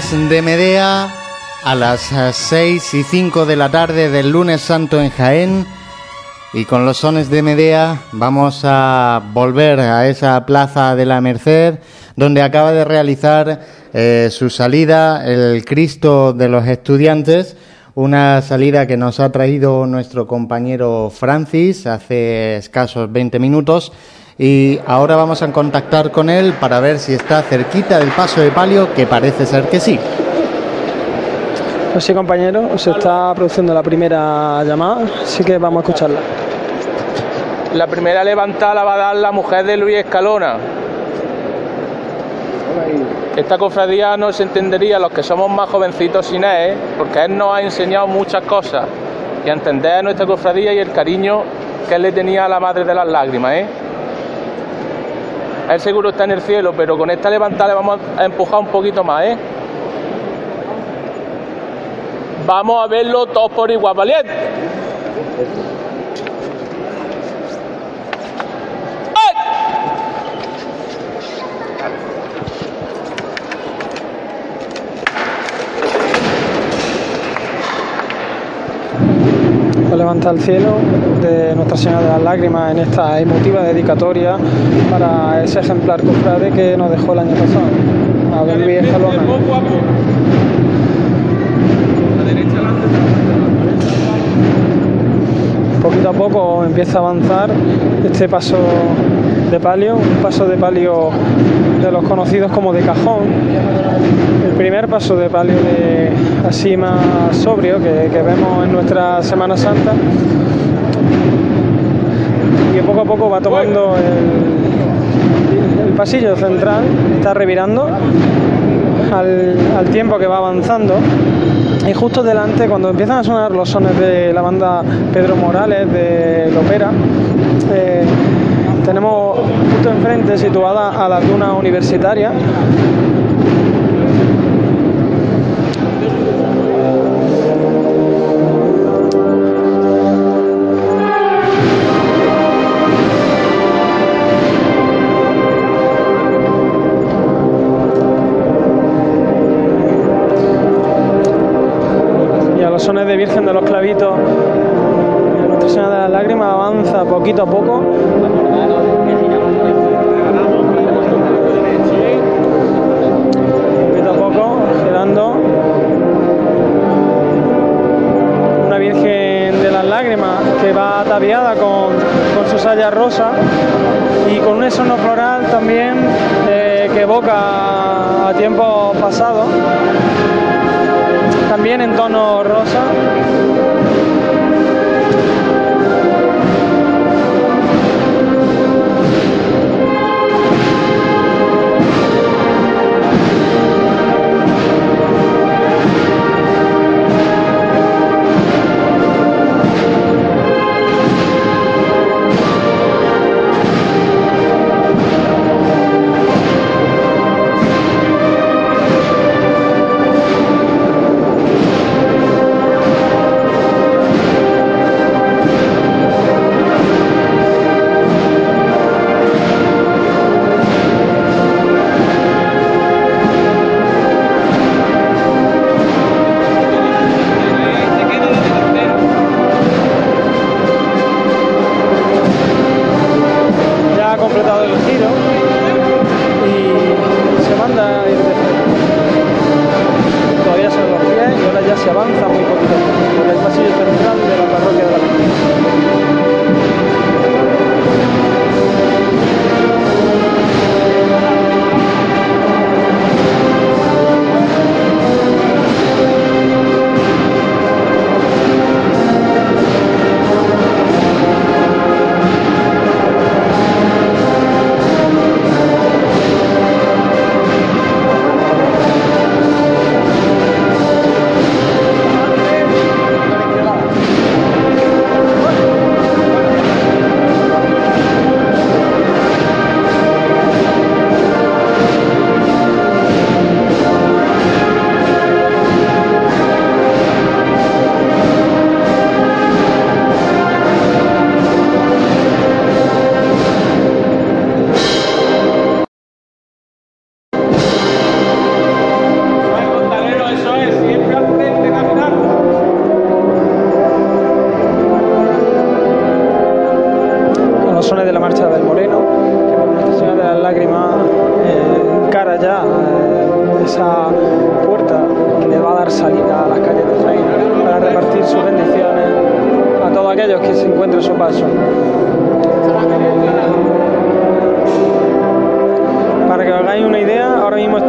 De Medea a las 6 y 5 de la tarde del lunes santo en Jaén. Y con los sones de Medea vamos a volver a esa plaza de la Merced donde acaba de realizar eh, su salida el Cristo de los estudiantes. Una salida que nos ha traído nuestro compañero Francis hace escasos 20 minutos y ahora vamos a contactar con él para ver si está cerquita del paso de palio, que parece ser que sí. Pues sí, compañero, se está produciendo la primera llamada, así que vamos a escucharla. La primera levantada la va a dar la mujer de Luis Escalona. Esta cofradía no se entendería los que somos más jovencitos sin él, porque él nos ha enseñado muchas cosas y a entender nuestra cofradía y el cariño que él le tenía a la madre de las lágrimas, ¿eh? Él seguro está en el cielo, pero con esta levantada le vamos a empujar un poquito más, ¿eh? Vamos a verlo todos por igual, valiente. Levanta el cielo de Nuestra Señora de las Lágrimas en esta emotiva dedicatoria para ese ejemplar cofrade que nos dejó el año pasado, a Luis Escalona. Poquito a poco empieza a avanzar este paso de palio, un paso de palio de los conocidos como de cajón, el primer paso de palio de así más sobrio que, vemos en nuestra Semana Santa. Y que poco a poco va tomando el, pasillo central, está revirando al, al tiempo que va avanzando. Y justo delante, cuando empiezan a sonar los sones de la banda Pedro Morales de Lopera, eh, tenemos justo enfrente, situada a la duna universitaria, y a los sones de Virgen de los Clavitos, Nuestra Señora de las Lágrimas avanza poquito a poco con un floral también eh, que evoca a tiempos pasados, también en tono rosa.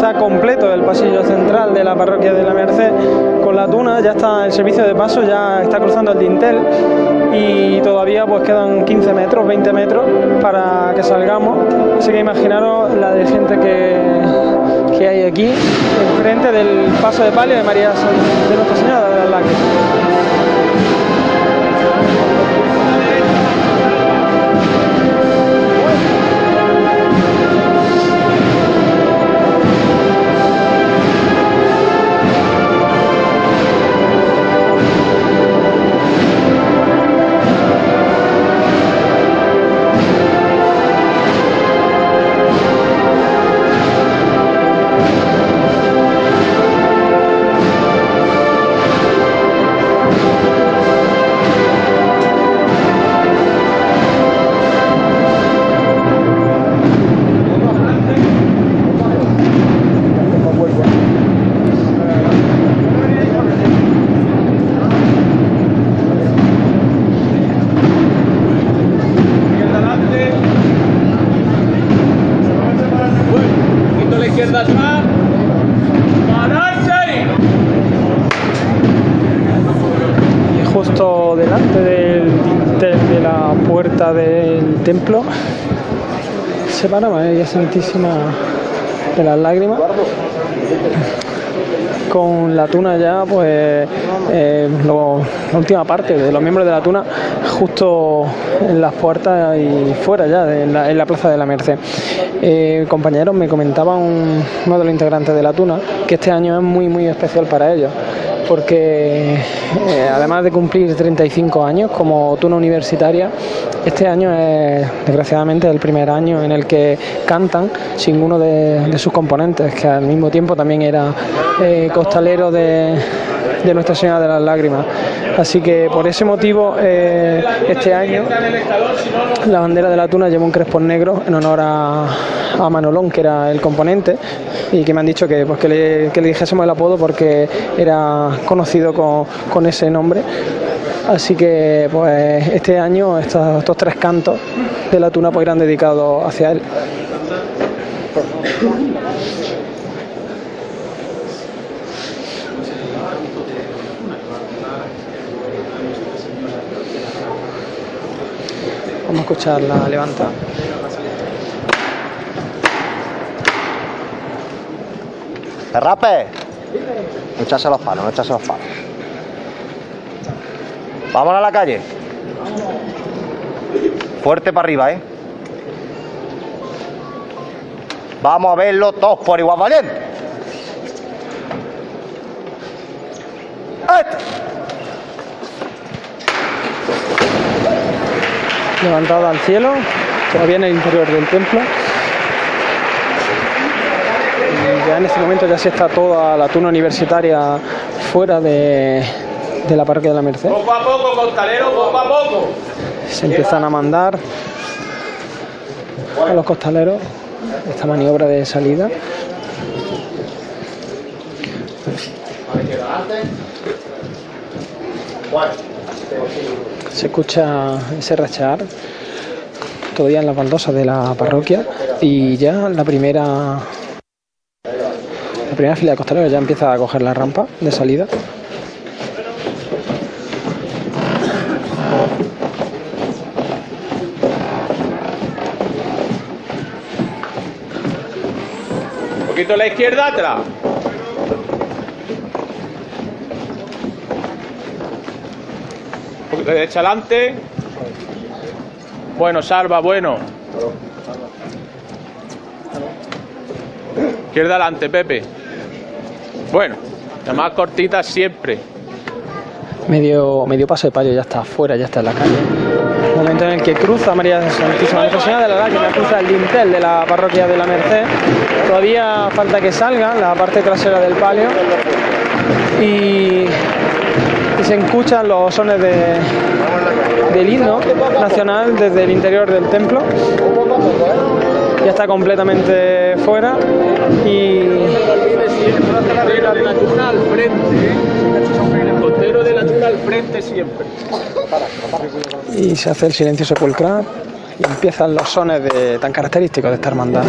Está completo el pasillo central de la parroquia de la Merced con la tuna, ya está el servicio de paso, ya está cruzando el dintel y todavía pues quedan 15 metros, 20 metros para que salgamos. Así que imaginaros la de gente que, que hay aquí, enfrente del paso de palio de María de Nuestra Señora de las Lágrimas. Santísima de las Lágrimas con la tuna ya, pues eh, la última parte de los miembros de la tuna justo en las puertas y fuera ya, de- en, la, en la plaza de la Merced. Eh, compañeros, me comentaba un, uno de los integrantes de la tuna que este año es muy, muy especial para ellos porque eh, además de cumplir 35 años como tuna universitaria, este año es desgraciadamente el primer año en el que cantan sin uno de, sus componentes, que al mismo tiempo también era eh, costalero de, Nuestra Señora de las Lágrimas. Así que por ese motivo eh, este año la bandera de la tuna lleva un crespón negro en honor a, Manolón, que era el componente, y que me han dicho que, pues, que, le, dijésemos el apodo porque era conocido con, con ese nombre. Así que pues este año estos, tres cantos de la tuna pues irán dedicados hacia él. Vamos a escuchar la levanta. Ferrape. No echarse los palos, no echarse los palos. Vámonos a la calle. Fuerte para arriba, ¿eh? Vamos a verlo todos por igual valiente. ¡Este! levantada al cielo, todavía en el interior del templo. Ya en este momento ya se está toda la tuna universitaria fuera de, de la parroquia de la Merced. Poco a poco, costalero, poco a poco. Se empiezan a mandar a los costaleros esta maniobra de salida. Se escucha ese rachar todavía en las baldosas de la parroquia y ya la primera la primera fila de costaleros ya empieza a coger la rampa de salida. Poquito a la izquierda atrás. Un poquito de derecha adelante. Bueno, salva, bueno. Izquierda adelante, Pepe. Bueno, la más cortita siempre. Medio, medio paso de palio ya está afuera, ya está en la calle. Momento en el que cruza María Santísima de la cruza el dintel de la parroquia de la Merced. Todavía falta que salga la parte trasera del palio y, y se escuchan los sones de, del himno nacional desde el interior del templo. Ya está completamente fuera y y se hace el silencio sepulcral y empiezan los sones de, tan característicos de esta hermandad.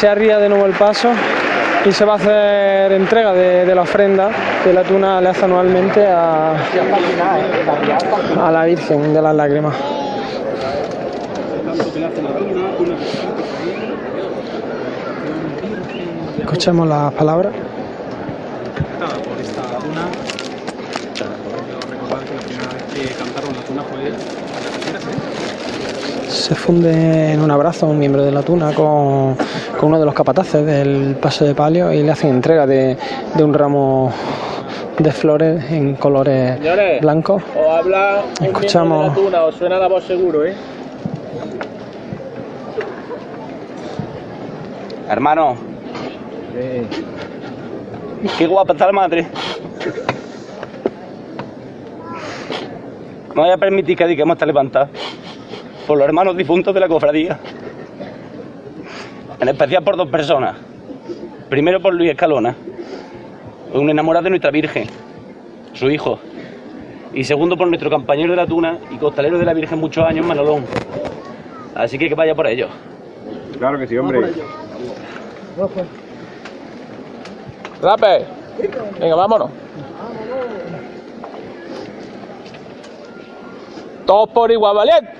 Se arría de nuevo el paso y se va a hacer entrega de, la ofrenda que la tuna le hace anualmente a, a la Virgen de las Lágrimas. Escuchemos las palabras. Se funde en un abrazo un miembro de la tuna con, con uno de los capataces del paso de palio y le hacen entrega de, de un ramo de flores en colores Señores, blancos. os habla un Escuchamos. miembro de la tuna, os suena la voz seguro, ¿eh? Hermano, Qué guapa está la madre. No voy a permitir que digamos esta levantada por los hermanos difuntos de la cofradía. Especial por dos personas. Primero por Luis Escalona, un enamorado de nuestra Virgen, su hijo. Y segundo por nuestro compañero de la tuna y costalero de la Virgen muchos años, Manolón. Así que que vaya por ellos. Claro que sí, hombre. Rape. Venga, vámonos. Todos por igual, ¿valiente?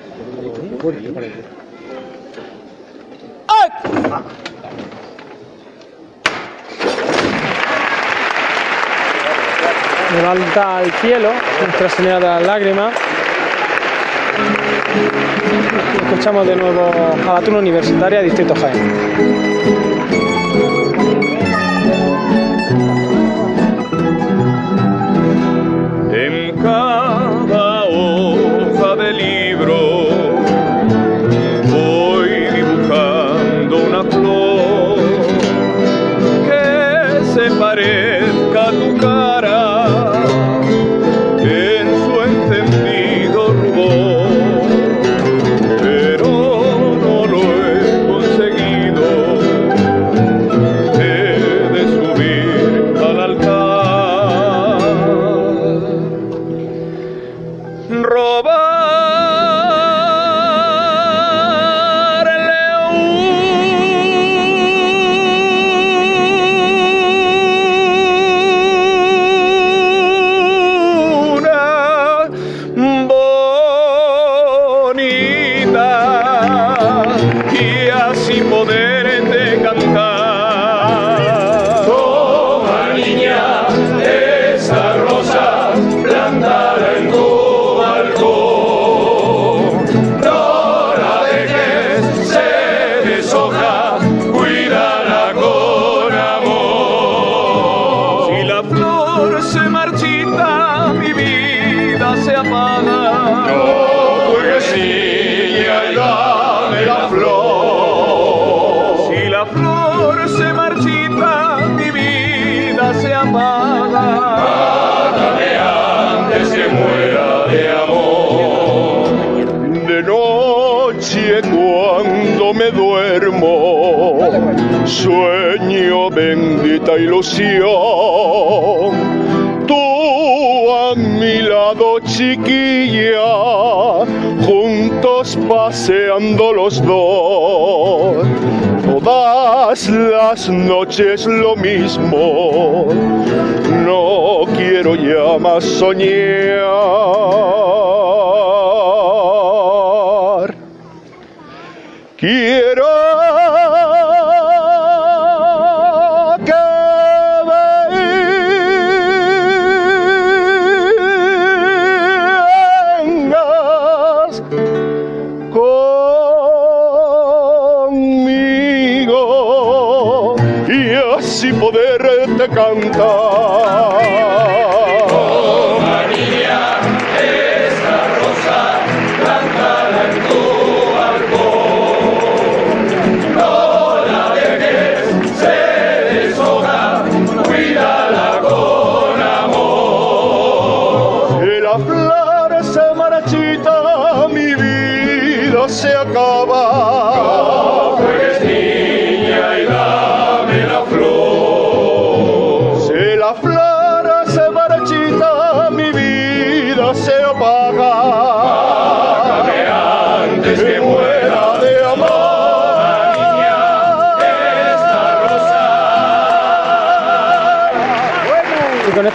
¡Ay! Levanta al cielo Nuestra Señora de. Escuchamos de nuevo a la tuna universitaria Distrito Jaén. Todas las noches lo mismo, no quiero ya más soñar.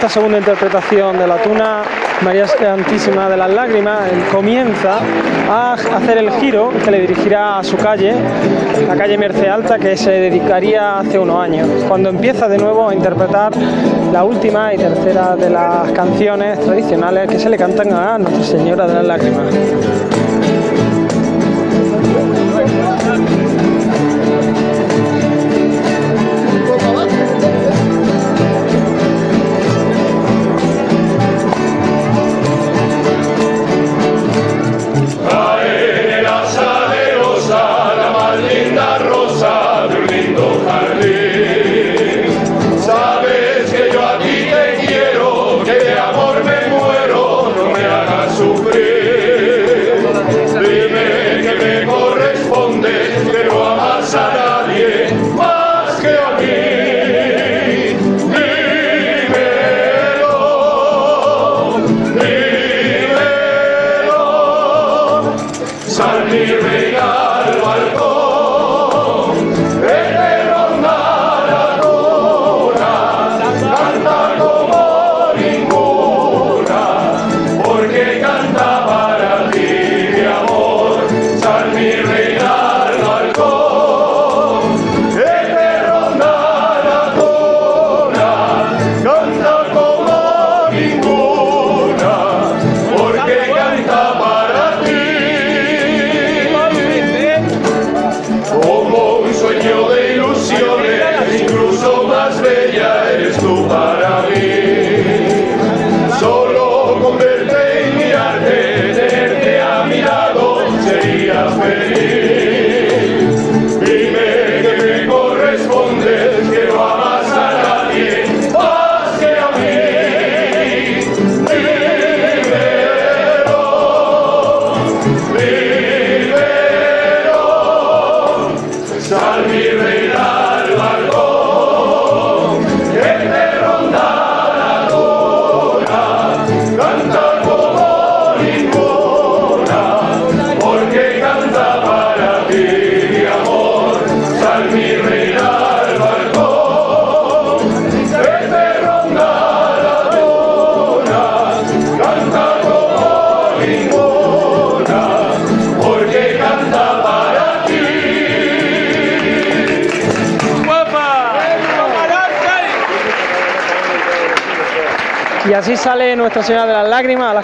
Esta segunda interpretación de la tuna, María Santísima de las Lágrimas comienza a hacer el giro que le dirigirá a su calle, la calle Merce Alta, que se dedicaría hace unos años, cuando empieza de nuevo a interpretar la última y tercera de las canciones tradicionales que se le cantan a Nuestra Señora de las Lágrimas.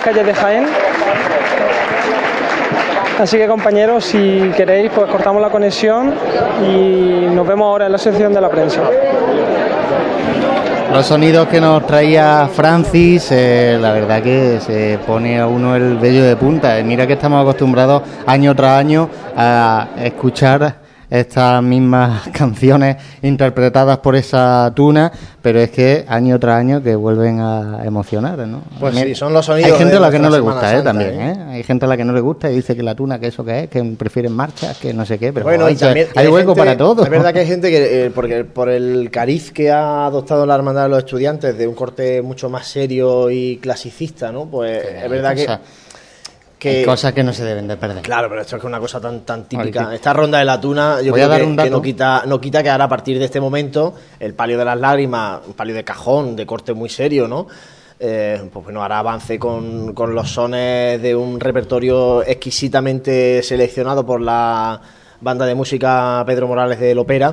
Calles de Jaén. Así que compañeros, si queréis, pues cortamos la conexión y nos vemos ahora en la sección de la prensa. Los sonidos que nos traía Francis, eh, la verdad que se pone a uno el vello de punta. Eh, Mira que estamos acostumbrados año tras año a escuchar estas mismas canciones interpretadas por esa tuna, pero es que año tras año que vuelven a emocionar, ¿no? Pues sí, son los sonidos Hay gente a la que no le gusta, ¿eh? También, Santa, ¿eh? Hay gente a la que no le gusta y dice que la tuna, que eso que es, que prefieren marchas, que no sé qué, pero Bueno, hay, y también hay hueco gente- para todo. Es verdad que hay gente que, eh, porque por el cariz que ha adoptado la hermandad de los estudiantes, de un corte mucho más serio y clasicista, ¿no? Pues es verdad que, que- cosas que no se deben de perder. Claro, pero esto es una cosa tan, tan típica. Oye, Esta ronda de la tuna, yo Voy creo a dar que, un que dato. no, quita, no quita que ahora a partir de este momento el palio de las lágrimas, un palio de cajón, de corte muy serio, ¿no? Eh, pues bueno, ahora avance con, con los sones de un repertorio exquisitamente seleccionado por la banda de música Pedro Morales del Ópera.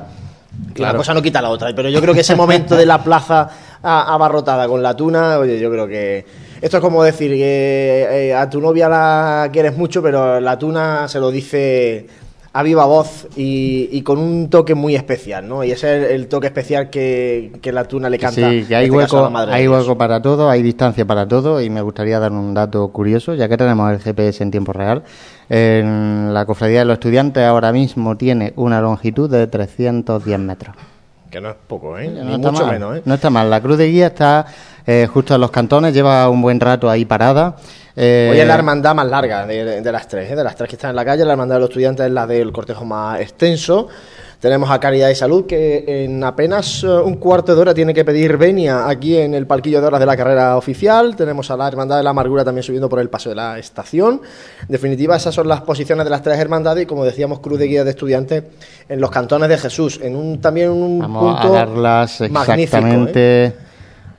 Una Claro. cosa no quita la otra, pero yo creo que ese momento de la plaza abarrotada con la tuna, oye, yo creo que esto es como decir que eh, a tu novia la quieres mucho, pero la tuna se lo dice a viva voz y, y con un toque muy especial, ¿no? Y ese es el, el toque especial que, que la tuna le canta. Sí, que hay este caso, a hueco, la Madre de hay hueco para todo, hay distancia para todo y me gustaría dar un dato curioso, ya que tenemos el GPS en tiempo real. En la cofradía de los estudiantes ahora mismo tiene una longitud de 310 metros. Que no es poco, ¿eh? No Ni está mucho mal, menos, ¿eh? No está mal. La cruz de guía está eh, justo a los cantones, lleva un buen rato ahí parada. Eh, Hoy es la hermandad más larga de, de las tres, ¿eh? de las tres que están en la calle. La hermandad de los estudiantes es la del cortejo más extenso. Tenemos a Caridad y Salud, que en apenas eh, un cuarto de hora tiene que pedir venia aquí en el palquillo de horas de la carrera oficial. Tenemos a la Hermandad de la Amargura también subiendo por el paso de la estación. En definitiva, esas son las posiciones de las tres hermandades y, como decíamos, Cruz de Guía de Estudiantes en los cantones de Jesús. En un también un Vamos punto a darlas magnífico, ¿eh?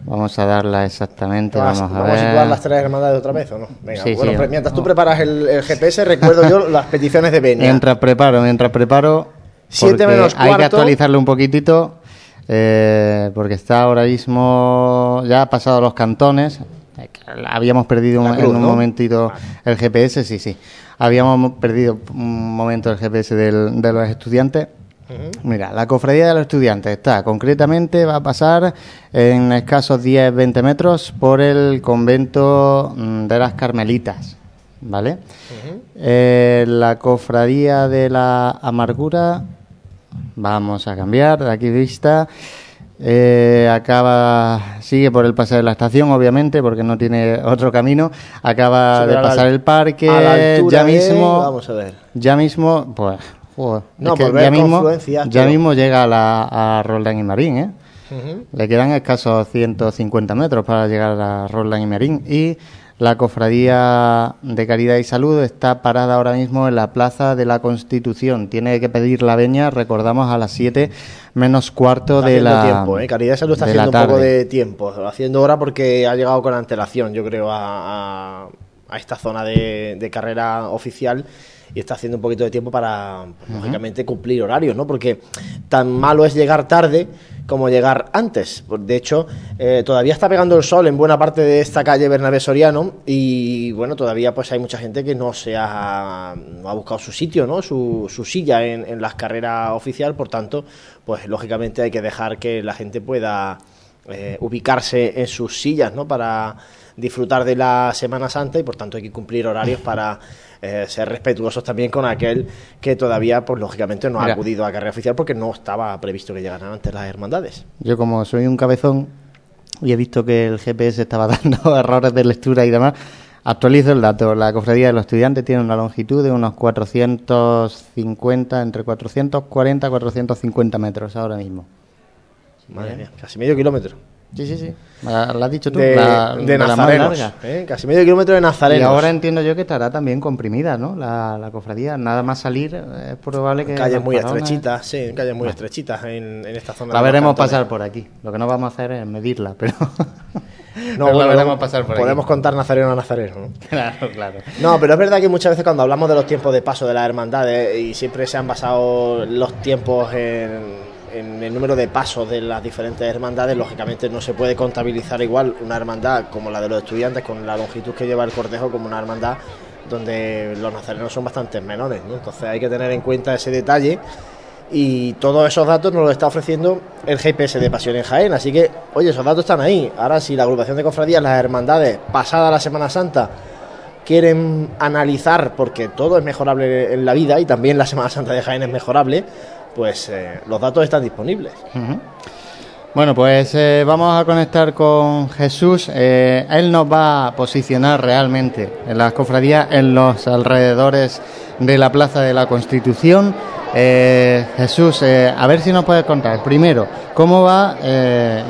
Vamos a darlas exactamente. Vamos, Vamos a vamos a ver. situar las tres hermandades otra vez, ¿o no? Venga, Sí, bueno, sí. mientras tú preparas el, el GPS, recuerdo yo las peticiones de Benia. Mientras preparo, mientras preparo. Siete menos Hay que cuarto. actualizarlo un poquitito. eh, porque está ahora mismo. Ya ha pasado los cantones. eh, Habíamos perdido cruz, en un ¿no? momentito el GPS, sí, sí. Habíamos perdido un momento el GPS del- de los estudiantes. Mira, la cofradía de los estudiantes está, concretamente, va a pasar en escasos 10-20 metros por el convento mm, de las Carmelitas, ¿vale? Eh, la cofradía de la amargura, vamos a cambiar, de aquí vista, eh, acaba, sigue por el paseo de la estación, obviamente, porque no tiene otro camino, acaba de la pasar el parque, a la altura ya de- mismo, vamos a ver. ya mismo, pues, joder, No, es que ya mismo, ya pero- mismo llega a, la, a Roldán y Marín, ¿eh? Le quedan escasos 150 metros para llegar a Roldán y Marín. Y la cofradía de Caridad y Salud está parada ahora mismo en la Plaza de la Constitución. Tiene que pedir la veña, recordamos, a las 7 menos cuarto Está de la. tiempo, ¿eh? Caridad se lo está haciendo un poco de tiempo, haciendo hora porque ha llegado con antelación, yo creo, a, a- a esta zona de, de carrera oficial y está haciendo un poquito de tiempo para, pues, lógicamente, cumplir horarios, ¿no? Porque tan malo es llegar tarde como llegar antes. De hecho, eh, todavía está pegando el sol en buena parte de esta calle Bernabé Soriano y, bueno, todavía pues hay mucha gente que no se ha, no ha buscado su sitio, ¿no? Su, su silla en, en las carreras oficial, por tanto, pues lógicamente hay que dejar que la gente pueda eh, ubicarse en sus sillas, ¿no? Para disfrutar de la Semana Santa y por tanto hay que cumplir horarios para eh, ser respetuosos también con aquel que todavía, pues lógicamente no ha acudido a carrera oficial porque no estaba previsto que llegaran antes las hermandades. Yo, como soy un cabezón y he visto que el GPS estaba dando errores de lectura y demás, actualizo el dato. La cofradía de los estudiantes tiene una longitud de unos 450, entre 440 y 450 metros ahora mismo. Madre mía, casi medio kilómetro. Sí, sí, sí. La has dicho tú. De, la, de de la más nazarenos, larga. ¿eh? Casi medio kilómetro de nazarenos. Y ahora entiendo yo que estará también comprimida, ¿no? La, la cofradía. Nada más salir, es probable que. calles muy paronas- estrechitas, sí, calles muy estrechitas en, en esta zona. La veremos pasar por aquí. Lo que no vamos a hacer es medirla, pero. No, pero bueno, veremos pasar por podemos contar nazareno a nazareno, ¿no? Claro, claro. No, pero es verdad que muchas veces cuando hablamos de los tiempos de paso de las hermandades y siempre se han basado los tiempos en, en el número de pasos de las diferentes hermandades, lógicamente no se puede contabilizar igual una hermandad como la de los estudiantes, con la longitud que lleva el cortejo, como una hermandad donde los nazarenos son bastante menores. ¿no? Entonces hay que tener en cuenta ese detalle y todos esos datos nos los está ofreciendo el GPS de Pasión en Jaén. Así que, oye, esos datos están ahí. Ahora, si la agrupación de cofradías, las hermandades, pasada la Semana Santa, quieren analizar, porque todo es mejorable en la vida y también la Semana Santa de Jaén es mejorable, pues eh, los datos están disponibles. Bueno, pues eh, vamos a conectar con Jesús. Eh, él nos va a posicionar realmente en las cofradías en los alrededores de la Plaza de la Constitución. Jesús, a ver si nos puedes contar primero cómo va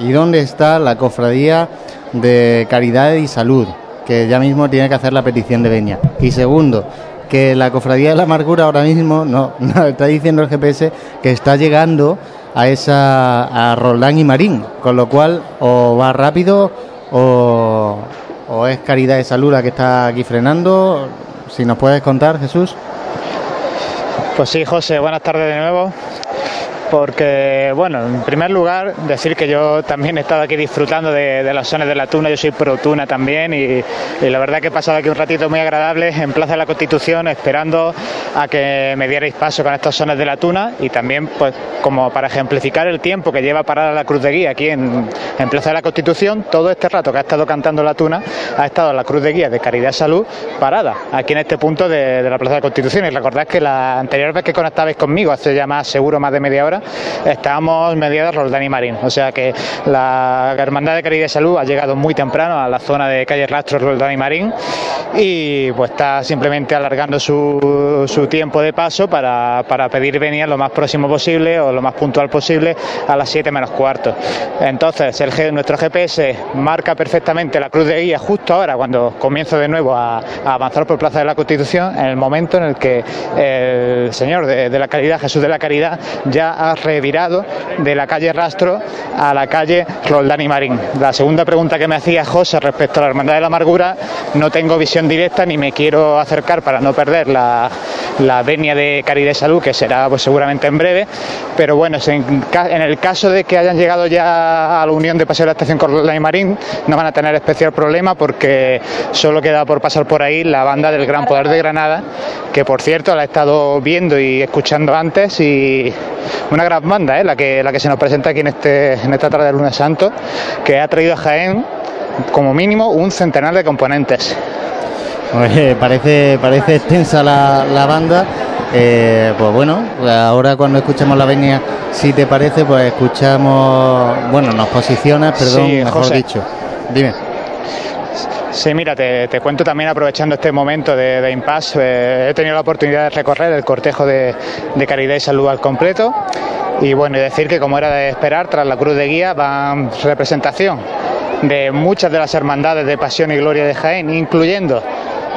y dónde está la cofradía de Caridad y Salud, que ya mismo tiene que hacer la petición de veña. Y segundo, que la cofradía de la amargura ahora mismo, no, no, está diciendo el GPS que está llegando a esa a Roldán y Marín, con lo cual o va rápido o, o es Caridad de Salud la que está aquí frenando. Si nos puedes contar, Jesús. Pues sí, José, buenas tardes de nuevo. Porque, bueno, en primer lugar, decir que yo también he estado aquí disfrutando de, de las zonas de la tuna, yo soy pro tuna también, y, la verdad que he pasado aquí un ratito muy agradable en Plaza de la Constitución, esperando a que me dierais paso con estas zonas de la tuna, y también, pues, como para ejemplificar el tiempo que lleva parada la Cruz de Guía aquí en, en Plaza de la Constitución, todo este rato que ha estado cantando la tuna, ha estado la Cruz de Guía de Caridad Salud parada, aquí en este punto de, de la Plaza de la Constitución. Y recordad que la anterior vez que conectabais conmigo, hace ya más seguro más de media hora, estábamos mediados Roldán y Marín. O sea que la Hermandad de Caridad y Salud ha llegado muy temprano a la zona de calle Rastro, Roldán y Marín y pues está simplemente alargando su, su tiempo de paso para, para pedir venir lo más próximo posible o lo más puntual posible a las 7 menos cuarto. Entonces, el, nuestro GPS marca perfectamente la cruz de guía justo ahora, cuando comienzo de nuevo a, a avanzar por Plaza de la Constitución, en el momento en el que el Señor de, de la Caridad, Jesús de la Caridad, ya ha revirado de la calle Rastro a la calle Roldán y Marín. La segunda pregunta que me hacía José respecto a la Hermandad de la Amargura, no tengo visión directa ni me quiero acercar para no perder la, la venia de Caridad y Salud, que será pues, seguramente en breve, pero bueno, en el caso de que hayan llegado ya a la unión de Paseo de la Estación con Roldán y Marín, no van a tener especial problema porque solo queda por pasar por ahí la banda del Gran Poder de Granada, que por cierto la he estado viendo y escuchando antes y una gran banda, ¿eh? la, que, la que se nos presenta aquí en, este, en esta tarde del lunes santo, que ha traído a Jaén como mínimo un centenar de componentes. Oye, parece, parece extensa la, la banda. Eh, pues bueno, ahora cuando escuchemos la venia, si te parece, pues escuchamos, bueno, nos posicionas, perdón, Sí, mejor José. dicho. Dime. Sí, mira, te, cuento también aprovechando este momento de, impasse, eh, he tenido la oportunidad de recorrer el cortejo de, Caridad y Salud al completo y bueno, decir que como era de esperar, tras la cruz de guía van representación de muchas de las hermandades de Pasión y Gloria de Jaén, incluyendo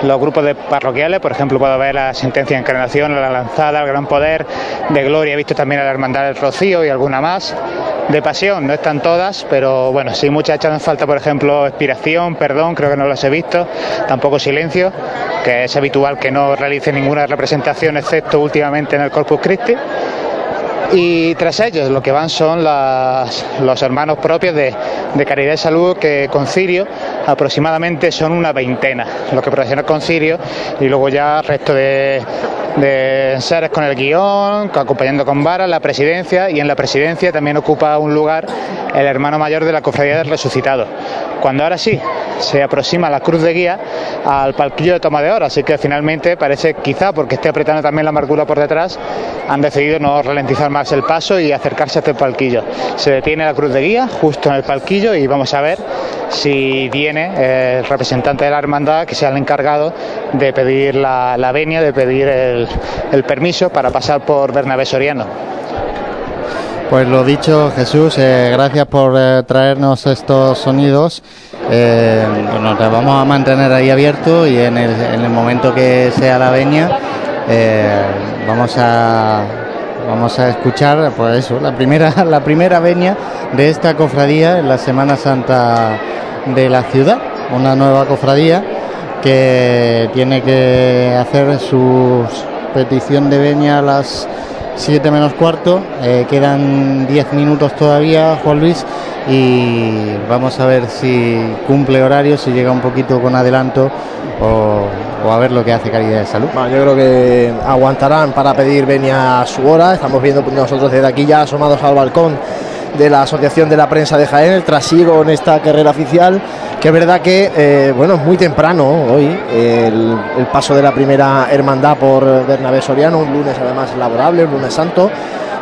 los grupos de parroquiales, por ejemplo, puedo ver la sentencia de encarnación, la lanzada, el gran poder de Gloria, he visto también a la hermandad del Rocío y alguna más. De pasión, no están todas, pero bueno, sí muchas echan en falta, por ejemplo, expiración, perdón, creo que no las he visto, tampoco silencio, que es habitual que no realice ninguna representación, excepto últimamente en el Corpus Christi. Y tras ellos lo que van son las- los hermanos propios de, Caridad y Salud que con Cirio aproximadamente son una veintena, los que procesiona con Cirio y luego ya resto de, de seres con el guion, acompañando con varas, la presidencia y en la presidencia también ocupa un lugar el hermano mayor de la Cofradía del Resucitado. Cuando ahora sí se aproxima la cruz de guía al palquillo de toma de hora, así que finalmente parece quizá porque esté apretando también la amargura por detrás, han decidido no ralentizar más el paso y acercarse a este palquillo. Se detiene la cruz de guía justo en el palquillo y vamos a ver si viene eh, el representante de la hermandad que sea el encargado de pedir la, la venia, de pedir el, el permiso para pasar por Bernabé Soriano. Pues lo dicho, Jesús, eh, gracias por eh, traernos estos sonidos. Eh, bueno, te vamos a mantener ahí abierto y en el, en el momento que sea la eh, vamos a vamos a escuchar pues eso, la primera la primera venia de esta cofradía en la Semana Santa de la ciudad, una nueva cofradía que tiene que hacer su petición de venia a las 7 menos cuarto, eh, quedan 10 minutos todavía, Juan Luis, y vamos a ver si cumple horario, si llega un poquito con adelanto o, o a ver lo que hace Caridad de Salud. Bueno, yo creo que aguantarán para pedir venia a su hora. Estamos viendo nosotros desde aquí ya asomados al balcón de la Asociación de la Prensa de Jaén, el trasiego en esta carrera oficial, que es verdad que, eh, bueno, es muy temprano hoy el, el paso de la primera hermandad por Bernabé Soriano, un lunes además laborable, un lunes santo,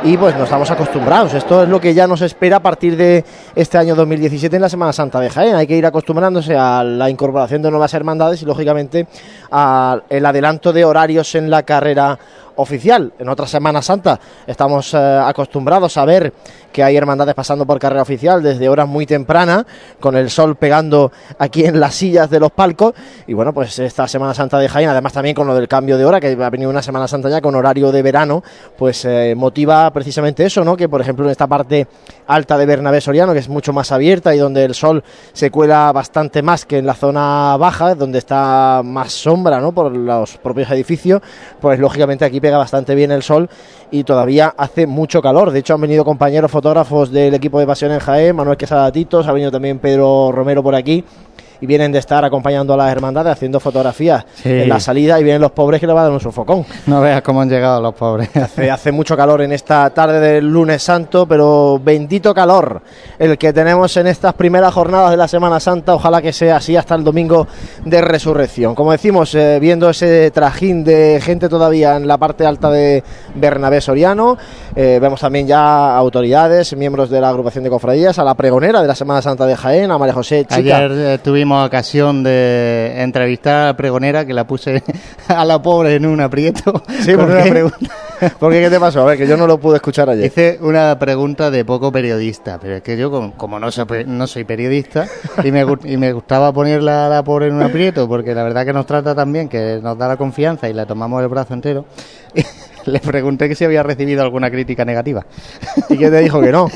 y pues nos estamos acostumbrados. Esto es lo que ya nos espera a partir de este año 2017 en la Semana Santa de Jaén. Hay que ir acostumbrándose a la incorporación de nuevas hermandades y lógicamente al adelanto de horarios en la carrera oficial. En otra Semana Santa estamos eh, acostumbrados a ver que hay hermandades pasando por carrera oficial desde horas muy tempranas, con el sol pegando aquí en las sillas de los palcos. Y bueno, pues esta Semana Santa de Jaén, además también con lo del cambio de hora, que ha venido una Semana Santa ya con horario de verano, pues eh, motiva precisamente eso, ¿no? Que por ejemplo en esta parte alta de Bernabé Soriano, que es mucho más abierta y donde el sol se cuela bastante más que en la zona baja, donde está más sombra, ¿no? Por los propios edificios, pues lógicamente aquí pega bastante bien el sol y todavía hace mucho calor. De hecho, han venido compañeros fotógrafos del equipo de Pasión en Jaén, Manuel Quesada Titos, ha venido también Pedro Romero por aquí y vienen de estar acompañando a las hermandades haciendo fotografías Sí. en la salida y vienen los pobres que le va a dar un sofocón. No veas cómo han llegado los pobres. Hace, hace mucho calor en esta tarde del lunes santo, pero bendito calor el que tenemos en estas primeras jornadas de la Semana Santa. Ojalá que sea así hasta el domingo de resurrección. Como decimos, eh, viendo ese trajín de gente todavía en la parte alta de Bernabé Soriano, eh, vemos también ya autoridades, miembros de la agrupación de cofradías, a la pregonera de la Semana Santa de Jaén, a María José Chica. Ayer eh, tuvimos ocasión de entrevistar a la pregonera que la puse a la pobre en un aprieto. Sí, ¿por una pregunta. ¿Por qué? ¿Qué te pasó? A ver, que yo no lo pude escuchar ayer. Hice una pregunta de poco periodista, pero es que yo como, como no, soy, no soy periodista y me, y me gustaba ponerla a la pobre en un aprieto, porque la verdad que nos trata tan bien, que nos da la confianza y la tomamos el brazo entero, le pregunté que si había recibido alguna crítica negativa. ¿Y qué te dijo que no?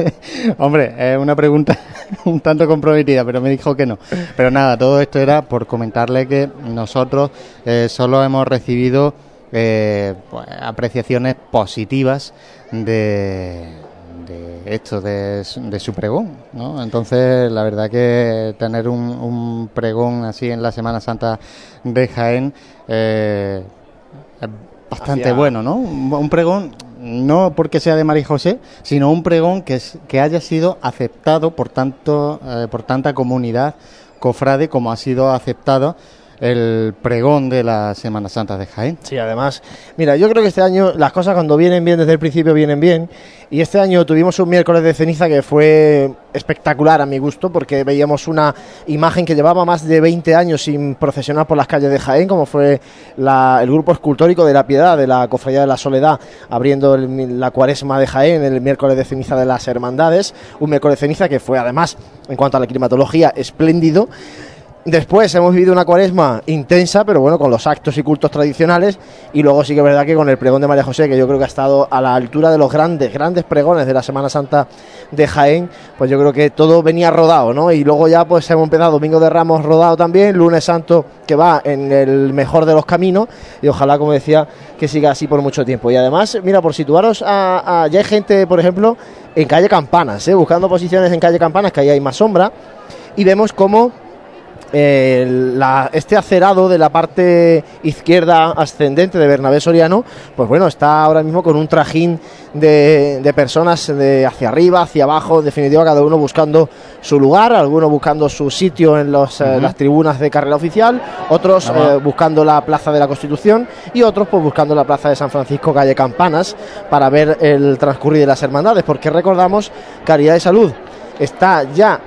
Hombre, es una pregunta un tanto comprometida, pero me dijo que no. Pero nada, todo esto era por comentarle que nosotros eh, solo hemos recibido eh, pues, apreciaciones positivas de, de esto, de, su- de su pregón, ¿no? Entonces, la verdad que tener un, un pregón así en la Semana Santa de Jaén eh, bastante Hacia- bueno, ¿no? Un, un pregón no porque sea de María José, sino un pregón que, es- que haya sido aceptado por tanto eh, por tanta comunidad cofrade como ha sido aceptado el pregón de la Semana Santa de Jaén. Sí, además, mira, yo creo que este año las cosas cuando vienen bien desde el principio vienen bien. Y este año tuvimos un miércoles de ceniza que fue espectacular a mi gusto, porque veíamos una imagen que llevaba más de 20 años sin procesionar por las calles de Jaén, como fue la- el grupo escultórico de la Piedad, de la Cofradía de la Soledad, abriendo el- la cuaresma de Jaén, el miércoles de ceniza de las Hermandades. Un miércoles de ceniza que fue además, en cuanto a la climatología, espléndido. Después hemos vivido una cuaresma intensa, pero bueno, con los actos y cultos tradicionales. Y luego sí que es verdad que con el pregón de María José, que yo creo que ha estado a la altura de los grandes, grandes pregones de la Semana Santa de Jaén, pues yo creo que todo venía rodado, ¿no? Y luego ya pues hemos empezado Domingo de Ramos rodado también, Lunes Santo que va en el mejor de los caminos. Y ojalá, como decía, que siga así por mucho tiempo. Y además, mira, por situaros a, ya hay gente, por ejemplo, en calle Campanas, ¿eh? buscando posiciones en calle Campanas, que ahí hay más sombra. Y vemos cómo eh, la- este acerado de la parte izquierda ascendente de Bernabé Soriano, pues bueno, está ahora mismo con un trajín de, de personas de hacia arriba, hacia abajo, en definitiva cada uno buscando su lugar, algunos buscando su sitio en los, eh, las tribunas de carrera oficial, otros eh, buscando la Plaza de la Constitución y otros pues buscando la Plaza de San Francisco, calle Campanas, para ver el transcurrir de las hermandades, porque recordamos, Caridad de Salud está ya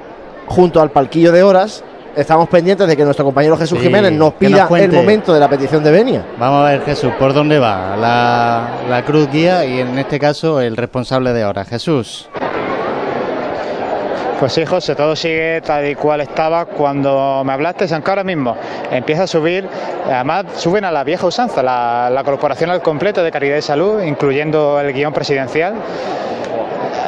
junto al palquillo de horas. Estamos pendientes de que nuestro compañero Jesús Sí, Jiménez nos pida el momento de la petición de venia. Vamos a ver, Jesús, ¿por dónde va la, la cruz guía y en este caso el responsable de ahora? Jesús. Pues sí, José, todo sigue tal y cual estaba cuando me hablaste, aunque ahora mismo empieza a subir, además suben a la vieja usanza, la, corporación al completo de Caridad y Salud, incluyendo el guion presidencial.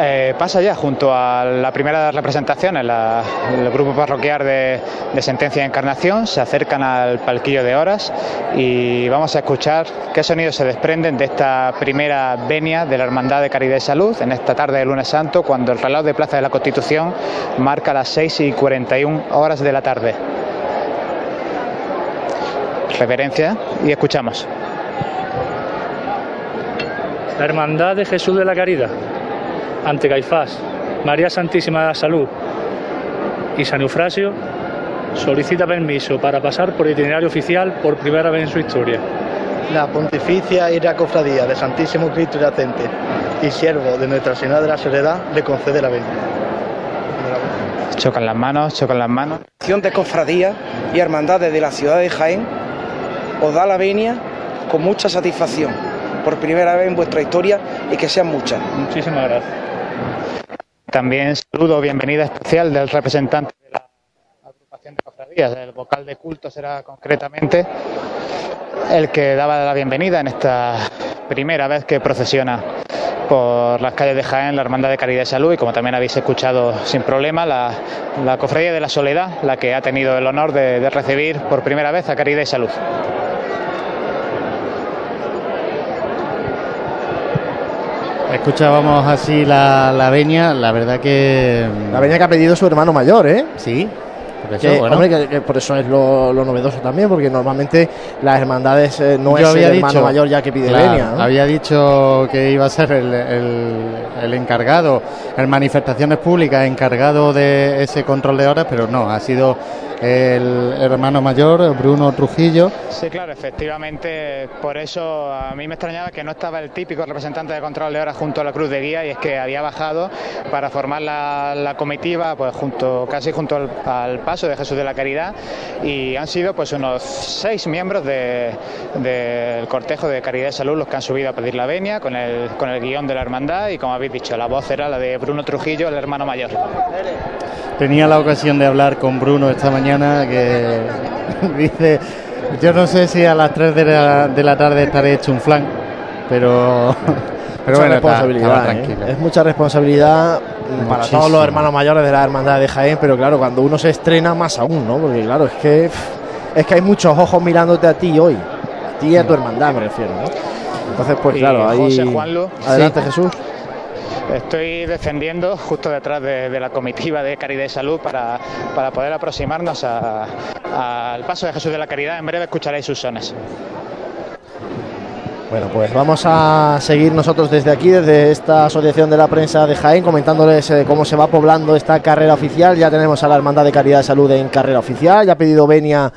eh, pasa ya junto a la primera representación, en la- el grupo parroquial de, de Sentencia y Encarnación, se acercan al palquillo de horas y vamos a escuchar qué sonidos se desprenden de esta primera venia de la Hermandad de Caridad y Salud en esta tarde de lunes santo, cuando el reloj de Plaza de la Constitución marca las 6 y 41 horas de la tarde. Reverencia y escuchamos. La Hermandad de Jesús de la Caridad, ante Caifás, María Santísima de la Salud y San Eufrasio, solicita permiso para pasar por itinerario oficial por primera vez en su historia. La Pontificia y la Cofradía de Santísimo Cristo Yacente y siervo de Nuestra Señora de la Soledad le concede la venia. Chocan las manos, chocan las manos. Asociación de Cofradías y Hermandades de la ciudad de Jaén os da la venia con mucha satisfacción por primera vez en vuestra historia y que sean muchas. Muchísimas gracias. También saludo, bienvenida especial del representante de la cofradías, el vocal de culto será concretamente el que daba la bienvenida en esta primera vez que procesiona por las calles de Jaén la Hermandad de Caridad y Salud y como también habéis escuchado sin problema la, la Cofradía de la Soledad, la que ha tenido el honor de, de recibir por primera vez a Caridad y Salud. Escuchábamos así la, la venia, la verdad que... La venia que ha pedido su hermano mayor, ¿eh? Sí, eso, Que, bueno. hombre, que- que por eso es lo, lo novedoso también, porque normalmente las hermandades eh, no Yo es el había hermano dicho- mayor ya que pide claro, venia. ¿no? Había dicho que iba a ser el, el- el encargado, en manifestaciones públicas, encargado de ese control de horas, pero no, ha sido el hermano mayor, Bruno Trujillo. Sí, claro, efectivamente, por eso a mí me extrañaba que no estaba el típico representante de control de horas junto a la cruz de guía y es que había bajado para formar la, comitiva pues junto casi junto al, paso de Jesús de la Caridad y han sido pues unos seis miembros de- del cortejo de Caridad y Salud los que han subido a pedir la venia con el, con el guion de la hermandad y como habéis dicho, la voz era la de Bruno Trujillo, el hermano mayor. Tenía la ocasión de hablar con Bruno esta mañana que dice, yo no sé si a las 3 de la, de la tarde estaré hecho un flan, pero, pero mucha bueno, está- responsabilidad. estaba ¿eh? Es mucha responsabilidad mm, para todos los hermanos mayores de la hermandad de Jaén, pero claro, cuando uno se estrena más aún, ¿no? Porque claro, es que es que hay muchos ojos mirándote a ti hoy, a ti y a tu hermandad me refiero, ¿no? Entonces, pues claro, ahí José Juanlu. adelante Sí. Jesús. Estoy defendiendo justo detrás de, la comitiva de Caridad y Salud para, para poder aproximarnos al paso de Jesús de la Caridad. En breve escucharéis sus sones. Bueno, pues vamos a seguir nosotros desde aquí, desde esta asociación de la prensa de Jaén, comentándoles eh, cómo se va poblando esta carrera oficial. Ya tenemos a la Hermandad de Caridad de Salud en carrera oficial, ya ha pedido venia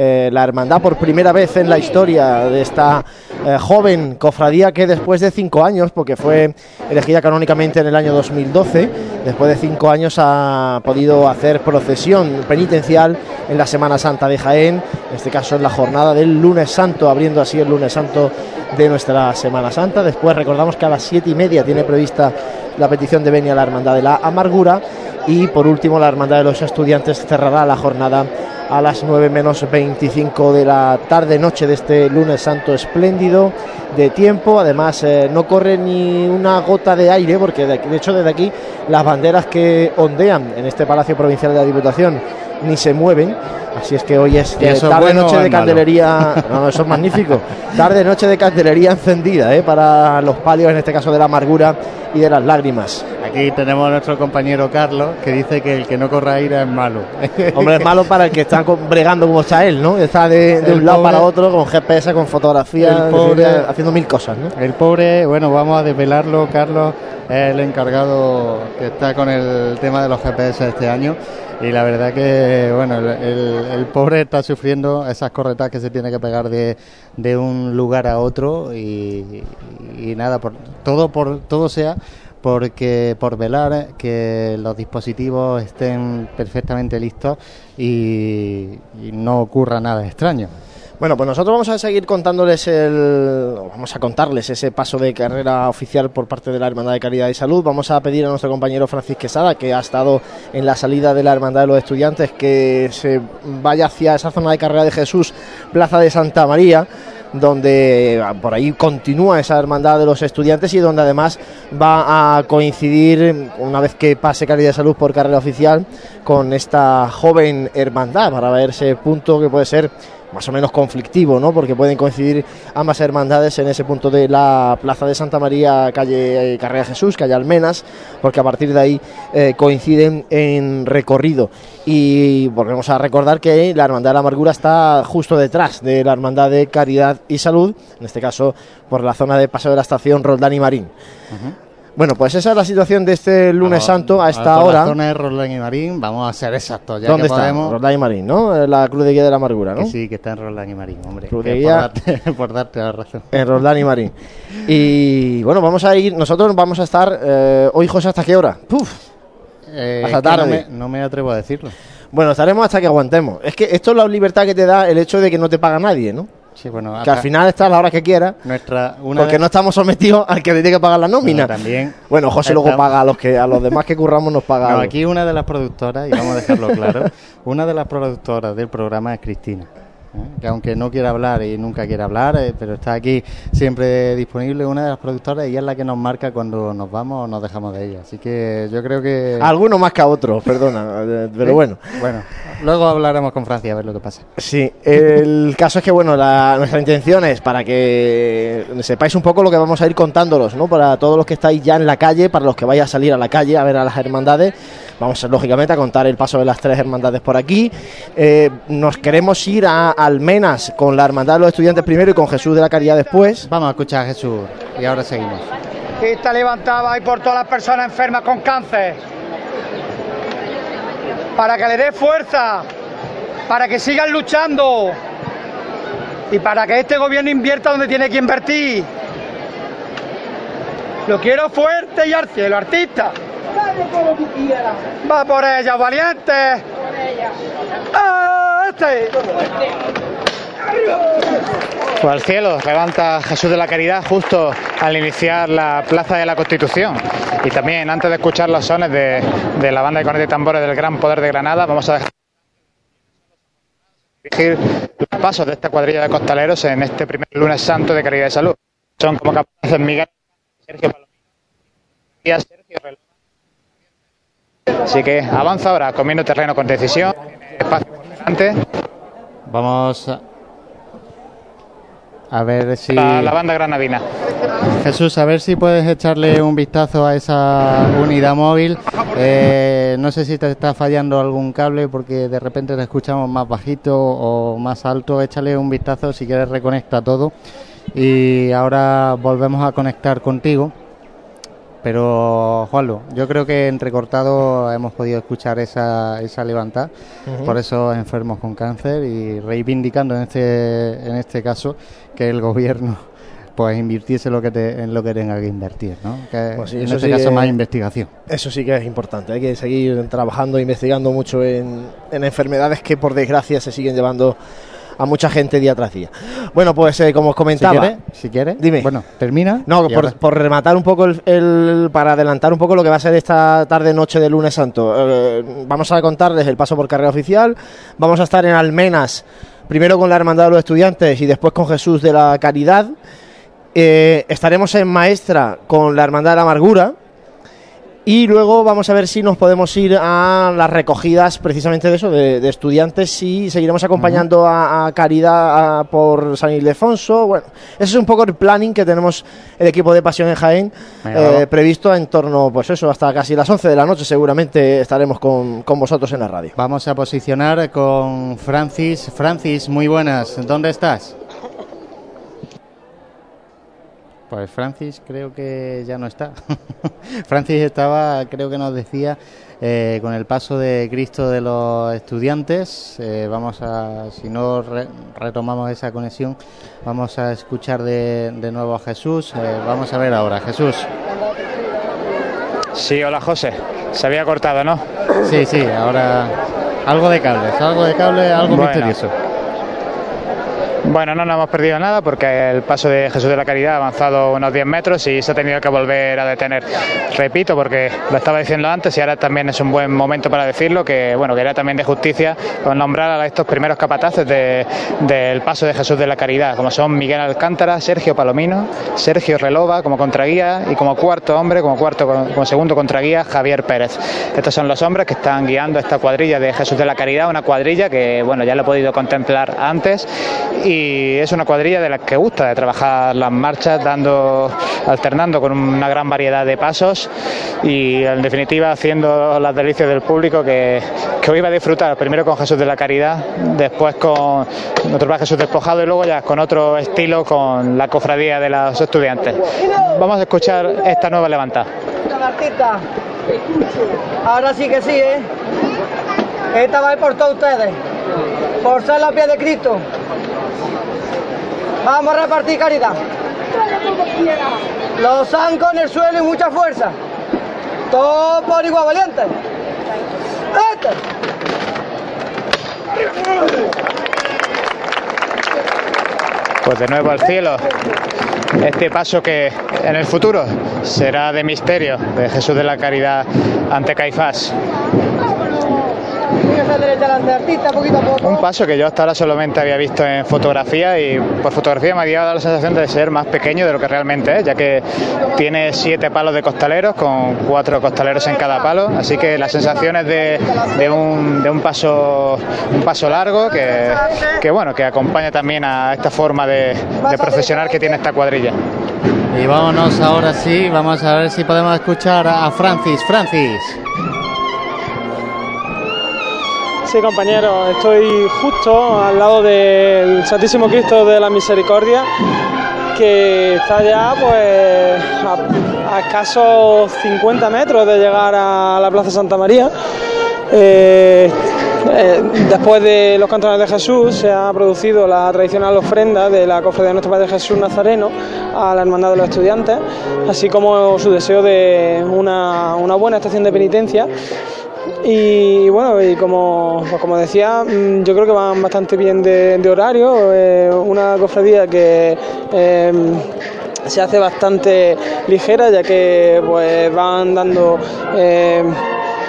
eh, la hermandad por primera vez en la historia de esta eh, joven cofradía que después de cinco años, porque fue elegida canónicamente en el año 2012, después de cinco años ha podido hacer procesión penitencial en la Semana Santa de Jaén, en este caso en la jornada del lunes santo, abriendo así el lunes santo de nuestra Semana Santa. Después recordamos que a las siete y media tiene prevista la petición de venia a la Hermandad de la Amargura y por último la Hermandad de los Estudiantes cerrará la jornada a las 9 menos 25 de la tarde noche de este lunes santo espléndido de tiempo. Además eh, no corre ni una gota de aire porque de, de hecho desde aquí las banderas que ondean en este Palacio Provincial de la Diputación ni se mueven así es que hoy es ¿Y eh, tarde bueno noche de candelería no, no, eso es magnífico tarde noche de candelería encendida eh, para los palios en este caso de la amargura y de las lágrimas Aquí tenemos a nuestro compañero Carlos que dice que el que no corra aire es malo. Hombre, es malo para el que está bregando como está él, ¿no? Está de, un lado para otro con GPS, con fotografía, El pobre- haciendo mil cosas, ¿no? El pobre, bueno, vamos a desvelarlo, Carlos es el encargado que está con el tema de los GPS este año y la verdad que, bueno, el, el- pobre está sufriendo esas corretas que se tiene que pegar de, de un lugar a otro y, nada, por, todo por todo sea porque por velar que los dispositivos estén perfectamente listos y no ocurra nada extraño. Bueno, pues nosotros vamos a seguir contándoles el. Vamos a contarles ese paso de carrera oficial por parte de la Hermandad de Caridad y Salud. Vamos a pedir a nuestro compañero Francis Quesada, que ha estado en la salida de la Hermandad de los Estudiantes, que se vaya hacia esa zona de carrera de Jesús, Plaza de Santa María, donde ah, por ahí continúa esa hermandad de los estudiantes y donde además va a coincidir, una vez que pase Caridad de Salud por carrera oficial, con esta joven hermandad para ver ese punto que puede ser más o menos conflictivo, ¿no? Porque pueden coincidir ambas hermandades en ese punto de la Plaza de Santa María, calle eh, Carrera Jesús, calle Almenas, porque a partir de ahí eh, coinciden en recorrido. Y volvemos a recordar que la Hermandad de la Amargura está justo detrás de la Hermandad de Caridad y Salud, en este caso por la zona de Paseo de la Estación Roldán y Marín. Bueno, pues esa es la situación de este lunes santo a esta por hora. La zona de Roldán y Marín, vamos a ser exactos. Ya ¿Dónde que está? podemos- Roldán y Marín, ¿no? La Cruz de Guía de la Amargura, ¿no? Que sí, que está en Roldán y Marín, hombre. Cruz de por, Guía. darte, por darte la razón. En Roldán y Marín. Y bueno, vamos a ir, nosotros vamos a estar eh, hoy, José, ¿hasta qué hora? Puf, Eh, Hasta no tarde. me- no me atrevo a decirlo. Bueno, estaremos hasta que aguantemos. Es que esto es la libertad que te da el hecho de que no te paga nadie, ¿no? Sí, bueno, Que al final estás a la hora que. Nuestra, una Porque no estamos sometidos al que te tiene que pagar la nómina. Bueno, también Bueno, José luego paga a los que a los demás que curramos nos paga. No, aquí una de las productoras, y vamos a dejarlo claro, una de las productoras del programa es Cristina. ¿Eh? Que aunque no quiera hablar y nunca quiere hablar, eh, pero está aquí siempre disponible, una de las productoras, y es la que nos marca cuando nos vamos o nos dejamos de ella. Así que yo creo que... Algunos más que a otros, perdona, eh, pero bueno. Bueno, luego hablaremos con Francia a ver lo que pasa. Sí, el caso es que bueno, la- nuestra intención es para que sepáis un poco lo que vamos a ir contándolos, ¿no? Para todos los que estáis ya en la calle, para los que vais a salir a la calle a ver a las hermandades, vamos a, lógicamente a contar el paso de las tres hermandades por aquí. Eh, nos queremos ir a Almenas con la hermandad de los estudiantes primero y con Jesús de la Caridad después. Vamos a escuchar a Jesús y ahora seguimos. Y está levantada y por todas las personas enfermas con cáncer. Para que le dé fuerza, para que sigan luchando y para que este gobierno invierta donde tiene que invertir. Lo quiero fuerte y al cielo, artista. Va por ella, valiente. ¡Ah, este! Pues al cielo levanta Jesús de la Caridad justo al iniciar la Plaza de la Constitución. Y también antes de escuchar los sones de, de la banda de cornetas y tambores del Gran Poder de Granada, vamos a dejar dirigir los pasos de esta cuadrilla de costaleros en este primer lunes santo de Caridad y Salud. Son como capaces Miguel, Sergio Palomino Sergio Reloj. Así que avanza ahora, comiendo terreno con decisión. Espacio por delante. Vamos a, a ver si... La, la banda granadina. Jesús, a ver si puedes echarle un vistazo a esa unidad móvil. Eh, no sé si te está fallando algún cable porque de repente te escuchamos más bajito o más alto. Échale un vistazo si quieres reconecta todo. Y ahora volvemos a conectar contigo. Pero, Juanlo, yo creo que entrecortado hemos podido escuchar esa, esa levantada por esos enfermos con cáncer y reivindicando en este, en este caso que el gobierno pues invirtiese lo que te- en lo que tenga que invertir, ¿no? Que Pues sí, en este sí caso más investigación. Eso sí que es importante, hay que seguir trabajando, investigando mucho en, en enfermedades que por desgracia se siguen llevando a mucha gente día tras día. Bueno, pues eh, como os comentaba, Si quieres, si Dime. bueno, termina. No, por rematar un poco, el, el- para adelantar un poco lo que va a ser esta tarde-noche de lunes santo. eh, vamos a contarles el paso por carrera oficial. Vamos a estar en Almenas, primero con la Hermandad de los Estudiantes y después con Jesús de la Caridad. Eh, estaremos en Maestra con la Hermandad de la Amargura. Y luego vamos a ver si nos podemos ir a las recogidas precisamente de eso, de, de estudiantes y seguiremos acompañando a, a Caridad a- por San Ildefonso. Bueno, ese es un poco el planning que tenemos el equipo de Pasión en Jaén eh, previsto en torno, pues eso, hasta casi las 11 de la noche seguramente estaremos con, con vosotros en la radio. Vamos a posicionar con Francis. Francis, muy buenas. ¿Dónde estás? Pues Francis creo que ya no está. Francis estaba, creo que nos decía, eh, con el paso de Cristo de los estudiantes. Eh, vamos a, si no re- retomamos esa conexión, vamos a escuchar de, de nuevo a Jesús. Eh, vamos a ver ahora, Jesús. Sí, hola José. Se había cortado, ¿no? Sí, sí, ahora algo de cables, algo de cable, algo Bueno. misterioso. Bueno, no nos hemos perdido nada porque el paso de Jesús de la Caridad ha avanzado unos 10 metros y se ha tenido que volver a detener. Repito, porque lo estaba diciendo antes y ahora también es un buen momento para decirlo, que bueno, que era también de justicia con nombrar a estos primeros capataces de- del paso de Jesús de la Caridad, como son Miguel Alcántara, Sergio Palomino, Sergio Relova como contraguía y como cuarto hombre, como cuarto como segundo contraguía, Javier Pérez. Estos son los hombres que están guiando esta cuadrilla de Jesús de la Caridad, una cuadrilla que bueno, ya lo he podido contemplar antes y es una cuadrilla de la que gusta de trabajar las marchas, dando, alternando con una gran variedad de pasos y en definitiva haciendo las delicias del público que, hoy va a disfrutar, primero con Jesús de la Caridad, después con va Jesús despojado y luego ya con otro estilo con la cofradía de los estudiantes. Vamos a escuchar esta nueva levantada. Ahora sí que sí, ¿eh? Esta va a ir por todos ustedes, por ser los pies de Cristo. Vamos a repartir caridad. Los zancos en el suelo y mucha fuerza. Todo por igual valiente. Este. Pues de nuevo al cielo. Este paso que en el futuro será de misterio de Jesús de la Caridad ante Caifás. Fíjese derecha delante, artista, poquito a poco. Un paso que yo hasta ahora solamente había visto en fotografía y por fotografía me había dado la sensación de ser más pequeño de lo que realmente es, ya que tiene siete palos de costaleros con cuatro costaleros en cada palo, así que las sensaciones de, de un, de un paso un paso largo que, que bueno que acompaña también a esta forma de, de procesionar que tiene esta cuadrilla. Y vámonos ahora sí, vamos a ver si podemos escuchar a Francis. Francis. Sí, compañero, estoy justo al lado del Santísimo Cristo de la Misericordia, que está ya pues a, a escasos 50 metros de llegar a la Plaza Santa María. Eh, eh, después de los cantones de Jesús se ha producido la tradicional ofrenda de la cofradía de nuestro Padre Jesús Nazareno a la Hermandad de los Estudiantes, así como su deseo de una, una buena estación de penitencia y bueno, y como, pues como decía, mm, yo creo que van bastante bien de, horario. eh, una cofradía que eh, se hace bastante ligera, ya que pues van dando eh,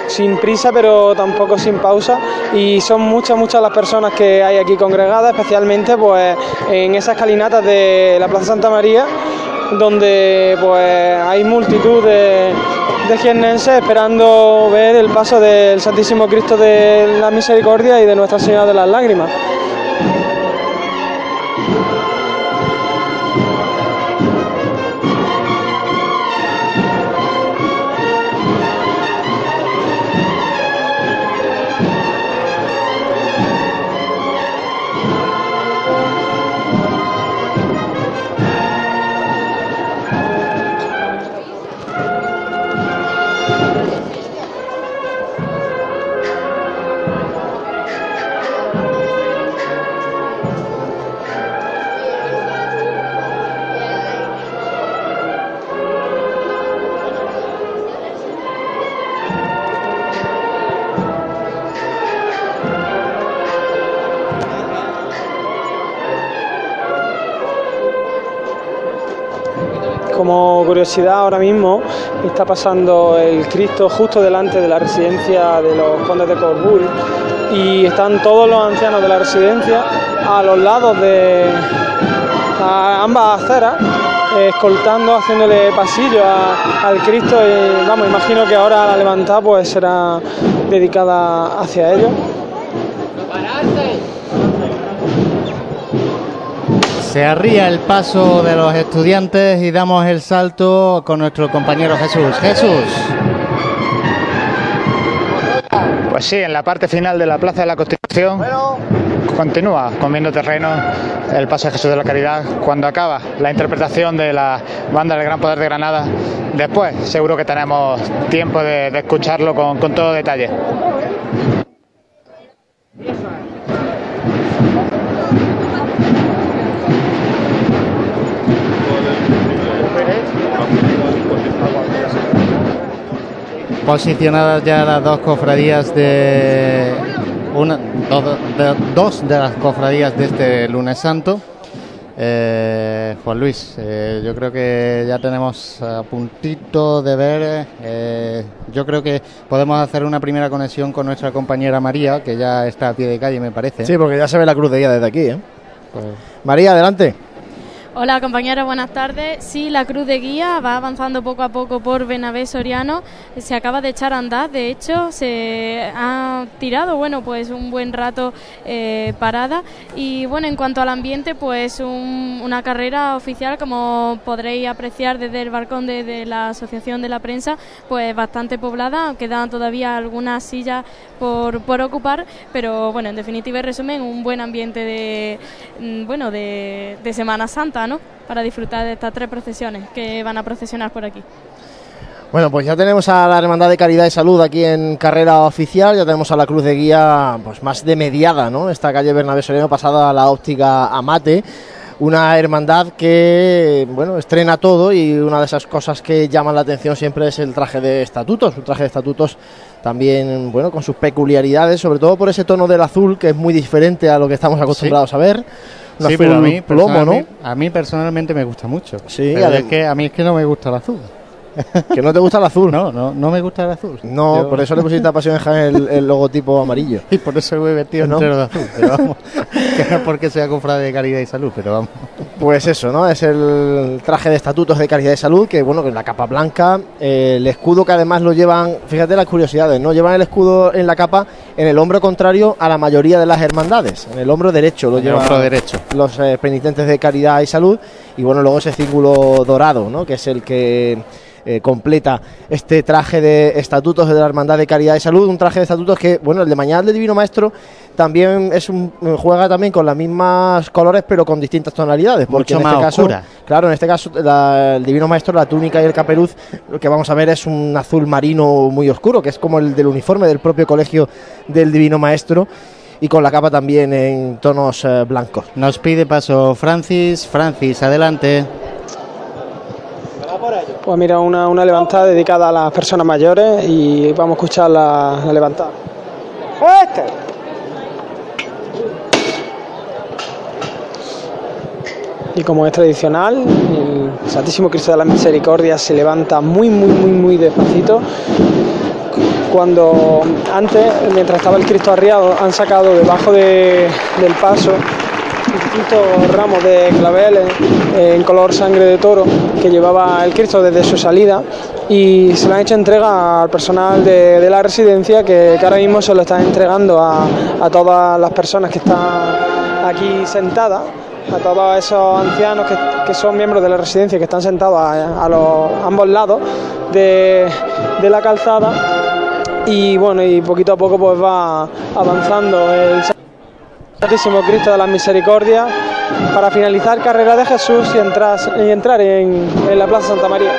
sin prisa, pero tampoco sin pausa. Y son muchas, muchas las personas que hay aquí congregadas, especialmente pues en esas calinatas de la Plaza Santa María, donde pues hay multitud de, de jiennenses esperando ver el paso del Santísimo Cristo de la Misericordia y de Nuestra Señora de las Lágrimas. Curiosidad, ahora mismo está pasando el Cristo justo delante de la residencia de los condes de Corbul y están todos los ancianos de la residencia a los lados de ambas aceras, escoltando, haciéndole pasillo al Cristo. Y, vamos, imagino que ahora la levantada pues será dedicada hacia ellos. Se arría el paso de los estudiantes y damos el salto con nuestro compañero Jesús. Jesús. Pues sí, en la parte final de la Plaza de la Constitución continúa comiendo terreno el paso de Jesús de la Caridad cuando acaba la interpretación de la banda del Gran Poder de Granada. Después seguro que tenemos tiempo de, escucharlo con todo detalle. Posicionadas ya las dos cofradías de una do- de- dos de las cofradías de este lunes santo. Eh, Juan Luis, eh, yo creo que ya tenemos a puntito de ver. eh, yo creo que podemos hacer una primera conexión con nuestra compañera María, que ya está a pie de calle, me parece. Sí, porque ya se ve la cruz de guía desde aquí, ¿eh? Pues- María, adelante. Hola compañeros, buenas tardes. Sí, la cruz de guía va avanzando poco a poco por Benavés Soriano. Se acaba de echar a andar, de hecho, se ha tirado, bueno, pues un buen rato eh, parada. Y bueno, en cuanto al ambiente, pues un- una carrera oficial, como podréis apreciar desde el balcón de, de la Asociación de la Prensa, pues bastante poblada. Quedan todavía algunas sillas por, por ocupar, pero bueno, en definitiva y resumen, un buen ambiente de, mm, bueno, de, de Semana Santa, Para disfrutar de estas tres procesiones que van a procesionar por aquí. Bueno, pues ya tenemos a la Hermandad de Caridad y Salud aquí en carrera oficial, ya tenemos a la cruz de guía pues más de mediada, ¿no? Esta calle Bernabé Soriano pasada a la óptica Amate, una hermandad que, bueno, estrena todo y una de esas cosas que llaman la atención siempre es el traje de estatutos, un traje de estatutos también, bueno, con sus peculiaridades, sobre todo por ese tono del azul que es muy diferente a lo que estamos acostumbrados a ver. Sí, pero a mí, plomo, ¿no? a mí personalmente me gusta mucho. Sí, Pero es que a mí es que no me gusta el azul. ¿Que no te gusta el azul? No, no, no me gusta el azul. No, Yo- por eso le pusiste a Pasión en Jaén el, el logotipo amarillo. Y por eso voy vestido ¿No? entero de azul. Pero vamos, que no es porque sea cofrade de caridad y salud, pero vamos. Pues eso, ¿no? Es el traje de estatutos de caridad y salud, que bueno, que la capa blanca, eh, el escudo que además lo llevan, fíjate las curiosidades, ¿no? Llevan el escudo en la capa en el hombro contrario a la mayoría de las hermandades, en el hombro derecho lo En el llevan hombro derecho. los eh, penitentes de caridad y salud, y bueno, luego ese círculo dorado, ¿no? Que es el que eh, completa este traje de estatutos de la Hermandad de Caridad y Salud, un traje de estatutos que, bueno, el de mañana del Divino Maestro también es un juega también con las mismas colores pero con distintas tonalidades, porque Mucho en este caso, oscura. claro, en este caso la- el Divino Maestro, la túnica y el capeluz, lo que vamos a ver es un azul marino muy oscuro, que es como el del uniforme del propio colegio del Divino Maestro y con la capa también en tonos eh, blancos. Nos pide paso Francis. Francis, adelante. Pues mira, una, una levantada dedicada a las personas mayores y vamos a escuchar la, la levantada. Este. Y como es tradicional, el Santísimo Cristo de la Misericordia se levanta muy, muy, muy, muy despacito. Cuando antes, mientras estaba el Cristo arriado, han sacado debajo de- del paso distintos ramos de claveles en color sangre de toro que llevaba el Cristo desde su salida y se le han hecho entrega al personal de, la residencia que, ahora mismo se lo están entregando a, todas las personas que están aquí sentadas, a todos esos ancianos que, que son miembros de la residencia que están sentados a, a los ambos lados de, de la calzada y bueno y poquito a poco pues va avanzando el Santísimo Cristo de la Misericordia para finalizar carrera de Jesús y entrar, y entrar en, en la Plaza Santa María.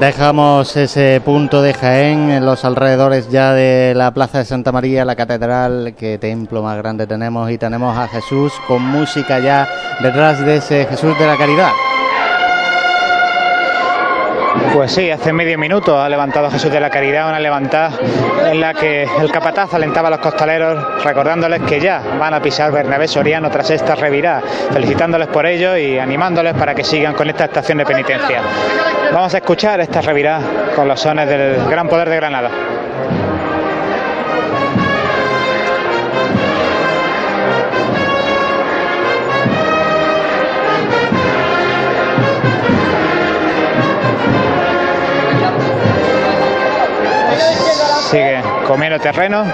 Dejamos ese punto de Jaén en los alrededores ya de la Plaza de Santa María, la catedral, que templo más grande tenemos, y tenemos a Jesús con música ya detrás de ese Jesús de la Caridad. Pues sí, hace medio minuto ha levantado Jesús de la Caridad una levantada en la que el capataz alentaba a los costaleros recordándoles que ya van a pisar Bernabé Soriano tras esta revirada, felicitándoles por ello y animándoles para que sigan con esta estación de penitencia. Vamos a escuchar esta revirada con los sones del Gran Poder de Granada. Sigue comiendo terreno,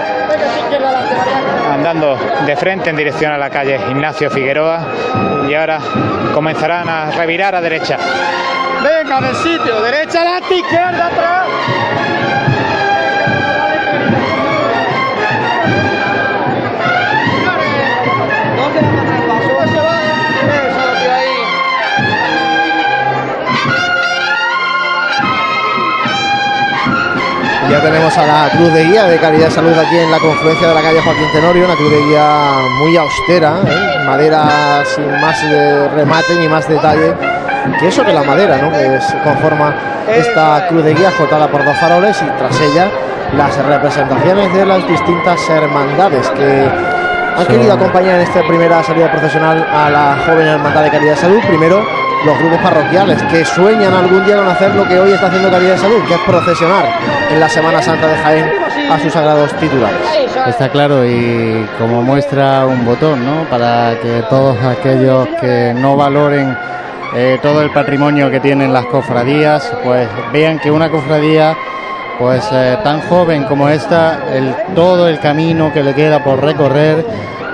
andando de frente en dirección a la calle Ignacio Figueroa y ahora comenzarán a revirar a derecha. Venga del sitio, derecha adelante, izquierda atrás. Ya tenemos a la cruz de guía de calidad de salud aquí en la confluencia de la calle Joaquín Tenorio, una cruz de guía muy austera, ¿eh? madera sin más de remate ni más detalle que eso que la madera, ¿no? que se conforma esta cruz de guía cortada por dos faroles y tras ella las representaciones de las distintas hermandades que han querido acompañar en esta primera salida procesional a la joven hermandad de calidad de salud. Primero los grupos parroquiales que sueñan algún día con hacer lo que hoy está haciendo Calidad de Salud, que es procesionar en la Semana Santa de Jaén a sus sagrados titulares. Está claro y como muestra un botón, ¿no? Para que todos aquellos que no valoren eh, todo el patrimonio que tienen las cofradías, pues vean que una cofradía pues eh, tan joven como esta, el, todo el camino que le queda por recorrer,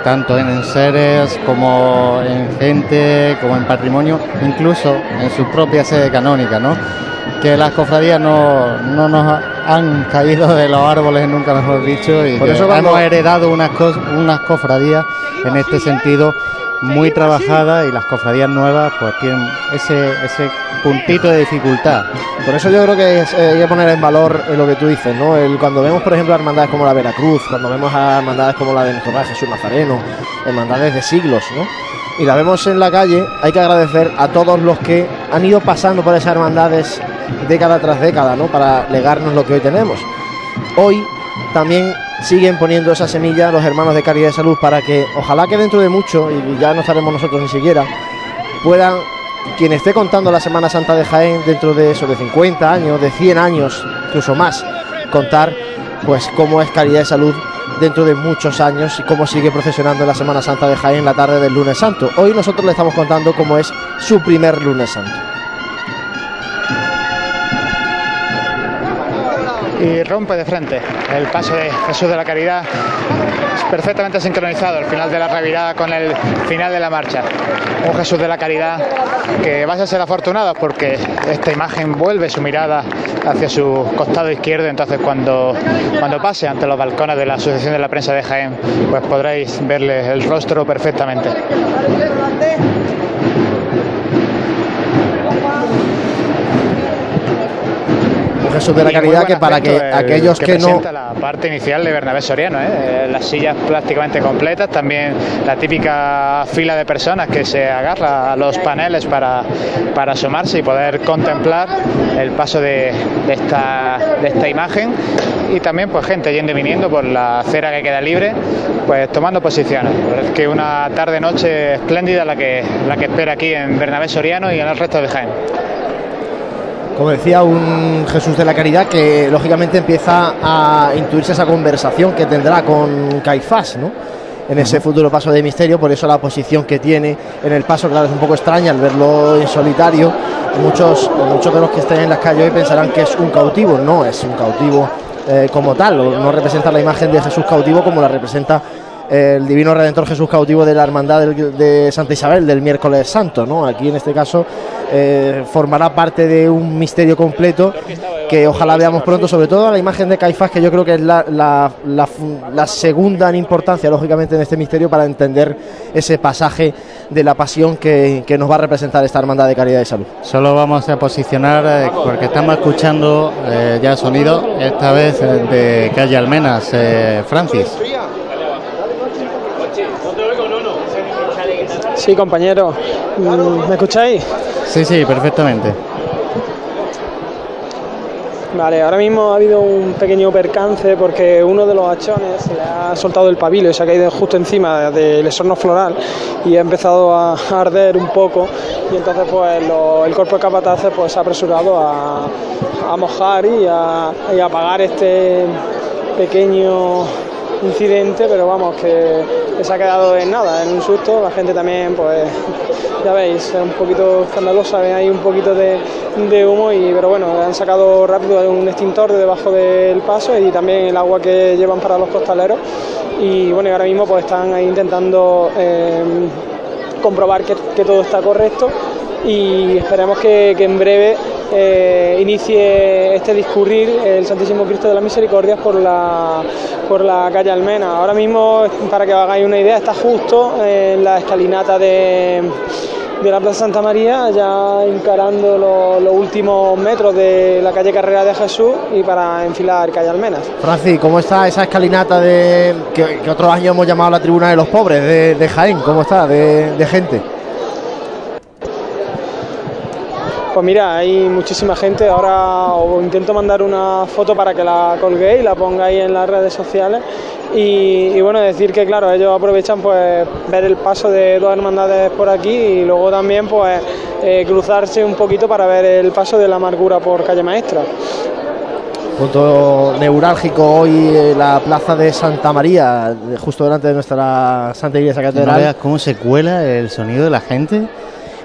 tanto en seres como en gente, como en patrimonio, incluso en su propia sede canónica, ¿no? Que las cofradías no, no nos han caído de los árboles, nunca mejor dicho, y Por eso cuando- hemos heredado unas, unas cofradías en este sentido muy trabajadas y las cofradías nuevas pues tienen ese, ese puntito de dificultad. Por eso yo creo que es, eh, hay que poner en valor eh, lo que tú dices, ¿no? El, cuando vemos, por ejemplo, hermandades como la Veracruz, cuando vemos a hermandades como la de nuestro Padre Jesús Nazareno, hermandades de siglos, ¿no? Y la vemos en la calle, hay que agradecer a todos los que han ido pasando por esas hermandades década tras década, ¿no? Para legarnos lo que hoy tenemos. Hoy también siguen poniendo esa semilla los hermanos de Caridad de Salud para que ojalá que dentro de mucho, y ya no estaremos nosotros ni siquiera, puedan quien esté contando la Semana Santa de Jaén dentro de eso, de 50 años, de 100 años, incluso más, contar pues cómo es Caridad de Salud dentro de muchos años y cómo sigue procesionando la Semana Santa de Jaén la tarde del lunes santo. Hoy nosotros le estamos contando cómo es su primer lunes santo. Y rompe de frente. El paso de Jesús de la Caridad es perfectamente sincronizado el final de la revirada con el final de la marcha. Un Jesús de la Caridad que vas a ser afortunado porque esta imagen vuelve su mirada hacia su costado izquierdo, entonces cuando, cuando pase ante los balcones de la Asociación de la Prensa de Jaén, pues podréis verle el rostro perfectamente. Un Jesús de la buen que para que el aquellos que, no... presenta la parte inicial de Bernabé Soriano, ¿eh? Eh, las sillas prácticamente completas, también la típica fila de personas que se agarra a los paneles para, para asomarse y poder contemplar el paso de, de esta, de esta imagen y también pues gente yendo y viniendo por la acera que queda libre, pues tomando posiciones. Es que una tarde noche espléndida la que, la que espera aquí en Bernabé Soriano y en el resto de Jaén. Como decía, un Jesús de la Caridad que lógicamente empieza a intuirse esa conversación que tendrá con Caifás, ¿no? En ese futuro paso de misterio, por eso la posición que tiene en el paso, claro, es un poco extraña al verlo en solitario. Muchos, muchos de los que estén en las calles hoy pensarán que es un cautivo, no es un cautivo eh, como tal, no representa la imagen de Jesús cautivo como la representa el divino redentor Jesús cautivo de la hermandad de Santa Isabel del miércoles santo, ¿no? Aquí en este caso eh, formará parte de un misterio completo que ojalá veamos pronto, sobre todo la imagen de Caifás, que yo creo que es la, segunda en importancia, lógicamente, en este misterio para entender ese pasaje de la pasión que, nos va a representar esta hermandad de caridad y salud. Solo vamos a posicionar eh, porque estamos escuchando eh, ya sonido, esta vez de calle Almenas, Francis. Sí, compañero. Mm, ¿Me escucháis? Sí, sí, perfectamente. Vale, ahora mismo ha habido un pequeño percance porque uno de los hachones se le ha soltado el pabilo y se ha caído justo encima del esorno floral y ha empezado a arder un poco y entonces pues lo- el cuerpo de capataces pues se ha apresurado a, a mojar y a, y a apagar este pequeño incidente, pero vamos, que, se ha quedado en nada, en un susto, la gente también pues ya veis, es un poquito escandalosa, ahí un poquito de, humo, y, pero bueno, han sacado rápido un extintor de debajo del paso y también el agua que llevan para los costaleros. Y bueno, y ahora mismo pues están ahí intentando eh, comprobar que todo está correcto y esperemos que, en breve eh, inicie este discurrir el Santísimo Cristo de las Misericordias por la, por la calle Almena. Ahora mismo, para que os hagáis una idea, está justo en la escalinata de, de la Plaza Santa María, ya encarando lo- los últimos metros de la calle Carrera de Jesús y para enfilar calle Almenas. Francis, ¿cómo está esa escalinata de que, otros años hemos llamado la tribuna de los pobres de, Jaén? ¿Cómo está de gente? Pues mira, hay muchísima gente. Ahora os intento mandar una foto para que la colguéis y la pongáis en las redes sociales. Y, y bueno, decir que claro, ellos aprovechan pues ver el paso de dos hermandades por aquí y luego también pues eh, cruzarse un poquito para ver el paso de la amargura por calle Maestra. Punto neurálgico hoy en la plaza de Santa María, justo delante de nuestra Santa Iglesia No Catedral. veas cómo se cuela el sonido de la gente.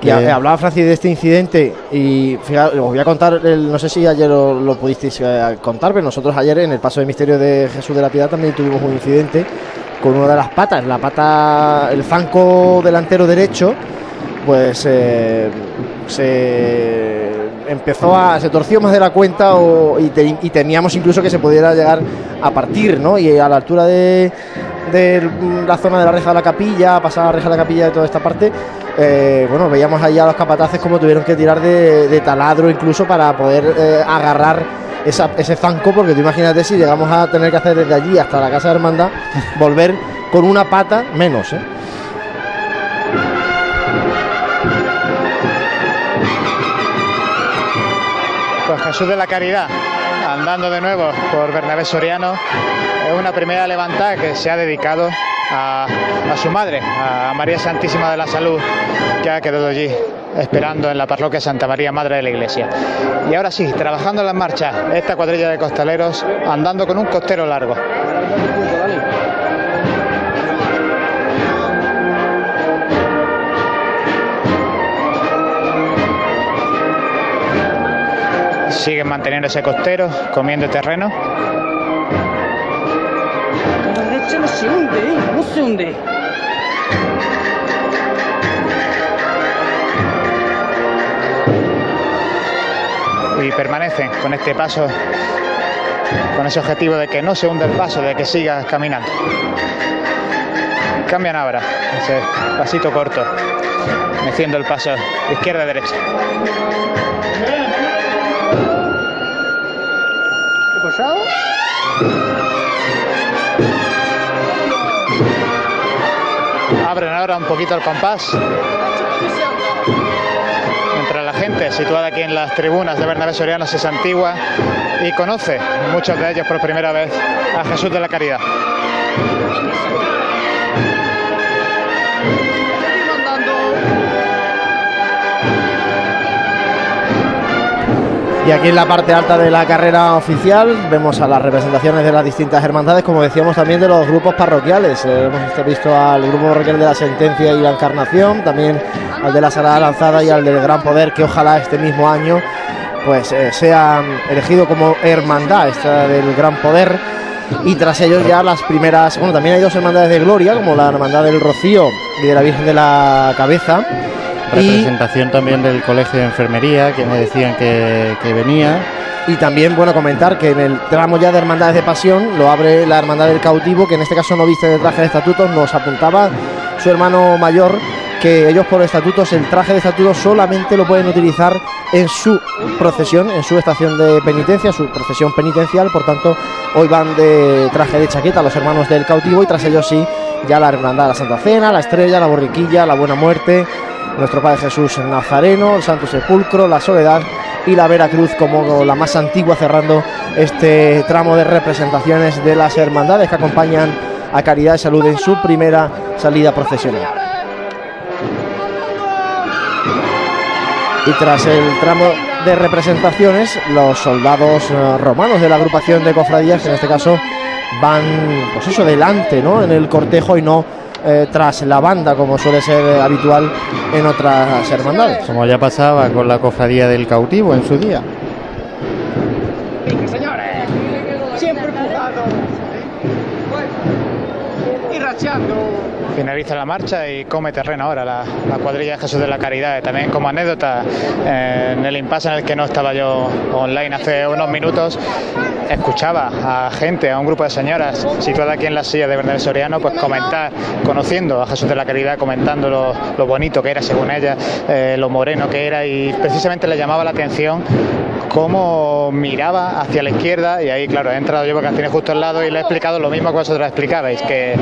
Y ha- hablaba Francis de este incidente y fíjate, os voy a contar, el- no sé si ayer lo, lo pudisteis eh, contar, pero nosotros ayer en el Paso de Misterio de Jesús de la Piedad también tuvimos un incidente con una de las patas, la pata, el zanco delantero derecho, pues eh, se empezó a, se torció más de la cuenta o- y, te- y temíamos incluso que se pudiera llegar a partir, ¿no? Y a la altura de, de la zona de la reja de la capilla, pasar la reja de la capilla de toda esta parte, eh, bueno, veíamos ahí a los capataces como tuvieron que tirar de, taladro incluso para poder eh, agarrar ese zanco, porque tú imagínate si llegamos a tener que hacer desde allí hasta la casa de hermandad, volver con una pata menos. Pues Jesús de la Caridad, andando de nuevo por Bernabé Soriano, es una primera levantada que se ha dedicado a, su madre, a María Santísima de la Salud, que ha quedado allí esperando en la parroquia Santa María, Madre de la Iglesia. Y ahora sí, trabajando en las marchas, esta cuadrilla de costaleros andando con un costero largo. Siguen manteniendo ese costero, comiendo terreno. La derecha no se hunde. No se hunde. y permanecen con este paso, con ese objetivo de que no se hunda el paso, de que siga caminando. Cambian ahora, ese pasito corto, meciendo el paso de izquierda a derecha. ¿Qué ha pasado? Abren ahora un poquito el compás. Mientras la gente situada aquí en las tribunas de Bernabé Soriano se santigua y conoce, muchos de ellos por primera vez, a Jesús de la Caridad. Y aquí en la parte alta de la carrera oficial vemos a las representaciones de las distintas hermandades, como decíamos también de los grupos parroquiales. Eh, hemos visto al grupo parroquial de la Sentencia y la Encarnación, también al de la Sagrada Lanzada y al del Gran Poder, que ojalá este mismo año pues eh, sea elegido como hermandad esta del Gran Poder. Y tras ellos ya las primeras, bueno, también hay dos hermandades de gloria, como la Hermandad del Rocío y de la Virgen de la Cabeza. Y Representación también del Colegio de Enfermería, que me decían que, que venía. Y también, bueno, comentar que en el tramo ya de Hermandades de Pasión lo abre la Hermandad del Cautivo, que en este caso no viste de traje de estatutos, nos apuntaba su hermano mayor que ellos por estatutos el traje de estatutos solamente lo pueden utilizar en su procesión, en su estación de penitencia, su procesión penitencial, por tanto hoy van de traje de chaqueta los hermanos del cautivo y tras ellos sí ya la hermandad de la Santa Cena, la Estrella, la Borriquilla, la Buena Muerte, nuestro Padre Jesús Nazareno, el Santo Sepulcro, la Soledad y la Veracruz como la más antigua cerrando este tramo de representaciones de las hermandades que acompañan a Caridad y Salud en su primera salida procesional. Y tras el tramo de representaciones, los soldados eh, romanos de la agrupación de cofradías, que en este caso van, pues eso, delante, ¿no? En el cortejo y no eh, tras la banda, como suele ser habitual en otras hermandades. Como ya pasaba con la cofradía del cautivo en su día. Señores, siempre empujado. Y rachando. Finaliza la marcha y come terreno ahora la, la cuadrilla de Jesús de la Caridad. También como anécdota, eh, en el impasse en el que no estaba yo online hace unos minutos, escuchaba a gente, a un grupo de señoras situada aquí en la silla de Bernabé Soriano, pues comentar, conociendo a Jesús de la Caridad, comentando lo, bonito que era según ella, eh, lo moreno que era y precisamente le llamaba la atención cómo miraba hacia la izquierda y ahí claro he entrado yo porque tiene justo al lado y le he explicado lo mismo que vosotros explicabais que,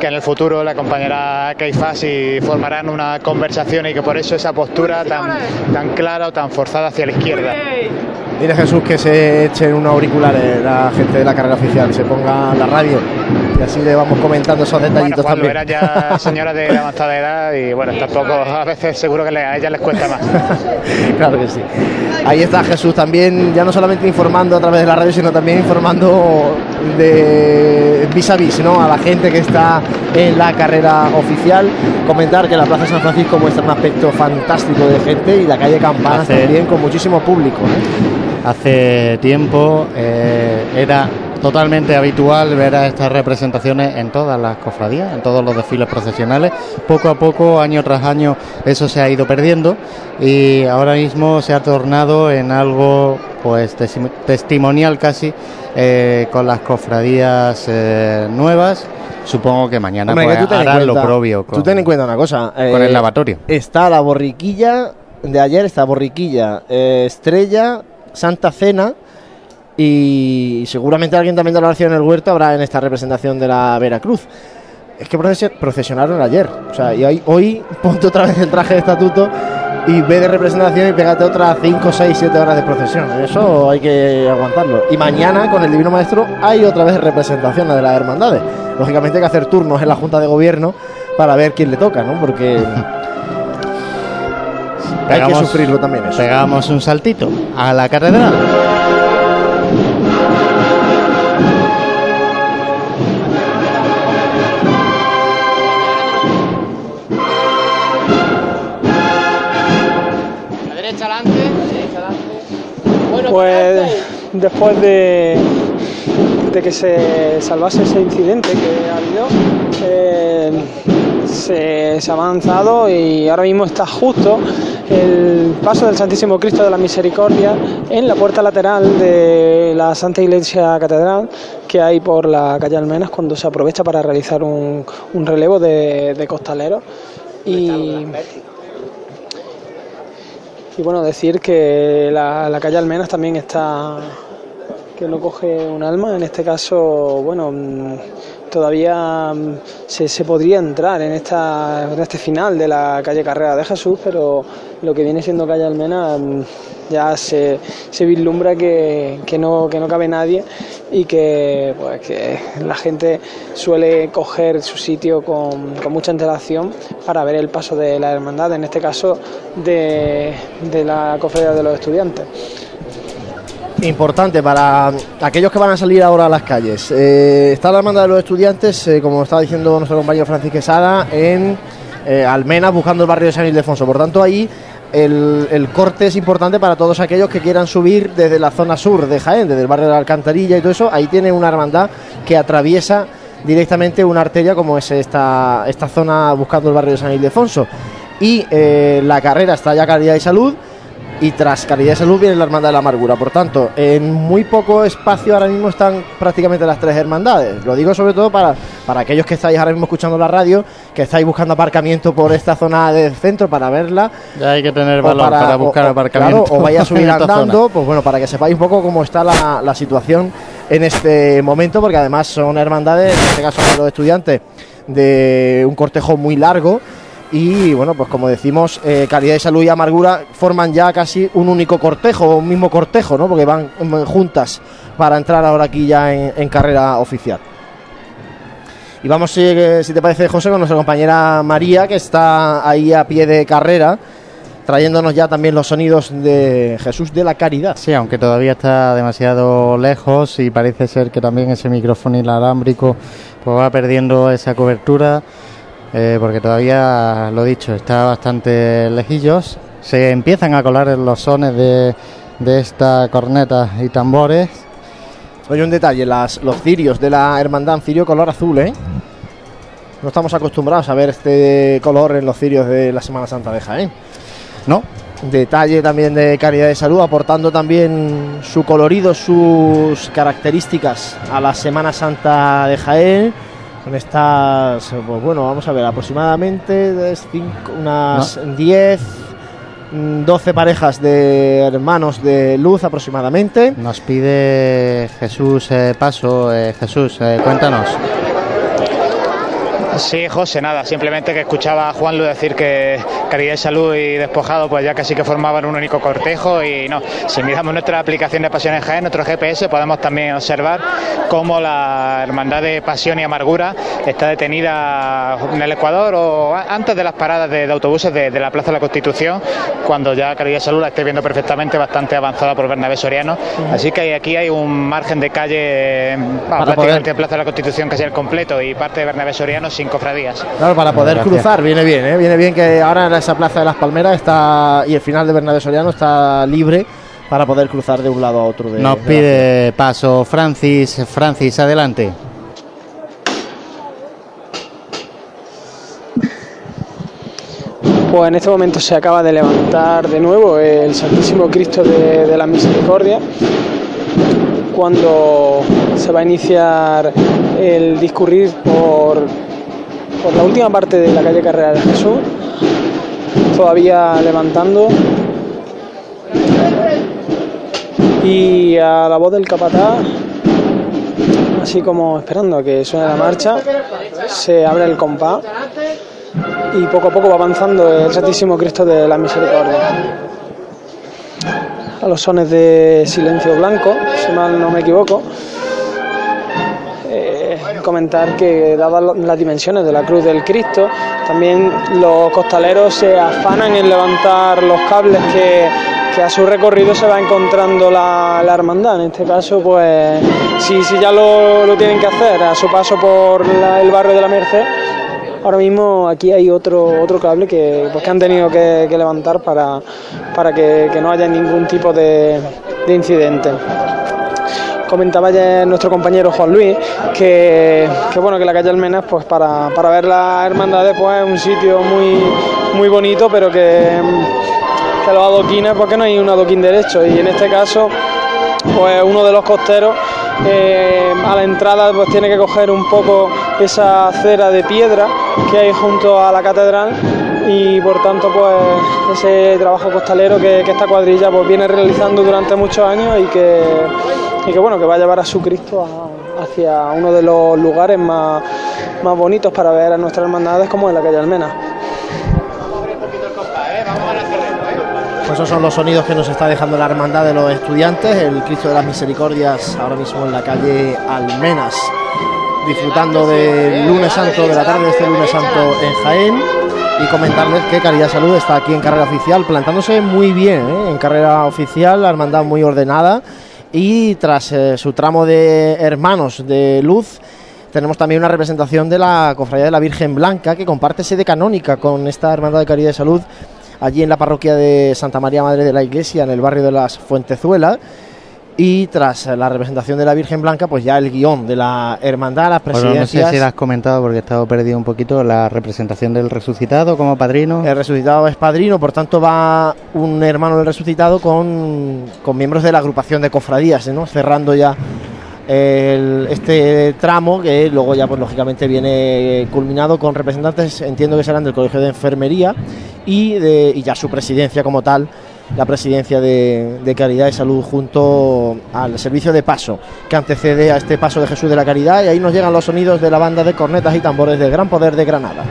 que en el futuro la acompañará Keifas y formarán una conversación y que por eso esa postura tan, tan clara o tan forzada hacia la izquierda. Dile Jesús que se echen unos auriculares la gente de la carrera oficial, se ponga la radio y así le vamos comentando esos detallitos cuando también. era ya señora de avanzada edad y bueno tampoco a veces seguro que a ella les cuesta más claro que sí. Ahí está Jesús también, ya no solamente informando a través de la radio, sino también informando de vis a vis, ¿no? A la gente que está en la carrera oficial. Comentar que la Plaza San Francisco muestra un aspecto fantástico de gente y la calle Campanas Hace- también con muchísimo público. ¿eh? Hace tiempo eh, era totalmente habitual ver a estas representaciones en todas las cofradías, en todos los desfiles procesionales. Poco a poco, año tras año, eso se ha ido perdiendo y ahora mismo se ha tornado en algo pues testimonial casi eh, con las cofradías eh, nuevas. Supongo que mañana Hombre, pues, que harán lo propio con, Tú ten en cuenta una cosa. eh, con el lavatorio. Está la borriquilla de ayer, está borriquilla, eh, estrella, Santa Cena y seguramente alguien también de la oración en el huerto habrá en esta representación de la Veracruz. Es que procesi- procesionaron ayer. O sea, y hoy, hoy ponte otra vez el traje de estatuto y ve de representación y pégate otras 5, 6, 7 horas de procesión. Eso hay que aguantarlo. Y mañana con el Divino Maestro hay otra vez representación la de las hermandades. Lógicamente hay que hacer turnos en la Junta de Gobierno para ver quién le toca, ¿no? Porque hay que Pegamos- sufrirlo también eso. Pegamos un saltito a la catedral. Pues después de, de que se salvase ese incidente que ha habido, eh, se, se ha avanzado y ahora mismo está justo el paso del Santísimo Cristo de la Misericordia en la puerta lateral de la Santa Iglesia Catedral que hay por la calle Almenas cuando se aprovecha para realizar un, un relevo de, de costaleros. Y, y bueno, decir que la, la calle Almenas también está, que no coge un alma, en este caso, bueno, mm, todavía mm, se, se podría entrar en, esta, en este final de la calle Carrera de Jesús, pero lo que viene siendo calle Almenas mm, ya se, se vislumbra que, que no, que no cabe nadie y que, pues, que la gente suele coger su sitio con, con mucha antelación para ver el paso de la hermandad, en este caso de, de la cofradía de los estudiantes. Importante para aquellos que van a salir ahora a las calles. Eh, está la hermandad de los estudiantes, eh, como estaba diciendo nuestro compañero Francisco Quesada, en eh, Almenas buscando el barrio de San Ildefonso. Por tanto, ahí el, el corte es importante para todos aquellos que quieran subir desde la zona sur de Jaén, desde el barrio de la Alcantarilla y todo eso. Ahí tiene una hermandad que atraviesa directamente una arteria como es esta, esta zona buscando el barrio de San Ildefonso. Y eh, la carrera está ya calidad y salud y tras Caridad y Salud viene la Hermandad de la Amargura. Por tanto, en muy poco espacio ahora mismo están prácticamente las tres hermandades. Lo digo sobre todo para, para aquellos que estáis ahora mismo escuchando la radio, que estáis buscando aparcamiento por esta zona del centro para verla. Ya hay que tener valor para, buscar o- aparcamiento. claro, o vaya a subir andando, zona. pues bueno, para que sepáis un poco cómo está la, la situación en este momento, porque además son hermandades, en este caso de los estudiantes, de un cortejo muy largo. Y bueno, pues como decimos, eh, Caridad y Salud y Amargura forman ya casi un único cortejo, un mismo cortejo, ¿no? Porque van mm, juntas para entrar ahora aquí ya en, carrera oficial. Y vamos, si, si te parece, José, con nuestra compañera María, que está ahí a pie de carrera, trayéndonos ya también los sonidos de Jesús de la Caridad. Sí, aunque todavía está demasiado lejos y parece ser que también ese micrófono inalámbrico pues va perdiendo esa cobertura, eh, porque todavía, lo dicho, está bastante lejillos. Se empiezan a colar los sones de, de esta corneta y tambores. Oye, un detalle, las, los cirios de la hermandad cirio color azul, ¿eh? No estamos acostumbrados a ver este color en los cirios de la Semana Santa de Jaén. No, detalle también de calidad de salud, aportando también su colorido, sus características a la Semana Santa de Jaén. Con estas, pues bueno, vamos a ver, aproximadamente cinco- unas 10, mm, 12 parejas de hermanos de luz aproximadamente. Nos pide Jesús eh, Paso. eh, Jesús, eh, cuéntanos. Sí, José, nada, simplemente que escuchaba a Juan Lu decir que Caridad y Salud y Despojado pues ya casi que formaban un único cortejo y no, si miramos nuestra aplicación de Pasión en Jaén, nuestro GPS, podemos también observar cómo la Hermandad de Pasión y Amargura está detenida en el Ecuador o antes de las paradas de, de autobuses de, de la Plaza de la Constitución, cuando ya Caridad y Salud la esté viendo perfectamente bastante avanzada por Bernabé Soriano, así que aquí hay un margen de calle, bueno, prácticamente Plaza de la Constitución casi el completo y parte de Bernabé Soriano sin cofradías. Claro, para poder Gracias. cruzar, viene bien, ¿eh? viene bien que ahora en esa plaza de las Palmeras está y el final de Bernabé Soriano está libre para poder cruzar de un lado a otro. De, Nos de la pide paso Francis. Francis, adelante. Pues en este momento se acaba de levantar de nuevo el Santísimo Cristo de, de la Misericordia, cuando se va a iniciar el discurrir por, por la última parte de la calle Carrera de Jesús, todavía levantando. Y a la voz del capataz, así como esperando a que suene la marcha, se abre el compás y poco a poco va avanzando el Santísimo Cristo de la Misericordia. A los sones de silencio blanco, si mal no me equivoco, comentar que dadas las dimensiones de la cruz del Cristo, también los costaleros se afanan en levantar los cables que, a su recorrido se va encontrando la, la hermandad. En este caso, pues si, si ya lo, lo tienen que hacer a su paso por el barrio de la Merced, Ahora mismo aquí hay otro otro cable que, pues, que han tenido que, levantar para, para que, no haya ningún tipo de incidente. Comentaba ayer nuestro compañero Juan Luis que, que, bueno que la calle Almenas pues para, para ver las hermandades pues es un sitio muy muy bonito pero que, que los adoquines porque no hay un adoquín derecho. Y en este caso pues uno de los costeros eh, a la entrada pues tiene que coger un poco esa acera de piedra que hay junto a la catedral y por tanto pues ese trabajo costalero que, esta cuadrilla pues viene realizando durante muchos años y que, bueno que va a llevar a su Cristo hacia uno de los lugares más, más bonitos para ver a nuestras hermandades como en la calle Almena. Pues esos son los sonidos que nos está dejando la hermandad de los estudiantes, el Cristo de las Misericordias ahora mismo en la calle Almenas, disfrutando del lunes santo, de la tarde de este lunes santo en Jaén y comentarles que Caridad Salud está aquí en carrera oficial, plantándose muy bien ¿eh? en carrera oficial, la hermandad muy ordenada y tras eh, su tramo de hermanos de luz tenemos también una representación de la Cofradía de la Virgen Blanca que comparte sede canónica con esta Hermandad de Caridad de Salud allí en la parroquia de Santa María Madre de la Iglesia, en el barrio de las Fuentezuelas. Y tras la representación de la Virgen Blanca, pues ya el guion de la hermandad, las Bueno, no sé presidencias. si lo has comentado porque he estado perdido un poquito. La representación del resucitado como padrino. El resucitado es padrino, por tanto va un hermano del resucitado con, con miembros de la agrupación de cofradías, ¿no? cerrando ya el- este tramo que luego ya pues lógicamente viene culminado con representantes, entiendo que serán del Colegio de Enfermería y, de, y ya su presidencia como tal, la presidencia de, de Caridad y Salud junto al servicio de paso que antecede a este paso de Jesús de la Caridad y ahí nos llegan los sonidos de la banda de cornetas y tambores del Gran Poder de Granada.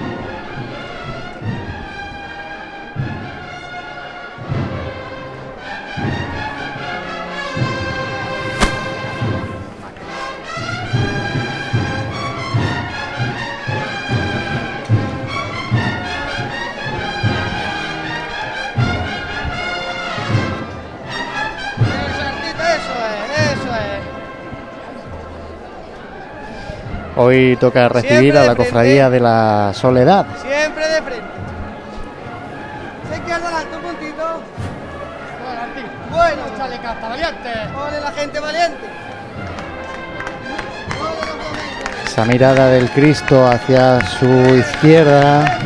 Hoy toca recibir a la cofradía de la Soledad. Siempre de frente. Se izquierda adelante un puntito. Bueno, chale casta, valiente. Ole la gente valiente. Esa mirada del Cristo hacia su izquierda.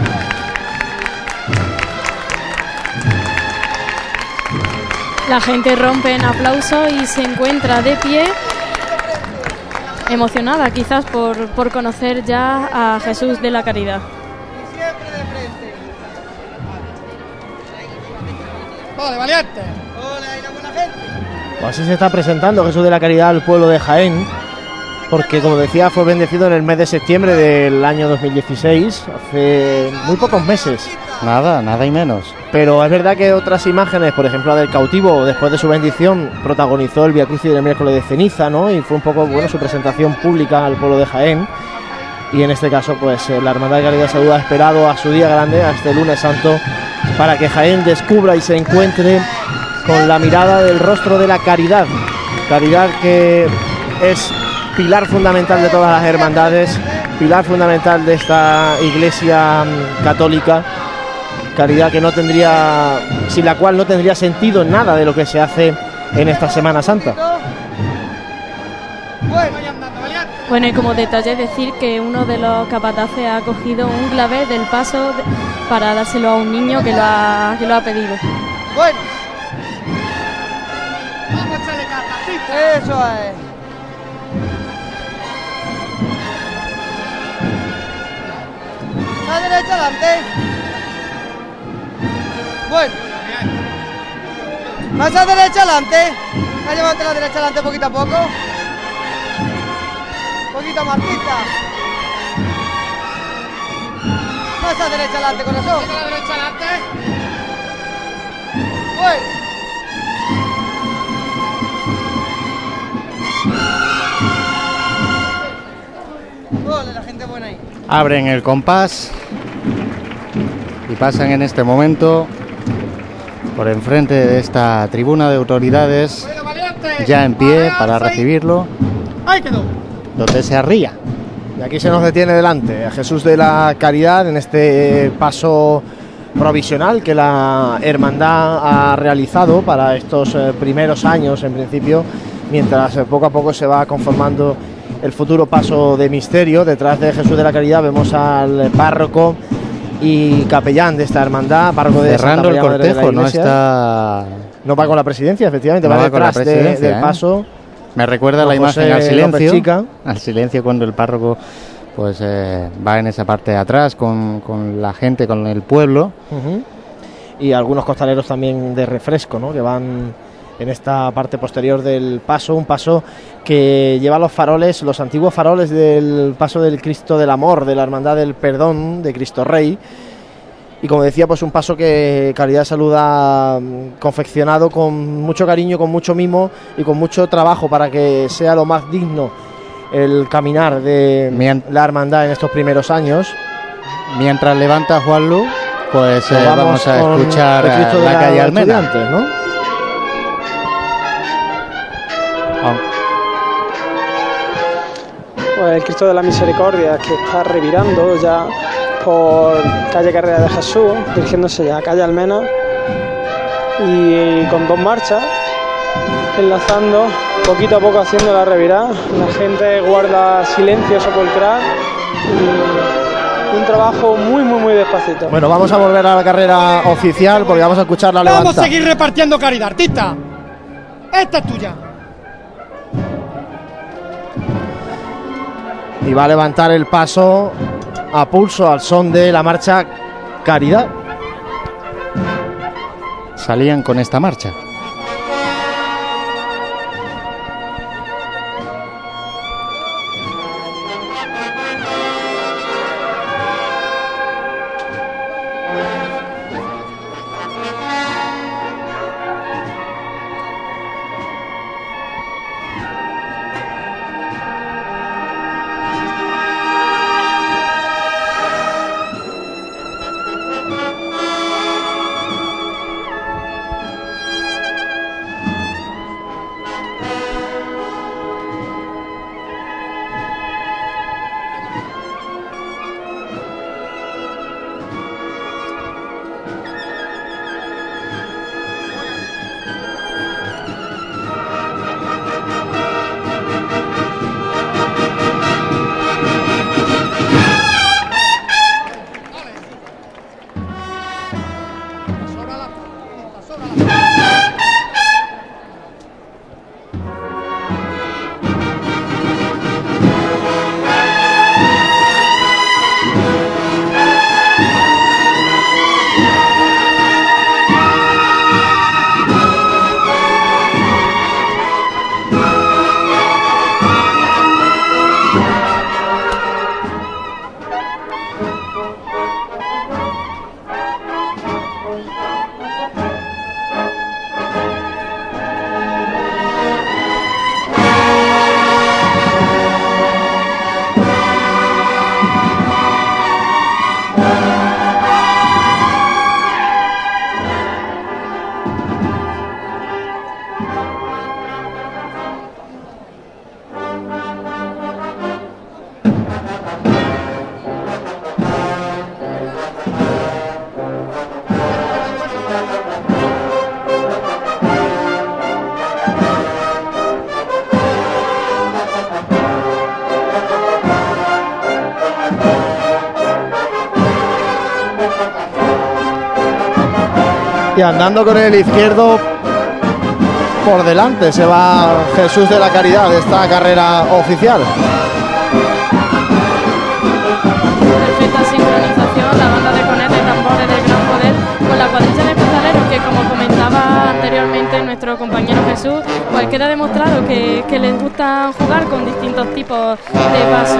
La gente rompe en aplauso y se encuentra de pie, emocionada quizás por, por conocer ya a Jesús de la Caridad. Vale, valiente. Pues así se está presentando Jesús de la Caridad al pueblo de Jaén, porque como decía fue bendecido en el mes de septiembre del año 2016, hace muy pocos meses. Nada, nada y menos. Pero es verdad que otras imágenes, por ejemplo la del cautivo, después de su bendición, protagonizó el Via Crucis del miércoles de ceniza, ¿no? Y fue un poco, bueno, su presentación pública al pueblo de Jaén. Y en este caso, pues eh, la Hermandad de Caridad Salud ha esperado a su día grande, a este lunes santo, para que Jaén descubra y se encuentre con la mirada del rostro de la caridad. Caridad que es pilar fundamental de todas las hermandades, pilar fundamental de esta iglesia mm, católica. Caridad que no tendría, sin la cual no tendría sentido nada de lo que se hace en esta Semana Santa. Bueno, y como detalle decir que uno de los capataces ha cogido un clave del paso de- para dárselo a un niño que lo ha, que lo ha pedido. Bueno. Vamos a echarle cartas, Eso es. La derecha adelante. Bueno. Más a derecha adelante. A llevarte la derecha adelante poquito a poco. Poquito más pista. Más a derecha adelante, corazón. la derecha adelante. Bueno. La gente buena ahí. Abren el compás y pasan en este momento por enfrente de esta tribuna de autoridades ya en pie para recibirlo, donde se arría. Y aquí se nos detiene delante a Jesús de la Caridad en este paso provisional que la hermandad ha realizado para estos eh, primeros años en principio, mientras eh, poco a poco se va conformando el futuro paso de misterio. Detrás de Jesús de la Caridad vemos al párroco y capellán de esta hermandad, párroco de Santa Cerrando el cortejo, no está. No va con la presidencia, efectivamente, no va, detrás de- del ¿eh? paso. Me recuerda la imagen José al silencio. Chica. Al silencio cuando el párroco pues eh, va en esa parte de atrás con, con la gente, con el pueblo. Y algunos costaleros también de refresco, ¿no? Que van en esta parte posterior del paso, un paso que lleva los faroles, los antiguos faroles del paso del Cristo del Amor, de la Hermandad del Perdón, de Cristo Rey. Y como decía, pues un paso que Caridad Salud ha mm, confeccionado con mucho cariño, con mucho mimo y con mucho trabajo para que sea lo más digno el caminar de la hermandad en estos primeros años. Mientras levanta Juan Lu, pues eh, vamos, a escuchar de la calle Almena. ¿no? Pues el Cristo de la Misericordia que está revirando ya por calle Carrera de Jesús, dirigiéndose ya a calle Almena y con dos marchas, enlazando poquito a poco haciendo la revirada. La gente guarda silencio sepulcral y un trabajo muy, muy, muy despacito. Bueno, vamos a volver a la carrera oficial porque vamos a escuchar la Vamos a seguir repartiendo caridad, artista. Esta es tuya. Y va a levantar el paso a pulso al son de la marcha Caridad. Salían con esta marcha. Andando con el izquierdo por delante se va Jesús de la Caridad de esta carrera oficial. Perfecta sincronización, la banda de cornetas y tambores del Gran Poder con la cuadrilla de costaleros que como comentaba anteriormente nuestro compañero Jesús, pues queda demostrado que, que les gusta jugar con distintos tipos de pasos.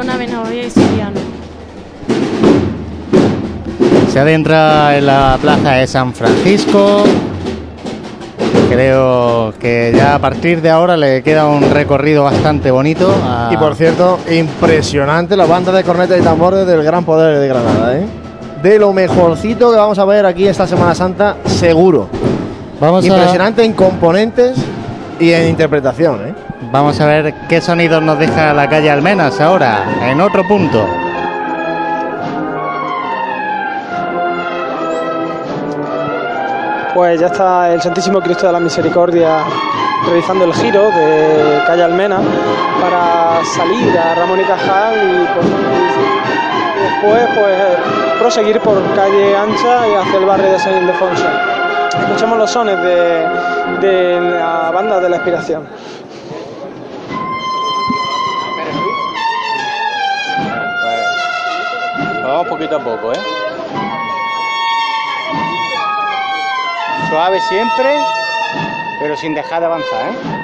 Benavides y Soriano. Se adentra en la plaza de San Francisco. Creo que ya a partir de ahora le queda un recorrido bastante bonito. a- Y por cierto, impresionante la banda de cornetas y tambores del Gran Poder de Granada, ¿eh? De lo mejorcito que vamos a ver aquí esta Semana Santa, seguro. Vamos a- impresionante en componentes y en interpretación, ¿eh? Vamos a ver qué sonidos nos deja la calle Almenas ahora, en otro punto. Pues ya está el Santísimo Cristo de la Misericordia realizando el giro de calle Almena para salir a Ramón y Cajal y, pues, después pues proseguir por calle Ancha y hacia el barrio de San Ildefonso. Escuchamos los sones de, de la banda de la inspiración. A poco, ¿eh? Suave siempre, pero sin dejar de avanzar, ¿eh?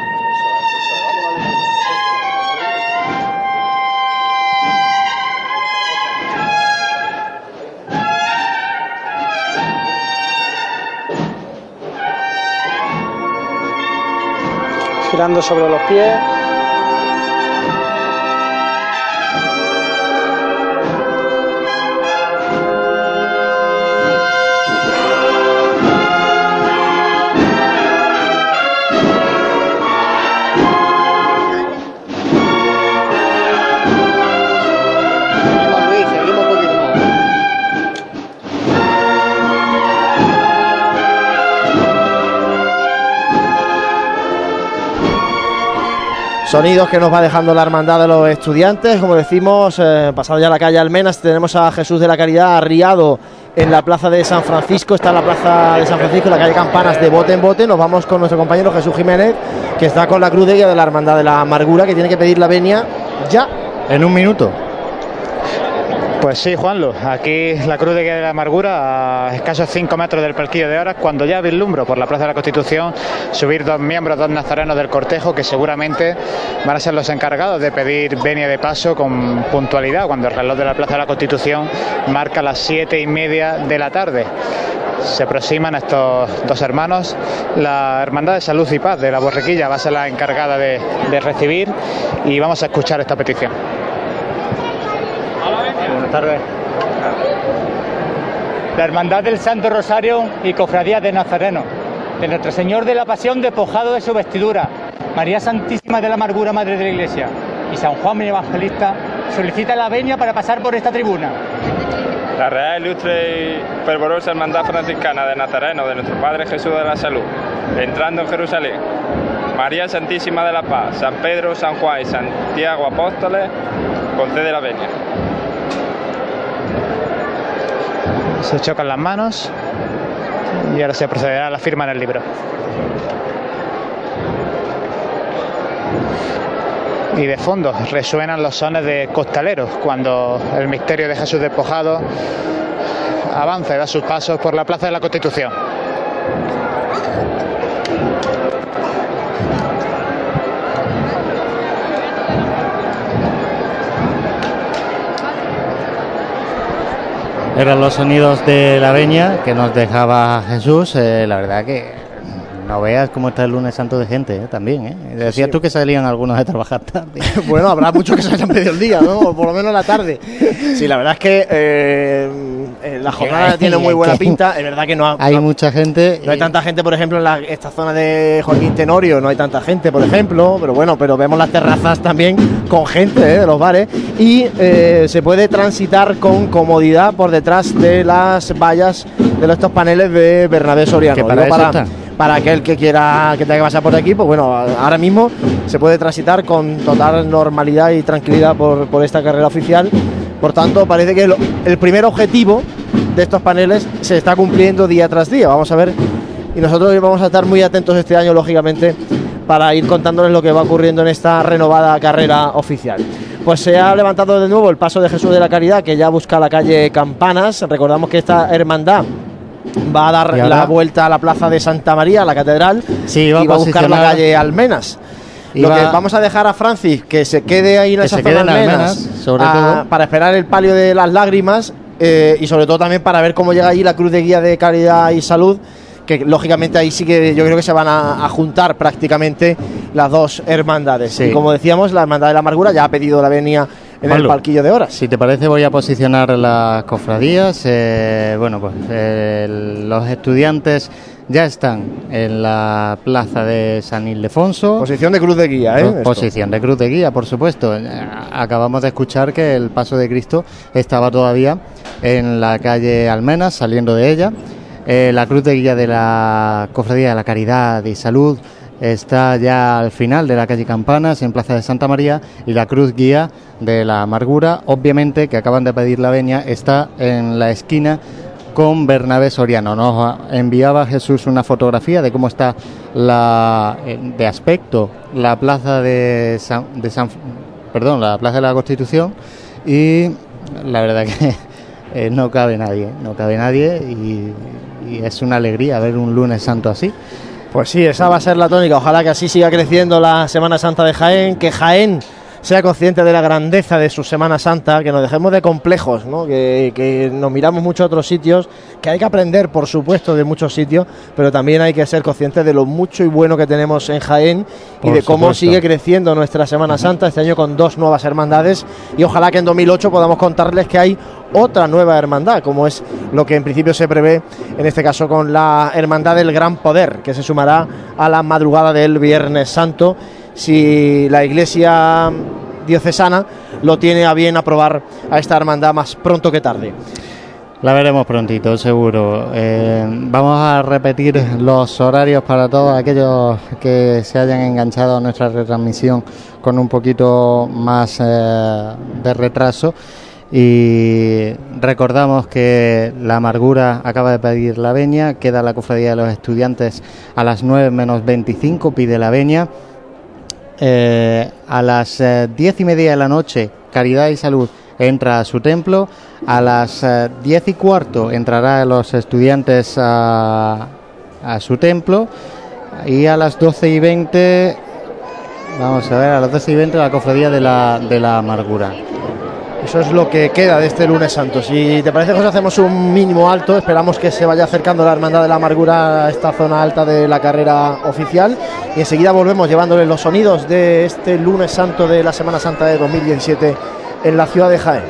girando sobre los pies. Sonidos que nos va dejando la hermandad de los estudiantes. Como decimos, eh, pasado ya la calle Almenas, tenemos a Jesús de la Caridad arriado en la plaza de San Francisco. Está la plaza de San Francisco, la calle Campanas, de bote en bote. Nos vamos con nuestro compañero Jesús Jiménez, que está con la cruz de guía de la hermandad de la amargura, que tiene que pedir la venia ya. En un minuto. Pues sí, Juanlo, aquí la Cruz de la Amargura, a escasos 5 metros del palquillo de horas, cuando ya vislumbro por la Plaza de la Constitución subir dos miembros, dos nazarenos del cortejo que seguramente van a ser los encargados de pedir venia de paso con puntualidad, cuando el reloj de la Plaza de la Constitución marca las siete y media de la tarde. Se aproximan estos dos hermanos. La Hermandad de Salud y Paz de la Borriquilla va a ser la encargada de recibir y vamos a escuchar esta petición. Buenas tardes. La Hermandad del Santo Rosario y Cofradía de Nazareno, de Nuestro Señor de la Pasión despojado de su vestidura, María Santísima de la Amargura, Madre de la Iglesia, y San Juan el Evangelista, solicita la venia para pasar por esta tribuna. La Real Ilustre y Fervorosa Hermandad Franciscana de Nazareno de nuestro Padre Jesús de la Salud, entrando en Jerusalén. María Santísima de la Paz, San Pedro, San Juan y Santiago Apóstoles, concede la venia. Se chocan las manos y ahora se procederá a la firma en el libro. Y de fondo resuenan los sones de costaleros cuando el misterio de Jesús despojado avanza y da sus pasos por la Plaza de la Constitución. Eran los sonidos de la veña que nos dejaba Jesús. Eh, la verdad que no veas cómo está el lunes santo de gente eh, también. ¿eh? Decías Sí. tú que salían algunos de trabajar tarde. bueno, habrá muchos que se hayan pedido el día, ¿no? O por lo menos la tarde. Sí, la verdad es que eh, eh, la jornada tiene muy buena pinta. Es verdad que no, ha- Hay no- mucha gente. no hay tanta gente, por ejemplo, en la- esta zona de Joaquín Tenorio, no hay tanta gente, por ejemplo, pero bueno, pero vemos las terrazas también con gente de los bares y se puede transitar con comodidad por detrás de las vallas de estos paneles de Bernabé Soriano. Que para para, aquel que quiera que tenga que pasar por aquí, pues bueno, ahora mismo se puede transitar con total normalidad y tranquilidad por, esta carrera oficial. Por tanto, parece que lo- el primer objetivo de estos paneles se está cumpliendo día tras día. Vamos a ver y nosotros vamos a estar muy atentos este año, lógicamente, para ir contándoles lo que va ocurriendo en esta renovada carrera oficial. Pues se ha levantado de nuevo el paso de Jesús de la Caridad, que ya busca la calle Campanas. Recordamos que esta hermandad va a dar la vuelta a la plaza de Santa María, a la catedral, Sí, va a y va a buscar la calle Almenas. Lo que vamos a dejar a Francis que se quede ahí en Que esa zona Almenas, Almenas, sobre a- todo. para esperar el palio de las lágrimas eh, y sobre todo también para ver cómo llega allí la cruz de guía de caridad y salud que lógicamente ahí sí que yo creo que se van a, a juntar prácticamente las dos hermandades. Sí. Y como decíamos, la hermandad de la amargura ya ha pedido la venia en el palquillo de horas. Si te parece, voy a posicionar las cofradías. Eh, bueno, pues eh, los estudiantes ya están en la plaza de San Ildefonso. Posición de cruz de guía, ¿eh? Esto. Posición de cruz de guía, por supuesto. Eh, Acabamos de escuchar que el paso de Cristo estaba todavía en la calle Almenas, saliendo de ella. Eh, la cruz de guía de la Cofradía de la Caridad y Salud está ya al final de la calle Campanas, en Plaza de Santa María, y la cruz guía de la Amargura, obviamente, que acaban de pedir la venia, está en la esquina con Bernabé Soriano. Nos enviaba Jesús una fotografía de cómo está la eh, de aspecto la plaza de San, de San perdón, la plaza de la Constitución y la verdad que eh, no cabe nadie, no cabe nadie y es una alegría ver un lunes santo así. Pues sí, esa va a ser la tónica. Ojalá que así siga creciendo la Semana Santa de Jaén, que Jaén sea consciente de la grandeza de su Semana Santa, que nos dejemos de complejos, ¿no? que, que nos miramos mucho a otros sitios, que hay que aprender, por supuesto, de muchos sitios, pero también hay que ser conscientes de lo mucho y bueno que tenemos en Jaén y de cómo supuesto. sigue creciendo nuestra Semana Santa este año con dos nuevas hermandades y ojalá que en 2008 podamos contarles que hay otra nueva hermandad, como es lo que en principio se prevé, en este caso con la Hermandad del Gran Poder, que se sumará a la madrugada del Viernes Santo, si la Iglesia diocesana lo tiene a bien aprobar a esta hermandad más pronto que tarde. La veremos prontito, seguro. Eh, vamos a repetir los horarios para todos aquellos que se hayan enganchado a nuestra retransmisión con un poquito más eh, de retraso. Y recordamos que la amargura acaba de pedir la veña, queda la cofradía de los estudiantes a las 9 menos 25, pide la veña. Eh, a las eh, diez y media de la noche, Caridad y Salud entra a su templo. A las eh, diez y cuarto entrará los estudiantes a, a su templo. Y a las doce y veinte, vamos a ver, a las doce y veinte la cofradía de la, de la amargura. Eso es lo que queda de este lunes santo. Si te parece, José, hacemos un mínimo alto. Esperamos que se vaya acercando la Hermandad de la Amargura a esta zona alta de la carrera oficial. Y enseguida volvemos llevándoles los sonidos de este lunes santo de la Semana Santa de 2017 en la ciudad de Jaén.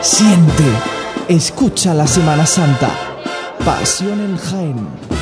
Siente, escucha la Semana Santa. Pasión en Jaén.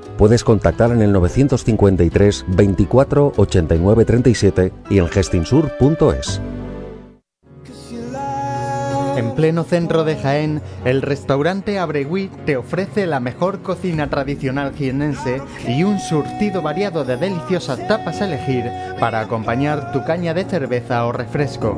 Puedes contactar en el 953 24 89 37 y en gestinsur.es. En pleno centro de Jaén, el restaurante Abregui te ofrece la mejor cocina tradicional jienense y un surtido variado de deliciosas tapas a elegir para acompañar tu caña de cerveza o refresco.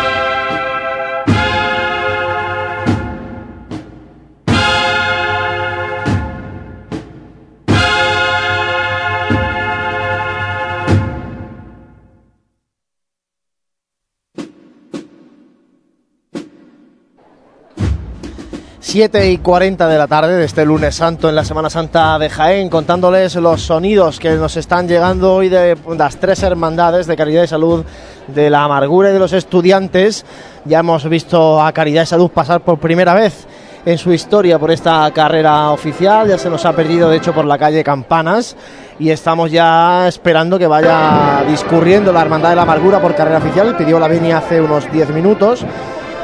Siete y 40 de la tarde de este lunes santo en la Semana Santa de Jaén, contándoles los sonidos que nos están llegando hoy de las tres hermandades de Caridad y Salud de la Amargura y de los Estudiantes. Ya hemos visto a Caridad y Salud pasar por primera vez en su historia por esta carrera oficial, ya se nos ha perdido de hecho por la calle Campanas y estamos ya esperando que vaya discurriendo la Hermandad de la Amargura por carrera oficial, pidió la venia hace unos 10 minutos.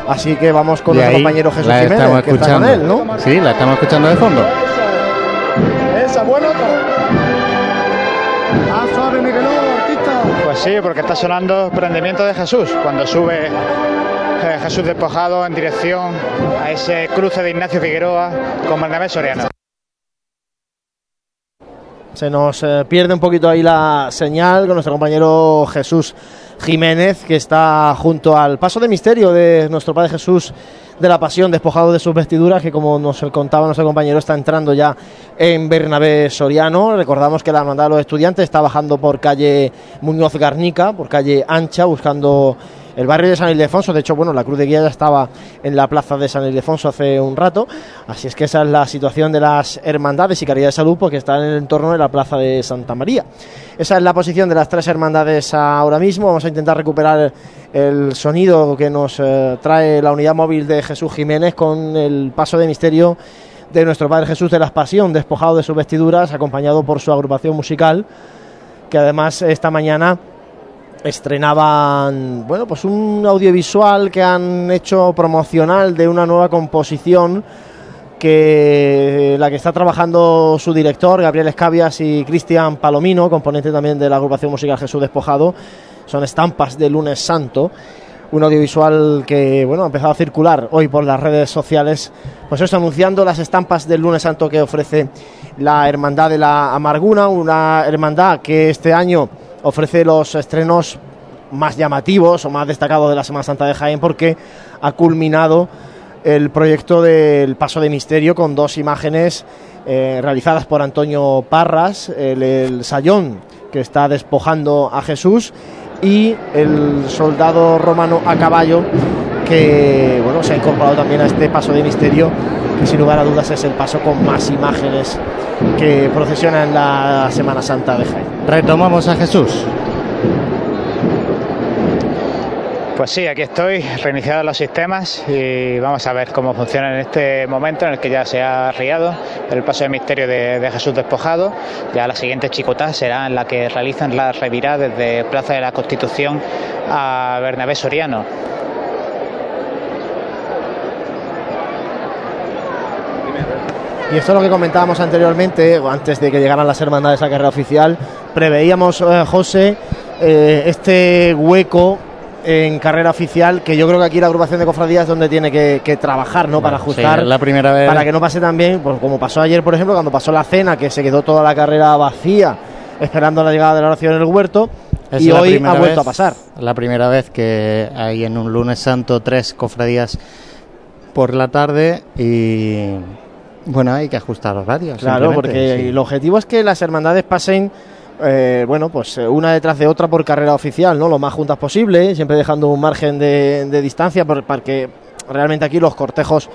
Así que vamos con Y nuestro compañero Jesús la Jiménez, estamos que está con escuchando. él, ¿no? Sí, la estamos escuchando de fondo. Esa, bueno. Ah, suave, Miguelón, artista. Pues sí, porque está sonando Prendimiento de Jesús, cuando sube eh, Jesús despojado en dirección a ese cruce de Ignacio Figueroa con Bernabé Soriano. Se nos eh, pierde un poquito ahí la señal con nuestro compañero Jesús Jiménez, que está junto al paso de misterio de nuestro Padre Jesús de la Pasión, despojado de sus vestiduras, que como nos contaba nuestro compañero, está entrando ya en Bernabé Soriano. Recordamos que la hermandad de los estudiantes está bajando por calle Muñoz Garnica, por calle Ancha, buscando el barrio de San Ildefonso. De hecho, bueno, la Cruz de Guía ya estaba en la plaza de San Ildefonso hace un rato. Así es que esa es la situación de las hermandades y caridad de salud, porque están en el entorno de la plaza de Santa María. Esa es la posición de las tres hermandades ahora mismo. Vamos a intentar recuperar el sonido que nos eh, trae la unidad móvil de Jesús Jiménez con el paso de misterio de nuestro Padre Jesús de la Pasión, despojado de sus vestiduras, acompañado por su agrupación musical, que además esta mañana estrenaban bueno pues un audiovisual que han hecho promocional de una nueva composición que la que está trabajando su director Gabriel Escabias y Cristian Palomino componente también de la agrupación musical Jesús Despojado. Son estampas de lunes santo un audiovisual que bueno ha empezado a circular hoy por las redes sociales pues eso anunciando las estampas del lunes santo que ofrece la hermandad de la amarguna una hermandad que este año ofrece los estrenos más llamativos o más destacados de la Semana Santa de Jaén porque ha culminado el proyecto del Paso de Misterio con dos imágenes eh, realizadas por Antonio Parras, el, el sayón que está despojando a Jesús y el soldado romano a caballo que bueno se ha incorporado también a este paso de misterio que sin lugar a dudas es el paso con más imágenes que procesiona en la Semana Santa de Jaén. Retomamos a Jesús. Pues sí, aquí estoy, reiniciado los sistemas y vamos a ver cómo funciona en este momento en el que ya se ha arriado el paso de misterio de, de Jesús despojado. Ya la siguiente chicotá será en la que realizan la revirada desde Plaza de la Constitución a Bernabé Soriano. Y esto es lo que comentábamos anteriormente, antes de que llegaran las hermandades a carrera oficial. Preveíamos, eh, José, eh, este hueco en carrera oficial, que yo creo que aquí la agrupación de cofradías es donde tiene que, que trabajar, ¿no? Para ajustar. Sí, la primera vez. Para que no pase también, pues, como pasó ayer, por ejemplo, cuando pasó la cena, que se quedó toda la carrera vacía, esperando la llegada de la oración en el huerto. Es y hoy ha vuelto vez- a pasar. La primera vez que hay en un lunes santo tres cofradías por la tarde y bueno, hay que ajustar horarios. Claro, porque sí. el objetivo es que las hermandades pasen, eh, bueno, pues eh, una detrás de otra por carrera oficial, ¿no? Lo más juntas posible, siempre dejando un margen de, de distancia, por- porque realmente aquí los cortejos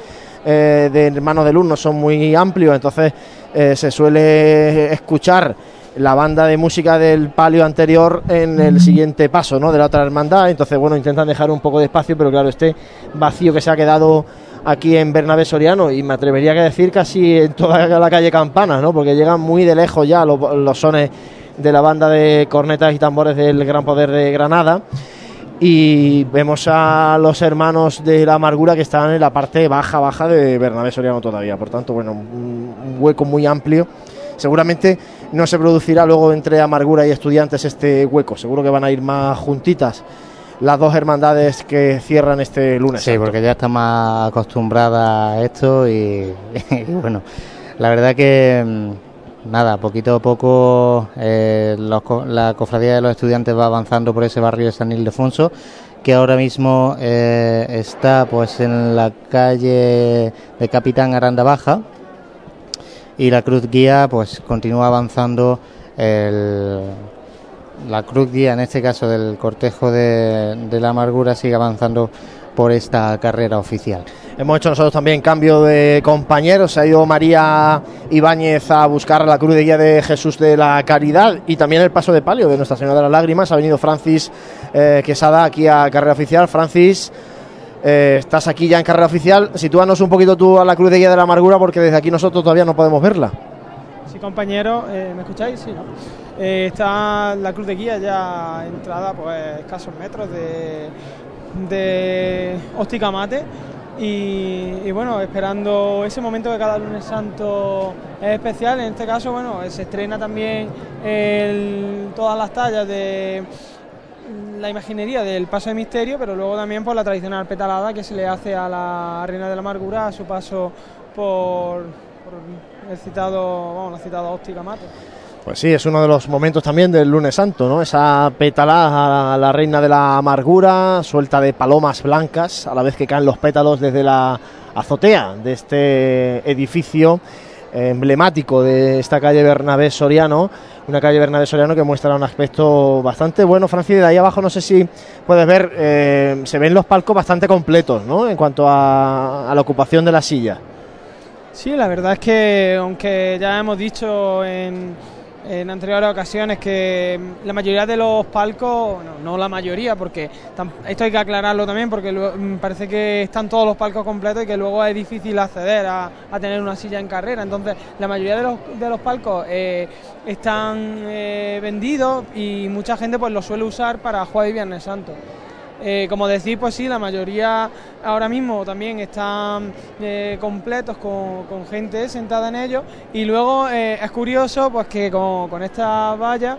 eh, de hermanos de luz no son muy amplios, entonces eh, se suele escuchar la banda de música del palio anterior en el siguiente paso, ¿no? De la otra hermandad, entonces, bueno, intentan dejar un poco de espacio, pero claro, este vacío que se ha quedado aquí en Bernabé Soriano y me atrevería a decir casi en toda la calle Campana, ¿no? Porque llegan muy de lejos ya los, los sones de la banda de cornetas y tambores del Gran Poder de Granada y vemos a los hermanos de la amargura que están en la parte baja, baja de Bernabé Soriano todavía. Por tanto, bueno, un hueco muy amplio. Seguramente no se producirá luego entre amargura y estudiantes este hueco. Seguro que van a ir más juntitas las dos hermandades que cierran este lunes. Sí, porque ya está más acostumbrada a esto y, y bueno, la verdad que mm, nada, poquito a poco eh, los la cofradía de los estudiantes va avanzando por ese barrio de San Ildefonso que ahora mismo eh, está pues en la calle de Capitán Aranda Baja y la cruz guía pues continúa avanzando el, la cruz guía en este caso del cortejo de, de la amargura sigue avanzando por esta carrera oficial. Hemos hecho nosotros también cambio de compañeros. Se ha ido María Ibáñez a buscar la cruz de guía de Jesús de la Caridad y también el paso de palio de Nuestra Señora de las Lágrimas. Ha venido Francis eh, Quesada aquí a carrera oficial. Francis, eh, estás aquí ya en carrera oficial. Sitúanos un poquito tú a la cruz de guía de la amargura porque desde aquí nosotros todavía no podemos verla. Sí, compañero, eh, ¿me escucháis? Sí, ¿no? Eh, está la cruz de guía ya entrada, pues escasos metros de, de Mate. Y, bueno, esperando ese momento que cada lunes santo es especial. En este caso, bueno, se estrena también todas las tallas de la imaginería del paso de misterio, pero luego también por la tradicional petalada que se le hace a la Reina de la Amargura a su paso por, por el citado, vamos, la citada óptica mate. Pues sí, es uno de los momentos también del lunes santo, ¿no? Esa pétala a la reina de la amargura, suelta de palomas blancas, a la vez que caen los pétalos desde la azotea de este edificio emblemático de esta calle Bernabé Soriano, una calle Bernabé Soriano que muestra un aspecto bastante bueno, Francis, de ahí abajo no sé si puedes ver, eh, se ven los palcos bastante completos, ¿no? En cuanto a, a la ocupación de la silla. Sí, la verdad es que aunque ya hemos dicho en, en anteriores ocasiones que la mayoría de los palcos, no, no la mayoría, porque esto hay que aclararlo también, porque mm, parece que están todos los palcos completos y que luego es difícil acceder a, a tener una silla en carrera. Entonces, la mayoría de los, de los palcos eh, están eh, vendidos y mucha gente pues los suele usar para jueves y Viernes Santo. Eh, como decís, pues sí, la mayoría ahora mismo también están eh, completos con, gente sentada en ellos. Y luego eh, es curioso pues que con, con esta valla,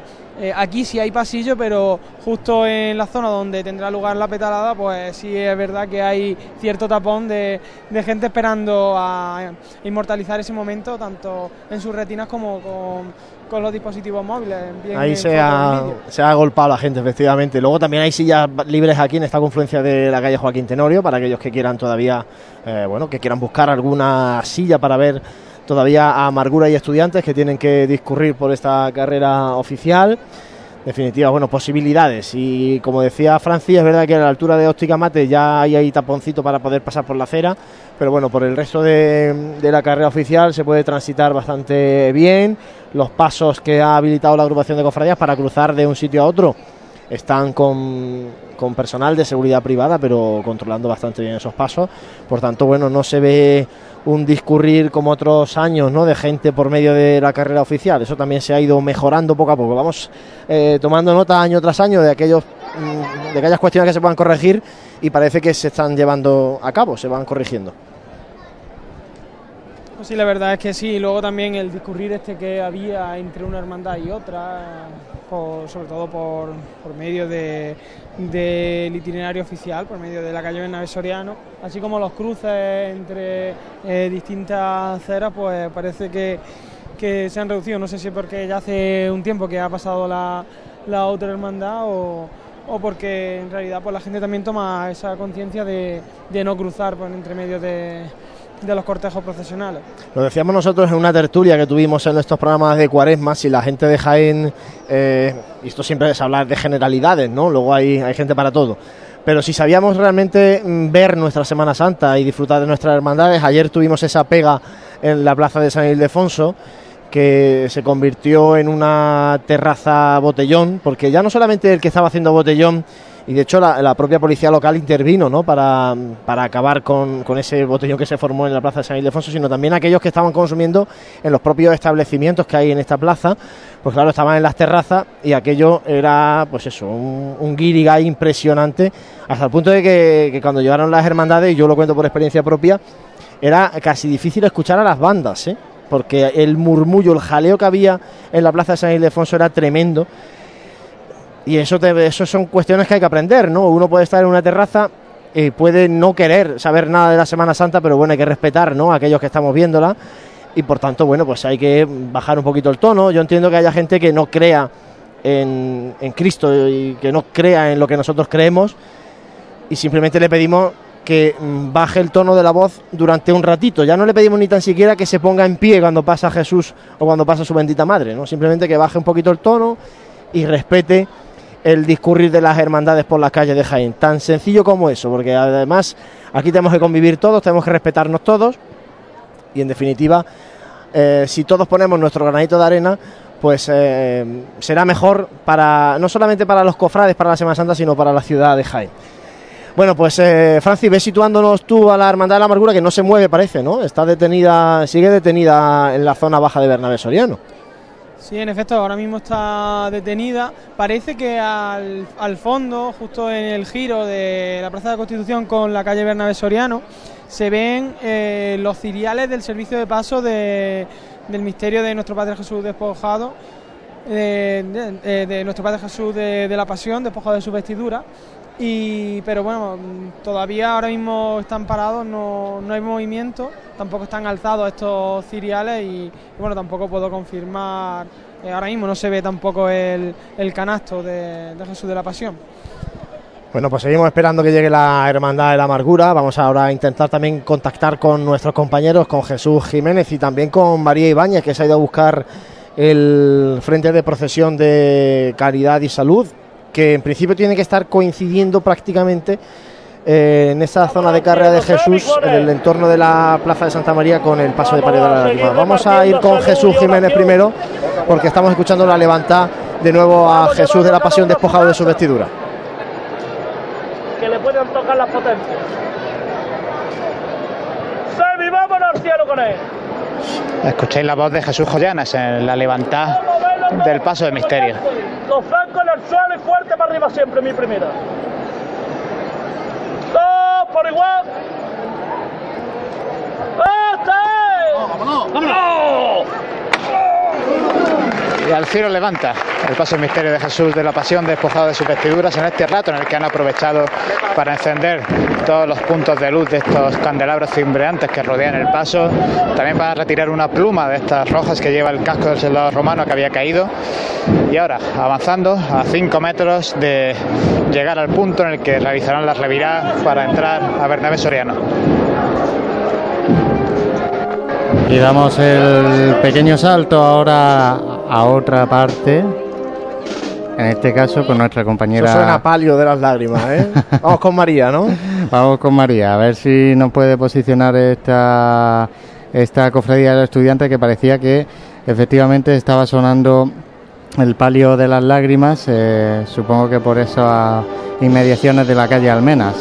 aquí sí hay pasillo, pero justo en la zona donde tendrá lugar la petalada, pues sí es verdad que hay cierto tapón de, de gente esperando a inmortalizar ese momento, tanto en sus retinas como con, con los dispositivos móviles. bien Ahí se ha, se ha agolpado la gente, efectivamente. Luego también hay sillas libres aquí en esta confluencia de la calle Joaquín Tenorio, para aquellos que quieran todavía, eh, bueno, que quieran buscar alguna silla para ver todavía a Amargura y estudiantes que tienen que discurrir por esta carrera oficial. Definitiva, bueno, posibilidades. Y como decía Francis, es verdad que a la altura de Óptica Mate ya hay ahí taponcito para poder pasar por la acera, pero bueno, por el resto de, de la carrera oficial se puede transitar bastante bien. Los pasos que ha habilitado la agrupación de cofradías para cruzar de un sitio a otro están con, con personal de seguridad privada, pero controlando bastante bien esos pasos. Por tanto, bueno, no se ve un discurrir como otros años, ¿no? De gente por medio de la carrera oficial. Eso también se ha ido mejorando poco a poco. Vamos eh, tomando nota año tras año de aquellos mm, de aquellas cuestiones que se puedan corregir y parece que se están llevando a cabo, se van corrigiendo. Pues sí, la verdad es que sí. Luego también el discurrir este que había entre una hermandad y otra, por- sobre todo por, por medio de- del itinerario oficial, por medio de la calle Bernabé Soriano, así como los cruces entre eh, distintas aceras, pues parece que, que se han reducido. No sé si porque ya hace un tiempo que ha pasado la, la otra hermandad o, o porque en realidad pues la gente también toma esa conciencia de, de no cruzar por entre medio de, de los cortejos procesionales. Lo decíamos nosotros en una tertulia que tuvimos en nuestros programas de Cuaresma, si la gente de Jaén, eh, y esto siempre es hablar de generalidades, ¿no? Luego hay, hay gente para todo. Pero si sabíamos realmente mm, ver nuestra Semana Santa y disfrutar de nuestras hermandades, ayer tuvimos esa pega en la plaza de San Ildefonso, que se convirtió en una terraza botellón, porque ya no solamente el que estaba haciendo botellón, y de hecho la, propia policía local intervino ¿no? para, para acabar con, con ese botellón que se formó en la plaza de San Ildefonso, sino también aquellos que estaban consumiendo en los propios establecimientos que hay en esta plaza, pues claro, estaban en las terrazas y aquello era, pues eso, un, un guirigay impresionante, hasta el punto de que, que cuando llegaron las hermandades, y yo lo cuento por experiencia propia, era casi difícil escuchar a las bandas, ¿eh? porque el murmullo, el jaleo que había en la plaza de San Ildefonso era tremendo. Y eso, te- eso son cuestiones que hay que aprender, ¿no? Uno puede estar en una terraza y puede no querer saber nada de la Semana Santa, pero bueno, hay que respetar, ¿no? A aquellos que estamos viéndola. Y por tanto, bueno, pues hay que bajar un poquito el tono. Yo entiendo que haya gente que no crea en, en Cristo y que no crea en lo que nosotros creemos. Y simplemente le pedimos que mm, baje el tono de la voz durante un ratito. Ya no le pedimos ni tan siquiera que se ponga en pie cuando pasa Jesús o cuando pasa su bendita madre, ¿no? Simplemente que baje un poquito el tono y respete el discurrir de las hermandades por las calles de Jaén. Tan sencillo como eso, porque además aquí tenemos que convivir todos, tenemos que respetarnos todos y en definitiva, eh, si todos ponemos nuestro granito de arena, pues eh, será mejor para no solamente para los cofrades para la Semana Santa, sino para la ciudad de Jaén. Bueno, pues eh, Francis, ves situándonos tú a la Hermandad de la Amargura que no se mueve, parece, ¿no? Está detenida, sigue detenida en la zona baja de Bernabé Soriano. Sí, en efecto, ahora mismo está detenida. Parece que al, fondo, justo en el giro de la Plaza de la Constitución con la calle Bernabé Soriano, se ven eh, los ciriales del servicio de paso de- del misterio de nuestro Padre Jesús despojado, eh, de, de- de nuestro Padre Jesús de la Pasión, despojado de su vestidura. Y, pero bueno, todavía ahora mismo están parados, no, no hay movimiento, tampoco están alzados estos ciriales y, y bueno, tampoco puedo confirmar, eh, ahora mismo no se ve tampoco el, el canasto de, de Jesús de la Pasión. Bueno, pues seguimos esperando que llegue la Hermandad de la Amargura. Vamos ahora a intentar también contactar con nuestros compañeros, con Jesús Jiménez y también con María Ibáñez, que se ha ido a buscar el frente de procesión de Caridad y Salud, que en principio tiene que estar coincidiendo prácticamente eh, en esa zona de carrera de Jesús, en el entorno de la Plaza de Santa María, con el paso de Palio de la Lágrima. Vamos a ir con Jesús Jiménez primero, porque estamos escuchando la levanta de nuevo a Jesús de la Pasión despojado de su vestidura. que le puedan tocar las potencias. ¡Semi, vámonos al cielo con él! Escuchéis la voz de Jesús Joyanas en la levantada del paso de misterio. Los francos en el suelo y fuerte para arriba siempre, mi primera. Dos por igual. ¡Hasta ¡Vámonos! ¡Vámonos! Y al cielo levanta el paso del misterio de Jesús de la Pasión despojado de sus vestiduras en este rato en el que han aprovechado para encender todos los puntos de luz de estos candelabros cimbreantes que rodean el paso, también para retirar una pluma de estas rojas que lleva el casco del soldado romano que había caído y ahora avanzando a 5 metros de llegar al punto en el que realizarán la revirada para entrar a Bernabé Soriano. Y damos el pequeño salto ahora a otra parte. En este caso con nuestra compañera. Eso suena palio de las lágrimas, ¿eh? Vamos con María, ¿no? Vamos con María, a ver si nos puede posicionar esta, esta cofradía de los estudiantes que parecía que efectivamente estaba sonando el palio de las lágrimas, eh, supongo que por esas inmediaciones de la calle Almenas.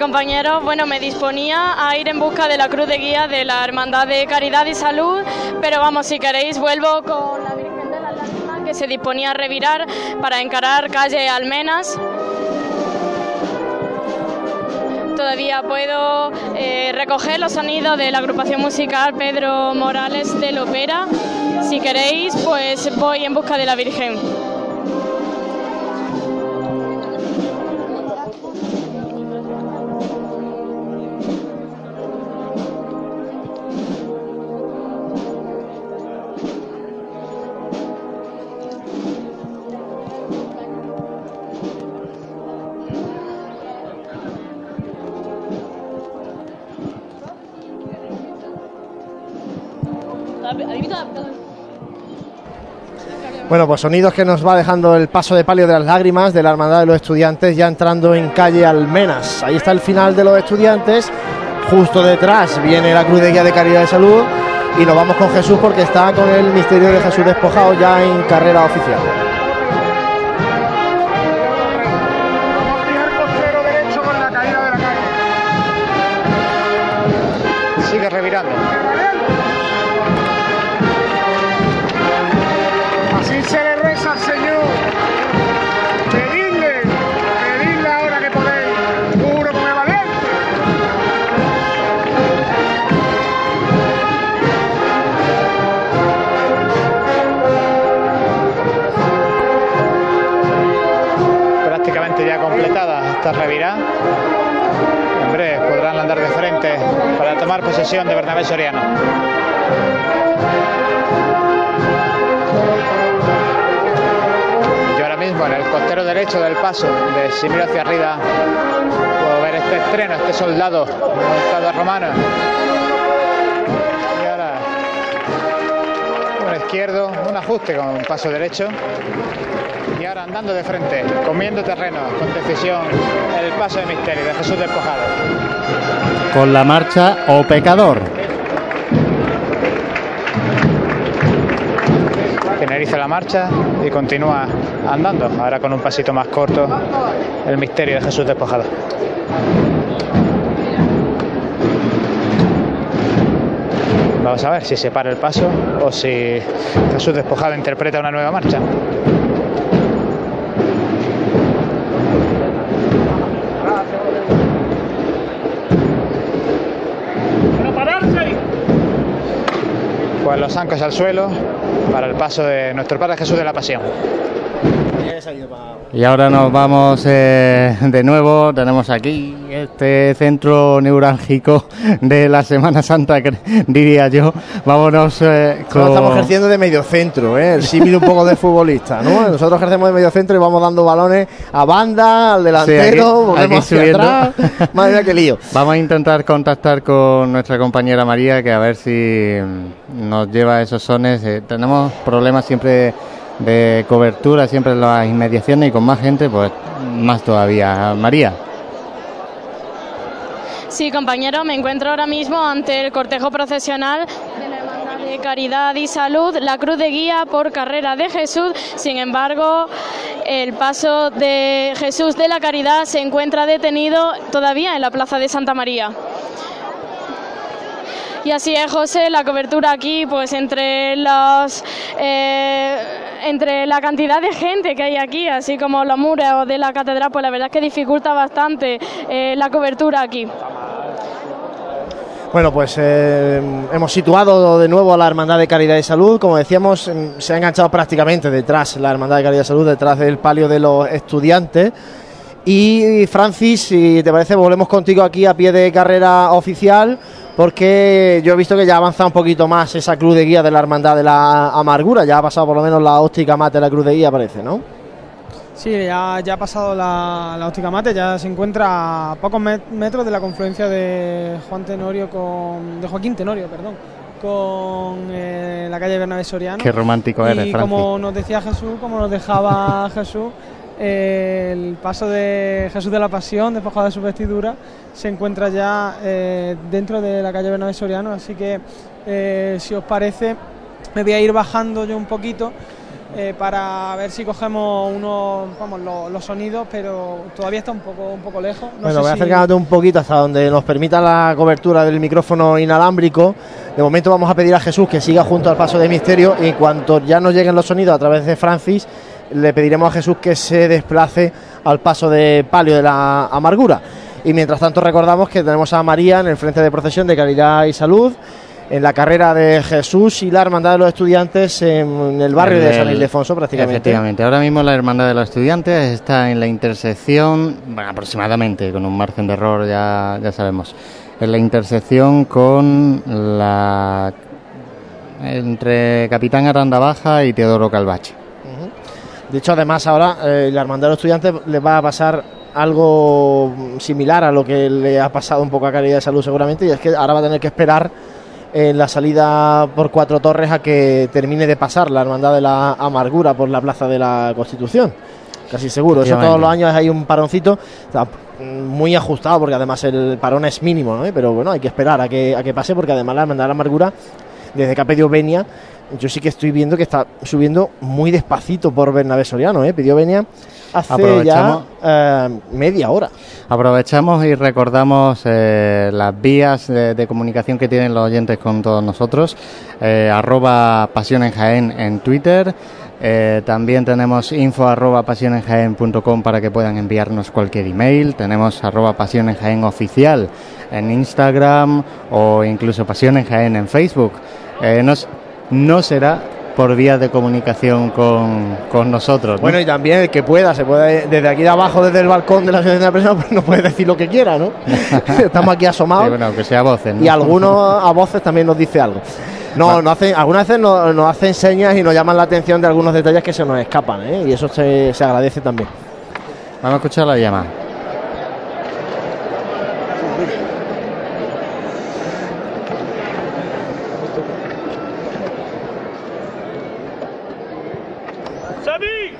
Compañeros, bueno, me disponía a ir en busca de la cruz de guía de la Hermandad de Caridad y Salud, pero vamos, si queréis, vuelvo con la Virgen de Lágrimas que se disponía a revirar para encarar calle Almenas. Todavía puedo eh, recoger los sonidos de la agrupación musical Pedro Morales de Lopera. Si queréis, pues voy en busca de la Virgen. Bueno, pues sonidos que nos va dejando el paso de palio de las lágrimas de la Hermandad de los Estudiantes, ya entrando en calle Almenas. Ahí está el final de los estudiantes. Justo detrás viene la Cruz de Guía de Caridad de Salud. Y nos vamos con Jesús porque está con el misterio de Jesús despojado ya en carrera oficial. Esta revirada. En podrán andar de frente para tomar posesión de Bernabé Soriano. Y ahora mismo en el costero derecho del paso, de si miro hacia arriba, puedo ver este estreno, este soldado montado romano. Y ahora el izquierdo, un ajuste con paso derecho. Y ahora andando de frente, comiendo terreno, con decisión, el paso de misterio de Jesús despojado. Con la marcha o pecador. Finaliza la marcha y continúa andando, ahora con un pasito más corto, el misterio de Jesús despojado. Vamos a ver si se para el paso o si Jesús despojado interpreta una nueva marcha. Los zancos al suelo para el paso de nuestro Padre Jesús de la Pasión. Y ahora nos vamos eh, de nuevo, tenemos aquí este centro neurálgico de la Semana Santa, que diría yo. Vámonos eh, con... Estamos ejerciendo de medio centro, ¿eh? el símil un poco de futbolista, ¿no? Nosotros ejercemos de medio centro y vamos dando balones a banda, al delantero, volvemos hacia atrás. Madre mía, qué lío. Vamos a intentar contactar con nuestra compañera María, que a ver si nos lleva esos sones. Eh, tenemos problemas siempre de cobertura, siempre en las inmediaciones y con más gente, pues más todavía. María. Sí, compañero, me encuentro ahora mismo ante el cortejo procesional de de Caridad y Salud, la Cruz de Guía por Carrera de Jesús. Sin embargo, el paso de Jesús de la Caridad se encuentra detenido todavía en la Plaza de Santa María. Y así es, José, la cobertura aquí, pues entre los, eh, entre la cantidad de gente que hay aquí, así como los muros de la catedral, pues la verdad es que dificulta bastante eh, la cobertura aquí. Bueno, pues eh, hemos situado de nuevo a la Hermandad de Caridad y Salud. Como decíamos, se ha enganchado prácticamente detrás la Hermandad de Caridad y Salud, detrás del palio de los estudiantes. Y Francis, si te parece, volvemos contigo aquí a pie de carrera oficial, porque yo he visto que ya ha avanzado un poquito más esa cruz de guía de la Hermandad de la Amargura. Ya ha pasado por lo menos la óptica mate de la cruz de guía, parece, ¿no? Sí, ya, ya ha pasado la, la óptica mate, ya se encuentra a pocos met- metros de la confluencia de Juan Tenorio con. de Joaquín Tenorio, perdón, con eh, la calle Bernabé Soriano. Qué romántico eres, Y Francis. como nos decía Jesús, como nos dejaba Jesús, eh, el paso de Jesús de la Pasión, despojado de su vestidura, se encuentra ya eh, dentro de la calle Bernabé Soriano, así que eh, si os parece, me voy a ir bajando yo un poquito eh, para ver si cogemos unos, vamos, lo- los, sonidos, pero todavía está un poco, un poco lejos. No bueno, voy si- acercándote un poquito hasta donde nos permita la cobertura del micrófono inalámbrico. De momento vamos a pedir a Jesús que siga junto al paso de misterio y en cuanto ya nos lleguen los sonidos a través de Francis, le pediremos a Jesús que se desplace al paso de palio de la amargura. Y mientras tanto recordamos que tenemos a María en el frente de procesión de Caridad y Salud, en la carrera de Jesús y la Hermandad de los Estudiantes en el barrio de San Ildefonso prácticamente. Efectivamente, ahora mismo la Hermandad de los Estudiantes está en la intersección, bueno, aproximadamente, con un margen de error ya, ya sabemos, en la intersección con la... entre Capitán Aranda Baja y Teodoro Calvache. De hecho, además, ahora eh, la Hermandad de los Estudiantes le va a pasar algo similar a lo que le ha pasado un poco a Caridad de Salud seguramente, y es que ahora va a tener que esperar en la salida por Cuatro Torres a que termine de pasar la Hermandad de la Amargura por la Plaza de la Constitución. Casi seguro, eso todos los años hay un paroncito muy ajustado porque además el parón es mínimo, ¿no? pero bueno, hay que esperar a que, a que pase porque además la Hermandad de la Amargura, desde que ha pedido Venia, yo sí que estoy viendo que está subiendo muy despacito por Bernabé Soriano, ¿eh? pidió Venia hace ya eh, media hora. Aprovechamos y recordamos eh, las vías de, de comunicación que tienen los oyentes con todos nosotros. Eh, arroba Pasión en Jaén en Twitter. Eh, también tenemos info arroba pasionenjaen.com para que puedan enviarnos cualquier email. Tenemos arroba Pasión en Jaén oficial en Instagram o incluso Pasión en Jaén en Facebook. Eh, nos- no será por vías de comunicación con, con nosotros. ¿no? Bueno, y también el que pueda, se puede, desde aquí de abajo, desde el balcón de la Asociación de la Prensa, pues no puede decir lo que quiera, ¿no? Estamos aquí asomados. Sí, bueno, aunque sea voces. ¿no? y algunos a voces también nos dice algo. No, no hacen, algunas veces nos, nos hacen señas y nos llaman la atención de algunos detalles que se nos escapan, ¿eh? y eso se, se agradece también. Vamos a escuchar la llamada. ¡Semi!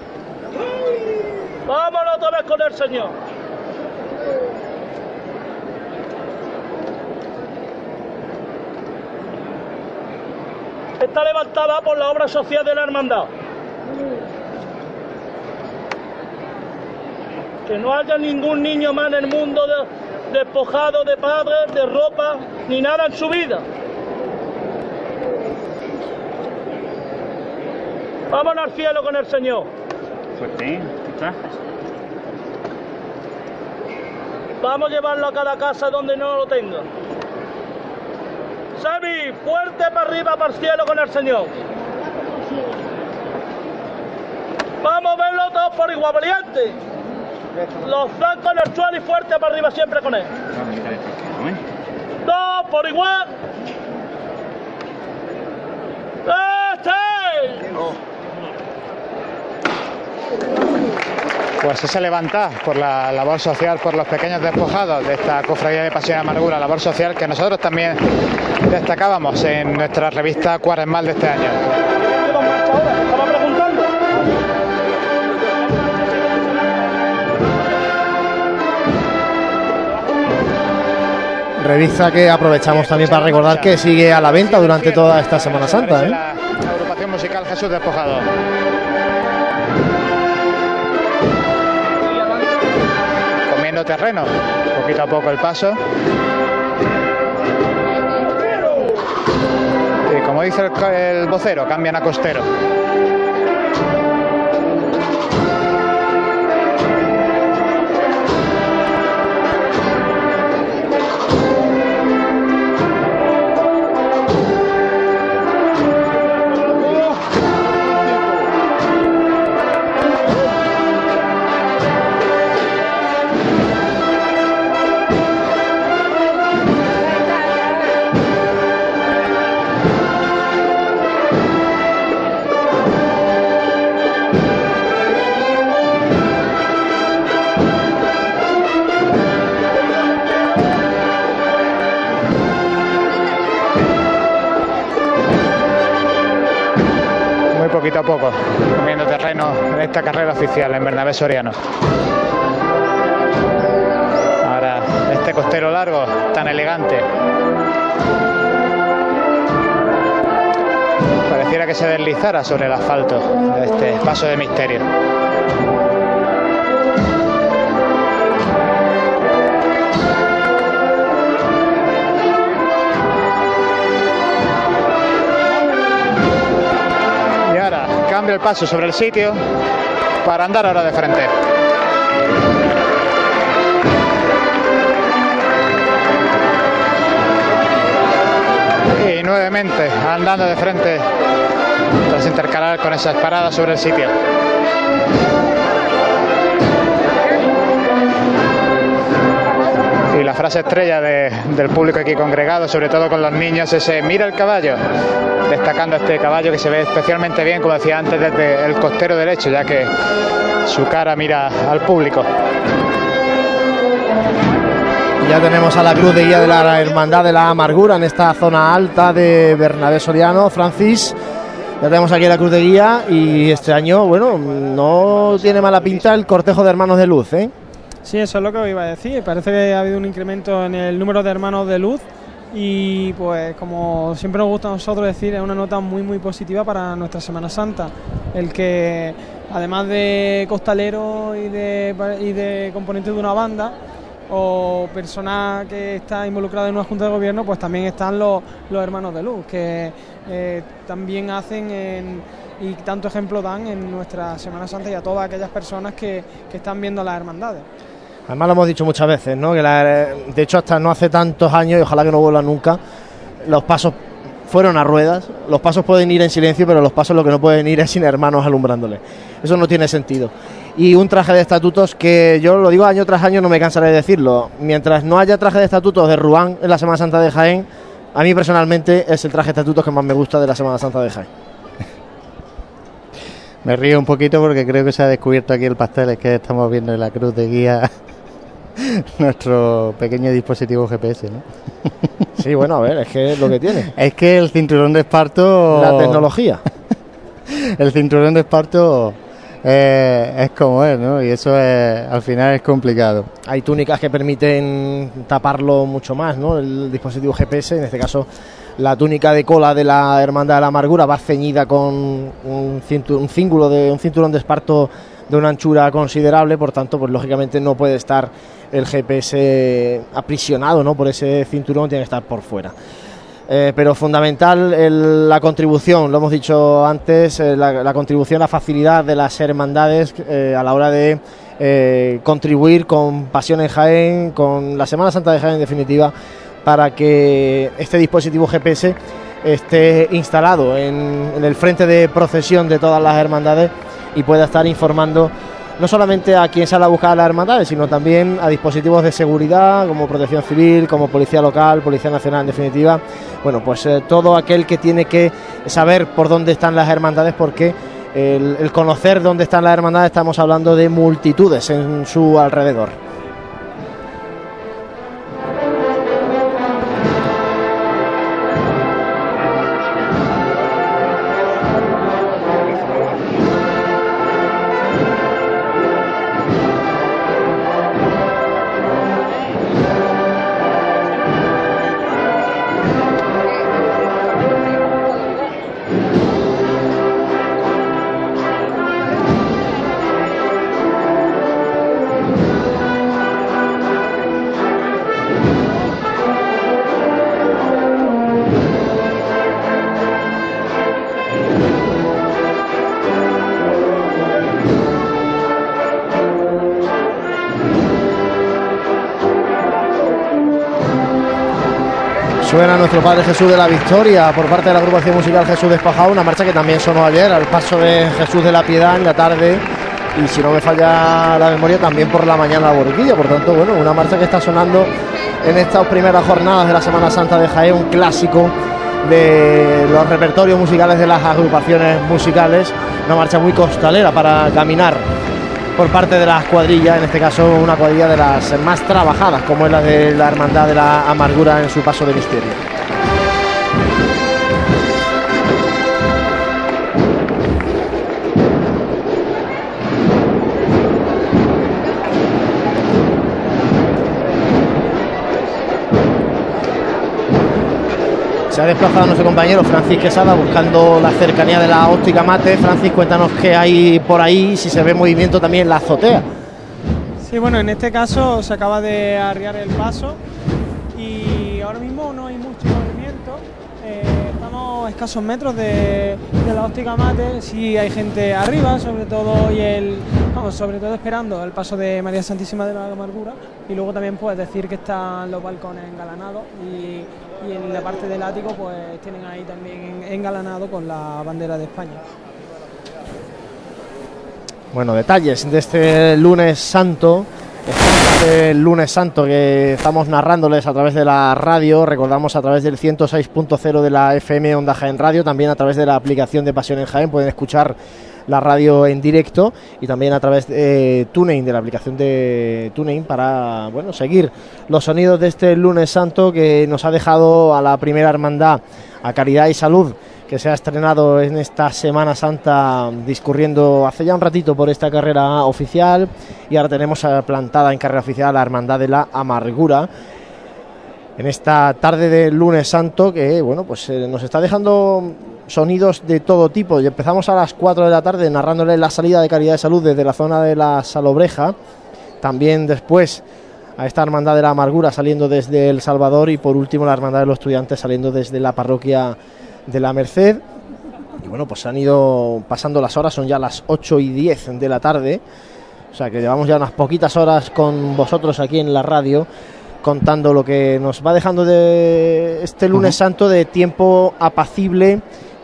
¡Vámonos Señor! Está levantada por la obra social de la hermandad. Que no haya ningún niño más en el mundo de- despojado de padres, de ropa, ni nada en su vida. Vámonos al cielo con el Señor. Vamos a llevarlo a cada casa donde no lo tenga. Sami, fuerte para arriba, para el cielo con el Señor. Vamos a verlo todos por igual, valiente. Los zancos en el suelo y fuerte para arriba siempre con él. Todos por igual. ¡Este! Pues ese levanta por la labor social, por los pequeños despojados de esta cofradía de Pasión y Amargura, labor social que nosotros también destacábamos en nuestra revista Cuaresmal de este año. Revista que aprovechamos también para recordar que sigue a la venta durante toda esta Semana Santa. ¿eh? La agrupación musical Jesús Despojado. Terreno, poquito a poco el paso. Y como dice el, el vocero, cambian a costero. Poquito a poco, comiendo terreno en esta carrera oficial en Bernabé Soriano. Ahora, este costero largo, tan elegante. Pareciera que se deslizara sobre el asfalto de este paso de misterio. El paso sobre el sitio para andar ahora de frente. Y nuevamente andando de frente tras intercalar con esas paradas sobre el sitio. La frase estrella de- del público aquí congregado, sobre todo con los niños, es mira el caballo, destacando este caballo que se ve especialmente bien, como decía antes, desde el costero derecho, ya que su cara mira al público. Ya tenemos a la cruz de guía de la Hermandad de la Amargura en esta zona alta de Bernabé Soriano. Francis, ya tenemos aquí la cruz de guía y este año, bueno, no tiene mala pinta el cortejo de hermanos de luz, ¿eh? Sí, eso es lo que os iba a decir. Parece que ha habido un incremento en el número de hermanos de luz y pues como siempre nos gusta a nosotros decir, es una nota muy muy positiva para nuestra Semana Santa. El que además de costalero y de, y de una banda o persona que está involucrada en una junta de gobierno, pues también están los, los hermanos de luz, que eh, también hacen en- y tanto ejemplo dan en nuestra Semana Santa y a todas aquellas personas que, que están viendo las hermandades. Además lo hemos dicho muchas veces, ¿no? Que de hecho hasta no hace tantos años y ojalá que no vuelva nunca, los pasos fueron a ruedas, los pasos pueden ir en silencio, pero los pasos lo que no pueden ir es sin hermanos alumbrándoles. Eso no tiene sentido. Y un traje de estatutos que yo lo digo año tras año, no me cansaré de decirlo. Mientras no haya traje de estatutos de Ruán en la Semana Santa de Jaén, a mí personalmente es el traje de estatutos que más me gusta de la Semana Santa de Jaén. Me río un poquito porque creo que se ha descubierto aquí el pastel, que estamos viendo en la cruz de guía nuestro pequeño dispositivo GPS, ¿no? Sí, bueno, a ver, es que es lo que tiene. Es que el cinturón de esparto... La tecnología. el cinturón de esparto eh, es como es, ¿no? Y eso es, al final es complicado. Hay túnicas que permiten taparlo mucho más, ¿no? El dispositivo GPS, en este caso la túnica de cola de la Hermandad de la Amargura va ceñida con un, cintu- un cíngulo de un cinturón de esparto de una anchura considerable, por tanto, pues lógicamente no puede estar el GPS aprisionado, ¿no? Por ese cinturón tiene que estar por fuera. Eh, pero fundamental la contribución, lo hemos dicho antes, eh, la, la contribución a facilidad de las hermandades eh, a la hora de contribuir con Pasión en Jaén, con la Semana Santa de Jaén en definitiva, para que este dispositivo GPS esté instalado en el frente de procesión de todas las hermandades y pueda estar informando no solamente a quien sale a buscar a las hermandades, sino también a dispositivos de seguridad como Protección Civil, como Policía Local, Policía Nacional en definitiva. Bueno, pues eh, todo aquel que tiene que saber por dónde están las hermandades porque el, el conocer dónde están las hermandades estamos hablando de multitudes en su alrededor. Nuestro Padre Jesús de la Victoria por parte de la agrupación musical Jesús Despajado, una marcha que también sonó ayer al paso de Jesús de la Piedad en la tarde y si no me falla la memoria también por la mañana la borriquilla, por tanto, bueno, una marcha que está sonando en estas primeras jornadas de la Semana Santa de Jaén, un clásico de los repertorios musicales de las agrupaciones musicales, una marcha muy costalera para caminar por parte de las cuadrillas, en este caso una cuadrilla de las más trabajadas, como es la de la Hermandad de la Amargura en su paso de misterio. Ha desplazado nuestro compañero Francis Quesada buscando la cercanía de la óptica mate. Francis, cuéntanos qué hay por ahí, si se ve movimiento también en la azotea. Sí, bueno, en este caso se acaba de arriar el paso y ahora mismo no hay mucho movimiento. Eh, estamos a escasos metros de, de la óptica mate. Sí hay gente arriba, sobre todo y el, vamos, sobre todo esperando el paso de María Santísima de la Amargura. Y luego también puedes decir que están los balcones engalanados y, y en la parte del ático pues tienen ahí también engalanado con la bandera de España. Bueno, detalles de este lunes santo. Este lunes santo que estamos narrándoles a través de la radio, recordamos a través del 106.0 de la FM Onda Jaén Radio, también a través de la aplicación de Pasión en Jaén, pueden escuchar la radio en directo y también a través de TuneIn, de la aplicación de TuneIn, para bueno, seguir los sonidos de este lunes santo que nos ha dejado a la primera hermandad, a Caridad y Salud, que se ha estrenado en esta Semana Santa discurriendo hace ya un ratito por esta carrera oficial. Y ahora tenemos eh, plantada en carrera oficial la Hermandad de la Amargura en esta tarde de lunes santo que bueno pues eh, nos está dejando sonidos de todo tipo y empezamos a las 4 de la tarde narrándole la salida de Caridad de Salud desde la zona de la Salobreja también después a esta Hermandad de la Amargura saliendo desde El Salvador y por último la Hermandad de los Estudiantes saliendo desde la parroquia de la Merced. Y bueno, pues han ido pasando las horas, son ya las 8 y 10 de la tarde. O sea que llevamos ya unas poquitas horas con vosotros aquí en la radio contando lo que nos va dejando de este lunes santo de tiempo apacible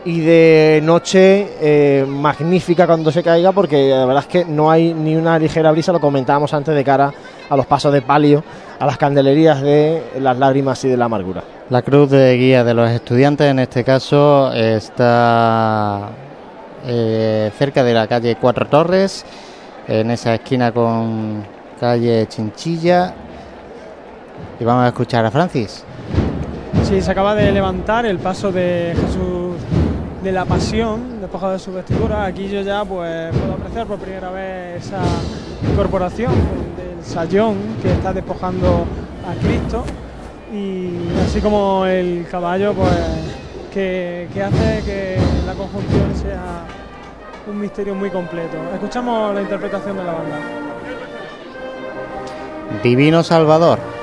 y de noche eh, magnífica cuando se caiga porque la verdad es que no hay ni una ligera brisa, lo comentábamos antes de cara a los pasos de palio, a las candelerías de las lágrimas y de la amargura. La cruz de guía de los estudiantes en este caso está eh, cerca de la calle Cuatro Torres, en esa esquina con calle Chinchilla. Y vamos a escuchar a Francis. Sí, se acaba de levantar el paso de Jesús de la Pasión, despojado de su vestidura. Aquí yo ya pues puedo apreciar por primera vez esa incorporación del sayón que está despojando a Cristo y así como el caballo pues que, que hace que la conjunción sea un misterio muy completo. Escuchamos la interpretación de la banda. Divino Salvador.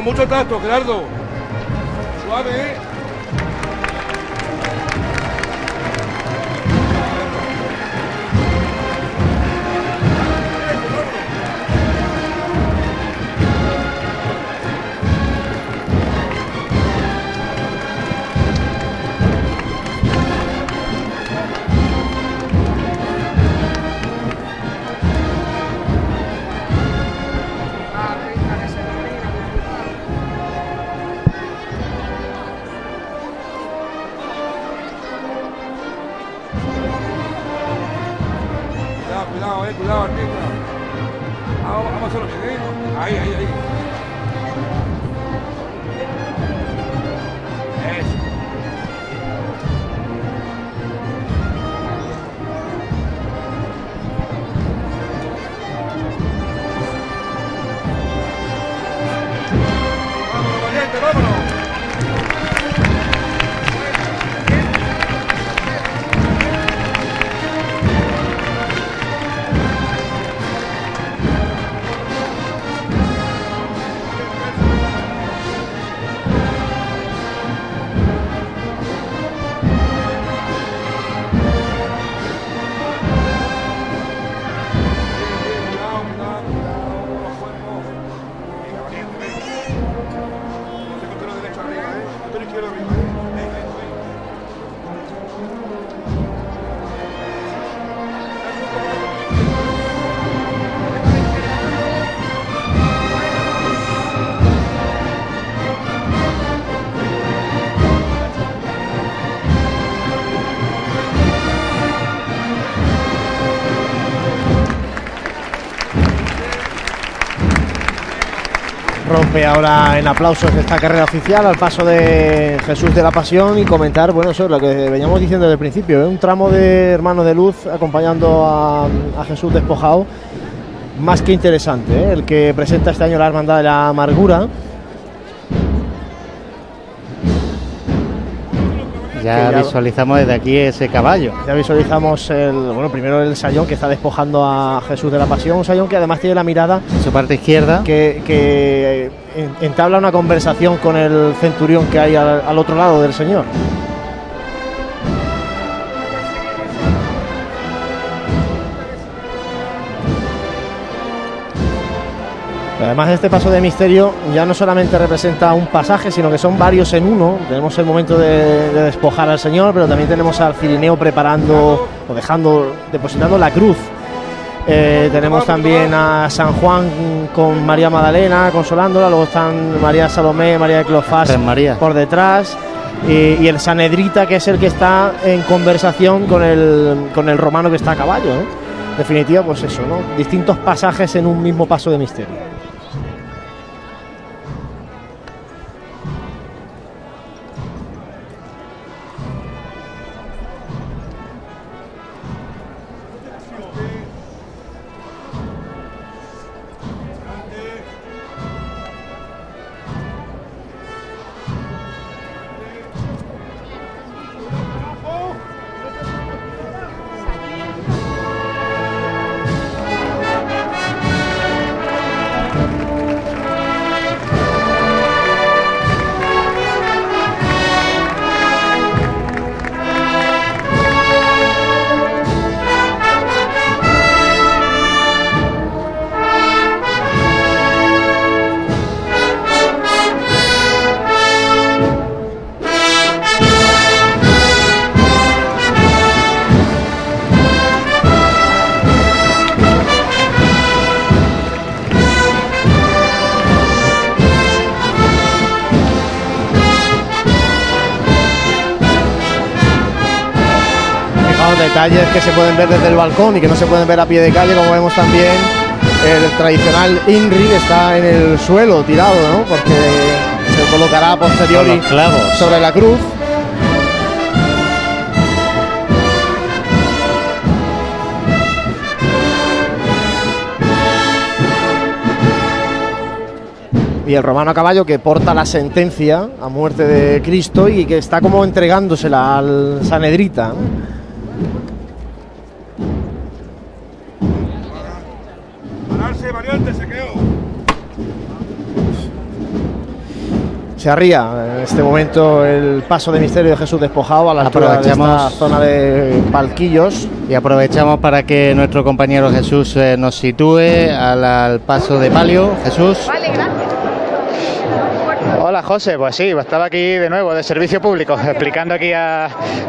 Con mucho tacto, Gerardo. Suave, eh. Rompe ahora en aplausos esta carrera oficial al paso de Jesús de la Pasión y comentar, bueno, eso es lo que veníamos diciendo desde el principio, ¿eh? un tramo de Hermanos de Luz acompañando a, Jesús despojado, más que interesante, ¿eh? el que presenta este año la Hermandad de la Amargura. Ya, visualizamos desde aquí ese caballo. Ya visualizamos el, bueno, primero el sayón que está despojando a Jesús de la Pasión, un sayón que además tiene la mirada En su parte izquierda. que, que en- entabla una conversación con el centurión que hay al, al otro lado del señor. Además, este paso de misterio ya no solamente representa un pasaje, sino que son varios en uno. Tenemos el momento de, de despojar al Señor, pero también tenemos al Cirineo preparando o dejando, depositando la cruz. Eh, tenemos también a San Juan con María Magdalena consolándola, luego están María Salomé, María de Clofás por detrás y, y el Sanedrita que es el que está en conversación con el, con el romano que está a caballo. En definitiva, pues eso, ¿no? distintos pasajes en un mismo paso de misterio. Se pueden ver desde el balcón y que no se pueden ver a pie de calle, como vemos también el tradicional INRI está en el suelo tirado, ¿no? Porque se colocará posteriori sobre la cruz. Y el romano a caballo que porta la sentencia a muerte de Cristo y que está como entregándosela al Sanedrita. Se arría en este momento el paso de misterio de Jesús despojado a la altura de esta Aprovechamos- zona de palquillos. Y aprovechamos para que nuestro compañero Jesús eh, nos sitúe al, al paso de palio. Jesús. José, pues sí, estaba aquí de nuevo de servicio público, explicando aquí a,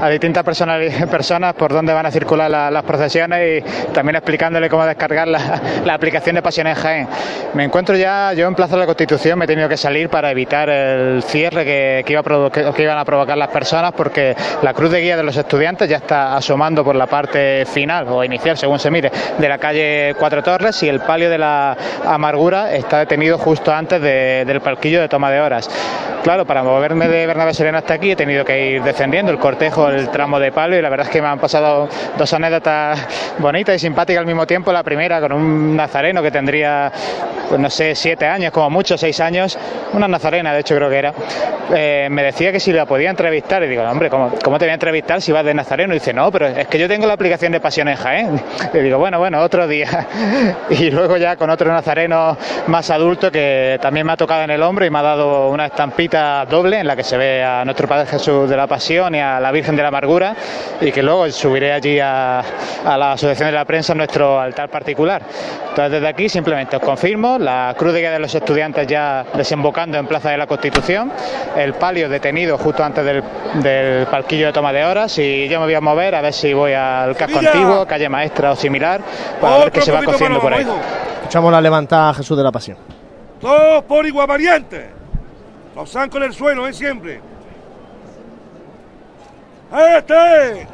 distintas personas por dónde van a circular la- las procesiones y también explicándole cómo descargar la, la aplicación de Pasión en Jaén. Me encuentro ya, yo en Plaza de la Constitución me he tenido que salir para evitar el cierre que, iba a que- iban a provocar las personas porque la cruz de guía de los estudiantes ya está asomando por la parte final o inicial, según se mire, de la calle Cuatro Torres y el palio de la Amargura está detenido justo antes de- del palquillo de toma de horas. Claro, para moverme de Bernabé Serena hasta aquí he tenido que ir descendiendo el cortejo, el tramo de palo y la verdad es que me han pasado dos anécdotas bonitas y simpáticas al mismo tiempo. La primera con un nazareno que tendría, pues no sé, siete años, como mucho, seis años, una nazarena de hecho creo que era, eh, me decía que si la podía entrevistar y digo, hombre, ¿cómo, ¿cómo te voy a entrevistar si vas de nazareno? Y dice, no, pero es que yo tengo la aplicación de Pasión en. Y digo, bueno, bueno, otro día. Y luego ya con otro nazareno más adulto que también me ha tocado en el hombro y me ha dado una estampita doble en la que se ve a nuestro Padre Jesús de la Pasión y a la Virgen de la Amargura y que luego subiré allí a, a la Asociación de la Prensa en nuestro altar particular. Entonces desde aquí simplemente os confirmo la cruz de guía de los estudiantes ya desembocando en Plaza de la Constitución, el palio detenido justo antes del, del palquillo de toma de horas y yo me voy a mover a ver si voy al casco Sevilla. antiguo, calle maestra o similar para ver qué se va cociendo por ahí. Escuchamos la levantada a Jesús de la Pasión. Todos por igual variante. Zancos en el suelo, ¿eh? Siempre. ¡Este!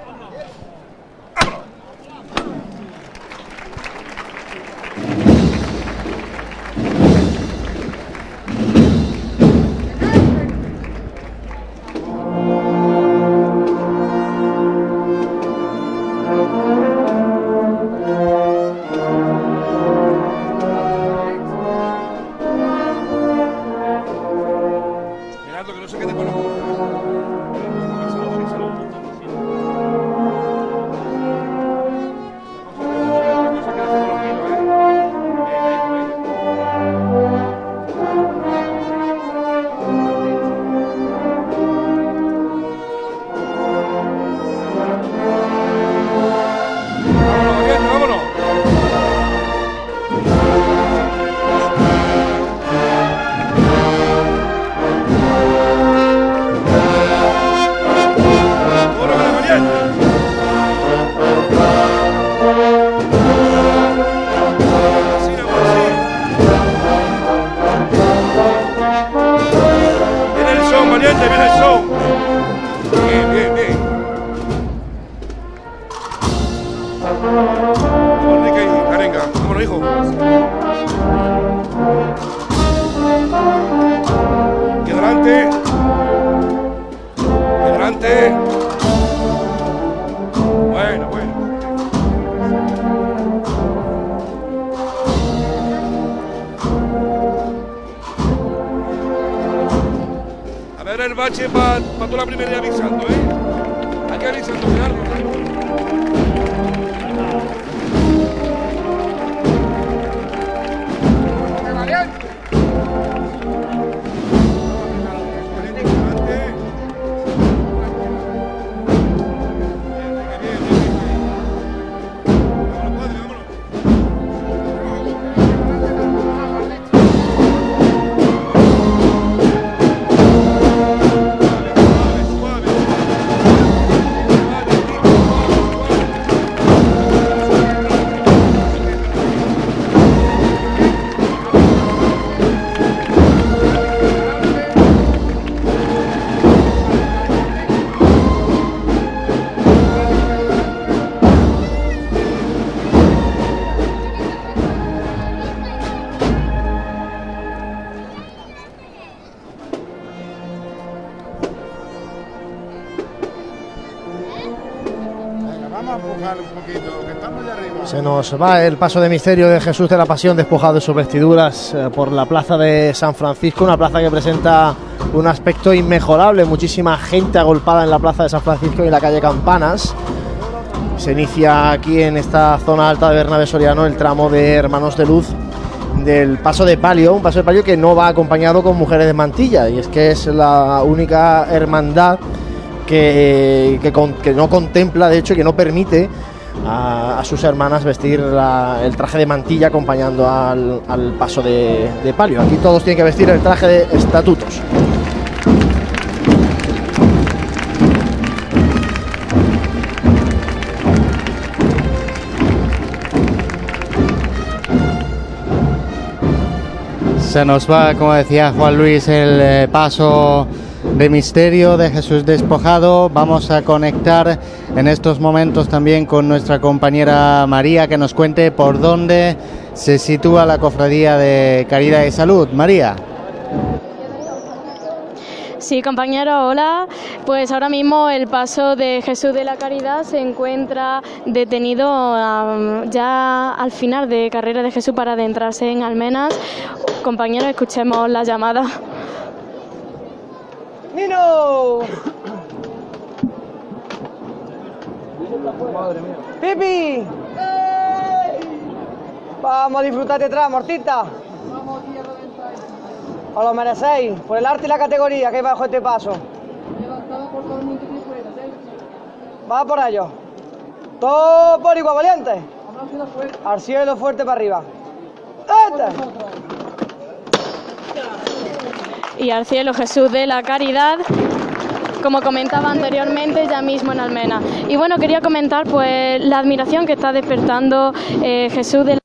Nos va el paso de misterio de Jesús de la Pasión despojado de sus vestiduras eh, por la plaza de San Francisco, una plaza que presenta un aspecto inmejorable, muchísima gente agolpada en la plaza de San Francisco y en la calle Campanas. Se inicia aquí en esta zona alta de Bernabé Soriano el tramo de Hermanos de Luz del paso de palio, un paso de palio que no va acompañado con mujeres de mantilla, y es que es la única hermandad que, que, no contempla, de hecho, que no permite a, sus hermanas vestir el traje de mantilla acompañando al, paso de, de palio. Aquí todos tienen que vestir el traje de estatutos. Se nos va, como decía Juan Luis, el eh, paso de misterio de Jesús despojado. Vamos a conectar en estos momentos también con nuestra compañera María que nos cuente por dónde se sitúa la cofradía de Caridad y Salud. María. Sí, compañero, hola. Pues ahora mismo el paso de Jesús de la Caridad se encuentra detenido ya al final de carrera de Jesús para adentrarse en Almenas. Compañeros, escuchemos la llamada. ¡Nino! ¡Pipi! Vamos a disfrutar detrás, Mortita. Os lo merecéis, por el arte y la categoría que hay bajo este paso. Va por ello. Todo por igual, valiente. Al cielo fuerte para arriba. ¡Este! Y al cielo Jesús de la Caridad. Como comentaba anteriormente, ya mismo en Almena. Y bueno, quería comentar pues la admiración que está despertando eh, Jesús de la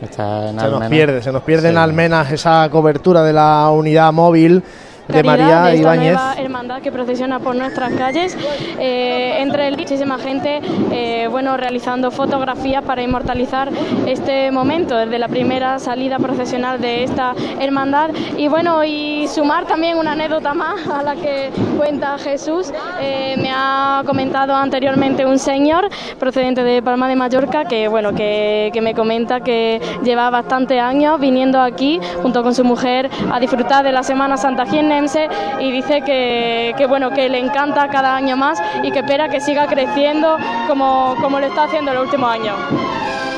Está en Se nos pierde, se nos pierde en. Almenas esa cobertura de la unidad móvil de María Ibáñez. nueva hermandad que procesiona por nuestras calles. Eh, entre el- muchísima gente, eh, bueno, realizando fotografías para inmortalizar este momento desde la primera salida procesional de esta hermandad. Y bueno, y sumar también una anécdota más a la que cuenta Jesús. Eh, me ha comentado anteriormente un señor procedente de Palma de Mallorca que, bueno, que, que me comenta que lleva bastantes años viniendo aquí junto con su mujer a disfrutar de la Semana Santa y dice que, que, bueno que le encanta cada año más y que espera que siga creciendo como, como lo está haciendo en los últimos años.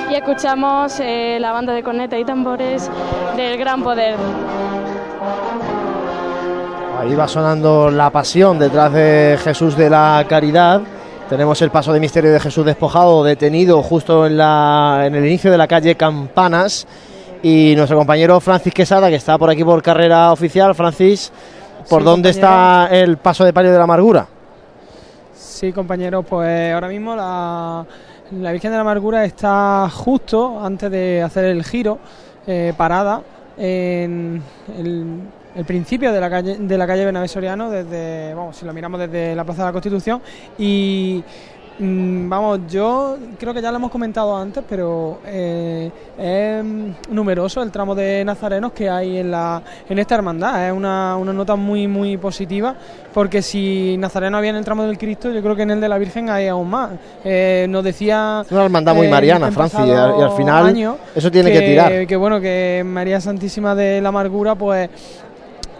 Y escuchamos eh, la banda de corneta y tambores del Gran Poder. Ahí va sonando la pasión detrás de Jesús de la Caridad. Tenemos el paso de misterio de Jesús despojado, detenido justo en, la, en el inicio de la calle Campanas. Y nuestro compañero Francis Quesada, que está por aquí por carrera oficial. Francis, ¿por Sí, dónde está el paso de palio de la amargura? Sí, compañeros, pues ahora mismo la, la Virgen de la Amargura está justo antes de hacer el giro, eh, parada en el, el principio de la calle de la calle Bernabé Soriano, desde, vamos, si lo miramos desde la Plaza de la Constitución y mm, vamos, yo creo que ya lo hemos comentado antes, pero eh, es mm, numeroso el tramo de nazarenos que hay en la en esta hermandad. Es una, una nota muy muy positiva, porque si Nazareno había en el tramo del Cristo, yo creo que en el de la Virgen hay aún más. Eh, nos decía Es una hermandad muy eh, mariana, Francis, y al- final eso tiene que tirar. Que bueno, que María Santísima de la Amargura, pues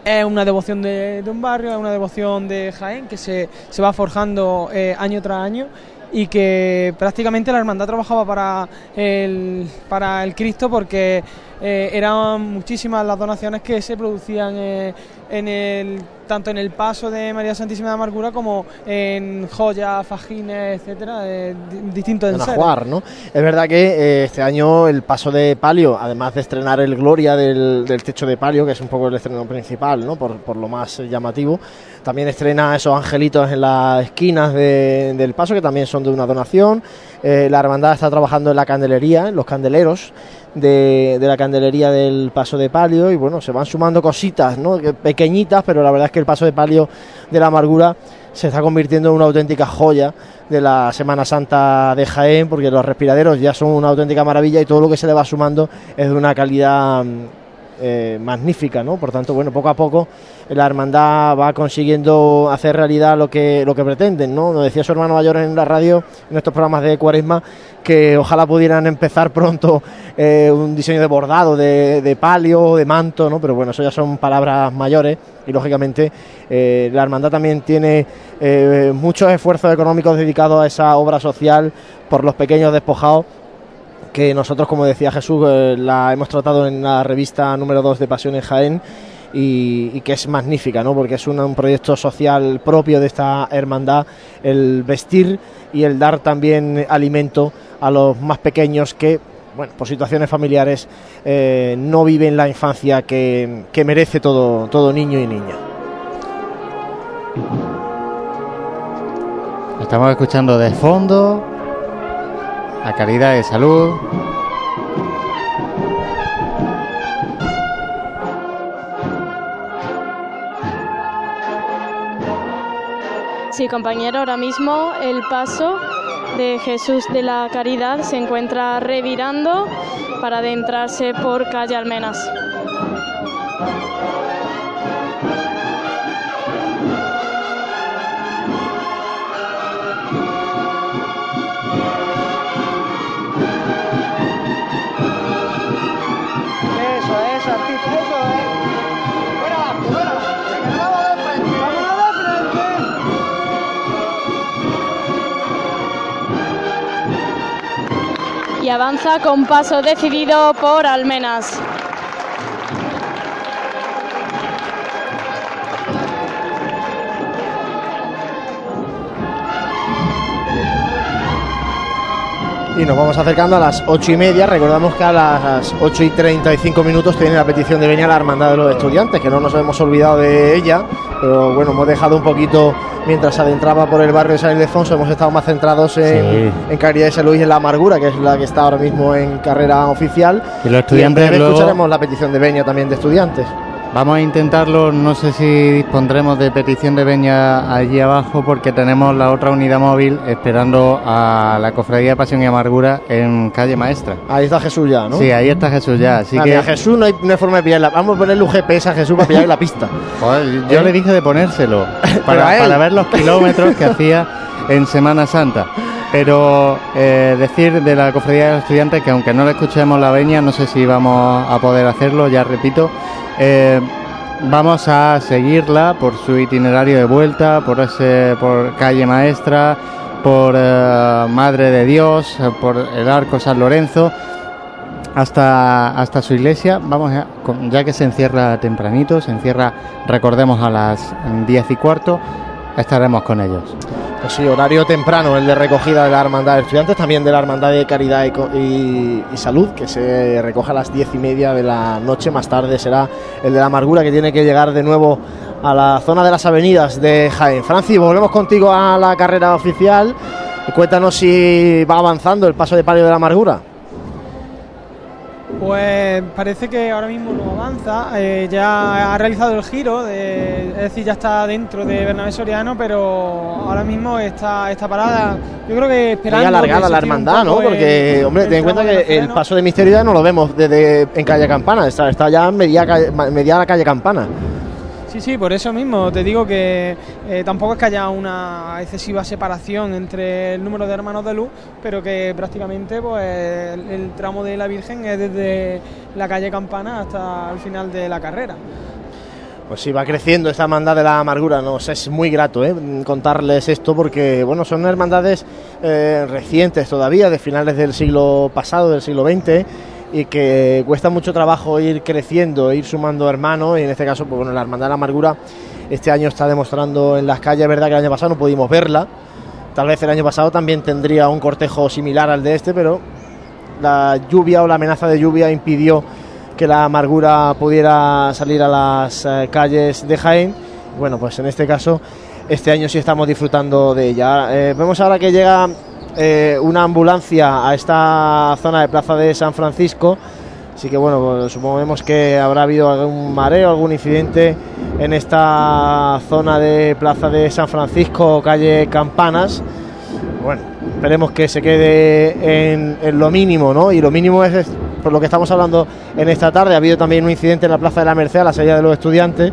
es una devoción de, un barrio, es una devoción de Jaén que se, se va forjando eh, año tras año y que prácticamente la hermandad trabajaba para el, para el Cristo porque eh, eran muchísimas las donaciones que se producían eh, en el, tanto en el paso de María Santísima de Amargura como en joyas, fajines, etcétera, de, di- distintos en enseres. Ajuar, ¿no? Es verdad que eh, este año el paso de palio, además de estrenar el Gloria del, del techo de palio, que es un poco el estreno principal, ¿no? Por, por lo más llamativo, también estrena esos angelitos en las esquinas de- del paso, que también son de una donación. Eh, la hermandad está trabajando en la candelería, en los candeleros de, la candelería del paso de palio, y bueno, se van sumando cositas, ¿no? Que Pequeñitas, pero la verdad es que el paso de palio de la amargura se está convirtiendo en una auténtica joya de la Semana Santa de Jaén, porque los respiraderos ya son una auténtica maravilla y todo lo que se le va sumando es de una calidad mm, eh, magnífica, ¿no? Por tanto, bueno, poco a poco la hermandad va consiguiendo hacer realidad lo que lo que pretenden, ¿no? Nos decía su hermano mayor en la radio, en estos programas de Cuaresma, que ojalá pudieran empezar pronto eh, un diseño de bordado, de, de palio, de manto, ¿no? Pero bueno, eso ya son palabras mayores y lógicamente eh, la hermandad también tiene muchos esfuerzos económicos dedicados a esa obra social por los pequeños despojados que nosotros, como decía Jesús, eh, la hemos tratado en la revista número 2 de Pasión en Jaén y, que es magnífica, ¿no? porque es una- un proyecto social propio de esta hermandad, el vestir y el dar también alimento a los más pequeños que, bueno, por situaciones familiares eh, no viven la infancia que, que merece todo, todo niño y niña. Estamos escuchando de fondo a Caridad de Salud. Sí, compañero, ahora mismo el paso de Jesús de la Caridad se encuentra revirando para adentrarse por calle Almenas. Avanza con paso decidido por Almenas. Y nos vamos acercando a las ocho y media. Recordamos que a las 8 y 35 minutos tiene la petición de venir a la Hermandad de los Estudiantes, que no nos hemos olvidado de ella. Pero bueno, hemos dejado un poquito, mientras adentraba por el barrio de San Ildefonso, hemos estado más centrados en, Sí. en Caridad de San Luis y en La Amargura, que es la que está ahora mismo en carrera oficial. Y los en estudiantes breve luego- escucharemos la petición de Beña también de estudiantes. Vamos a intentarlo, no sé si dispondremos de petición de veña allí abajo porque tenemos la otra unidad móvil esperando a la Cofradía de Pasión y Amargura en calle Maestra. Ahí está Jesús ya, ¿no? Sí, ahí está Jesús ya, así Ah, que mira, Jesús no hay, no hay forma de pillarla. Vamos a ponerle un GPS a Jesús para pillarle la pista. Joder, yo ¿Eh? le dije de ponérselo para, a para ver los kilómetros que hacía en Semana Santa. Pero eh, decir de la Cofradía de los Estudiantes que aunque no le escuchemos la veña, no sé si vamos a poder hacerlo, ya repito, eh, vamos a seguirla por su itinerario de vuelta, por ese, por calle Maestra, por eh, Madre de Dios, por el Arco San Lorenzo hasta, hasta su iglesia. Vamos ya que se encierra tempranito, se encierra, recordemos, a las 10 y cuarto, estaremos con ellos. Pues sí, horario temprano, el de recogida de la Hermandad de Estudiantes, también de la Hermandad de Caridad y, Salud, que se recoge a las diez y media de la noche. Más tarde será el de la Amargura, que tiene que llegar de nuevo a la zona de las avenidas de Jaén. Francis, volvemos contigo a la carrera oficial. Cuéntanos si va avanzando el paso de palio de la Amargura. Pues parece que ahora mismo no avanza, eh, ya ha realizado el giro, de- es decir, ya está dentro de Bernabé Soriano, pero ahora mismo está, está parada, yo creo que esperando... alargada que se la hermandad, ¿no? Porque, el- hombre, ten en cuenta que el paso de misterio ya no lo vemos desde en calle Campana, está, está ya en media, media la calle Campana. Sí, sí, por eso mismo te digo que eh, tampoco es que haya una excesiva separación entre el número de hermanos de luz, pero que prácticamente pues el, tramo de la Virgen es desde la calle Campana hasta el final de la carrera. Pues sí, va creciendo esta hermandad de la amargura, nos es muy grato ¿eh? contarles esto porque bueno, son hermandades eh, recientes todavía, de finales del siglo pasado, del siglo XX, y que cuesta mucho trabajo ir creciendo, ir sumando hermanos, y en este caso, pues bueno, la hermandad de la amargura este año está demostrando en las calles, es verdad que el año pasado no pudimos verla, tal vez el año pasado también tendría un cortejo similar al de este, pero la lluvia o la amenaza de lluvia impidió que la amargura pudiera salir a las eh, calles de Jaén. Bueno, pues en este caso, este año sí estamos disfrutando de ella. Eh, vemos ahora que llega eh, una ambulancia a esta zona de Plaza de San Francisco. Así que bueno, pues suponemos que habrá habido algún mareo, algún incidente en esta zona de Plaza de San Francisco, calle Campanas. Bueno, esperemos que se quede en, en lo mínimo, ¿no? Y lo mínimo es, es por lo que estamos hablando en esta tarde. Ha habido también un incidente en la Plaza de la Merced, a la salida de los estudiantes.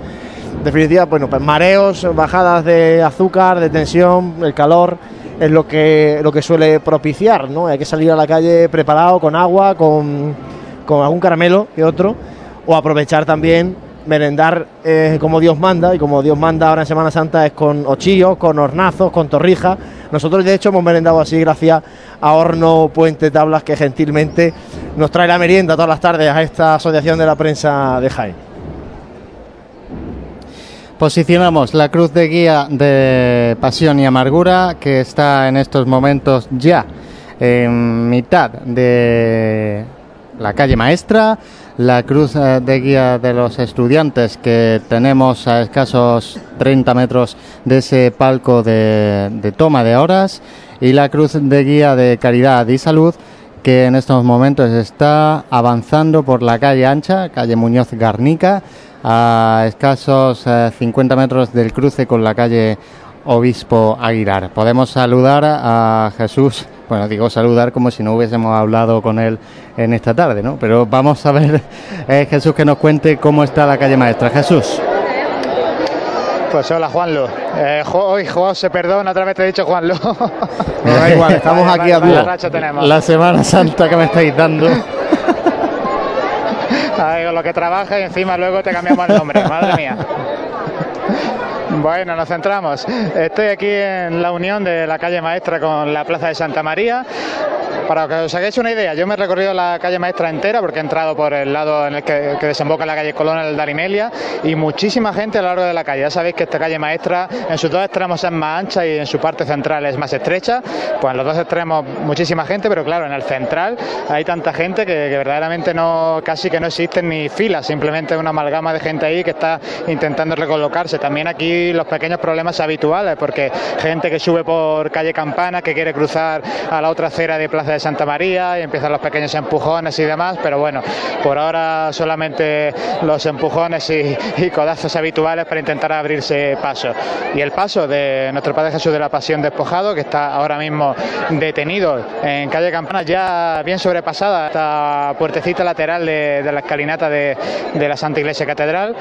En definitiva, bueno, pues mareos, bajadas de azúcar, de tensión, el calor es lo que, lo que suele propiciar, ¿no? Hay que salir a la calle preparado con agua, con, con algún caramelo que otro, o aprovechar también merendar eh, como Dios manda, y como Dios manda ahora en Semana Santa es con ochillos, con hornazos, con torrijas. Nosotros de hecho hemos merendado así gracias a Horno Puente Tablas que gentilmente nos trae la merienda todas las tardes a esta Asociación de la Prensa de Jaén. Posicionamos la cruz de guía de Pasión y Amargura que está en estos momentos ya en mitad de la calle Maestra, la cruz eh, de guía de los estudiantes que tenemos a escasos 30 metros de ese palco de, de toma de horas y la cruz de guía de Caridad y Salud que en estos momentos está avanzando por la calle ancha, calle Muñoz Garnica, a escasos eh, 50 metros del cruce con la calle Obispo Aguilar. Podemos saludar a Jesús, bueno, digo saludar como si no hubiésemos hablado con él en esta tarde, ¿no? Pero vamos a ver, eh, Jesús, que nos cuente cómo está la calle maestra. Jesús. Pues hola Juanlo. Eh, jo- hoy José, perdón, otra vez te he dicho Juanlo. No da igual, estamos aquí a dúo. racha tenemos. La Semana Santa que me estáis dando. Ay, con lo que trabaja y encima luego te cambiamos el nombre, madre mía. Bueno, nos centramos. Estoy aquí en la unión de la calle Maestra con la Plaza de Santa María. Para que os hagáis una idea, yo me he recorrido la calle Maestra entera porque he entrado por el lado en el que, desemboca la calle Colón, el Darimelia, y muchísima gente a lo largo de la calle. Ya sabéis que esta calle Maestra en sus dos extremos es más ancha y en su parte central es más estrecha. Pues en los dos extremos muchísima gente, pero claro, en el central hay tanta gente que, que verdaderamente no casi que no existen ni filas, simplemente una amalgama de gente ahí que está intentando recolocarse. También aquí los pequeños problemas habituales, porque gente que sube por calle Campana, que quiere cruzar a la otra acera de Plaza de Santa María y empiezan los pequeños empujones y demás, pero bueno, por ahora solamente los empujones y, codazos habituales para intentar abrirse paso. Y el paso de nuestro Padre Jesús de la Pasión despojado, que está ahora mismo detenido en calle Campana, ya bien sobrepasada esta puertecita lateral de, la escalinata de la Santa Iglesia Catedral.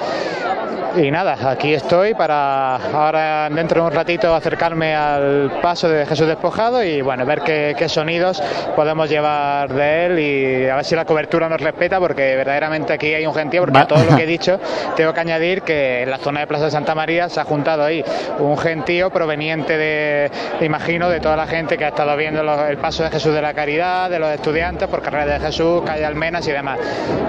Y nada, aquí estoy para ahora dentro de un ratito acercarme al paso de Jesús despojado y bueno, ver qué, qué sonidos podemos llevar de él y a ver si la cobertura nos respeta porque verdaderamente aquí hay un gentío porque a todo lo que he dicho tengo que añadir que en la zona de Plaza de Santa María se ha juntado ahí un gentío proveniente de, imagino, de toda la gente que ha estado viendo los- el paso de Jesús de la Caridad, de los estudiantes por Carrera de Jesús, calle Almenas y demás.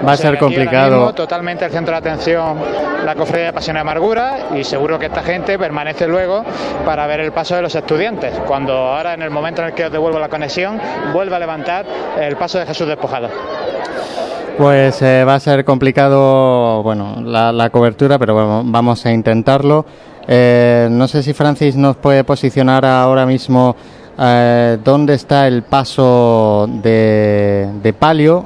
Va a ser complicado. mismo totalmente el centro de atención la cofradía Pasión y Amargura y seguro que esta gente permanece luego para ver el paso de los estudiantes, cuando ahora en el momento en el que os devuelvo la conexión vuelva a levantar el paso de Jesús despojado. Pues eh, va a ser complicado, bueno, la, la cobertura, pero bueno, vamos a intentarlo. Eh, no sé si Francis nos puede posicionar ahora mismo eh, dónde está el paso de, de palio.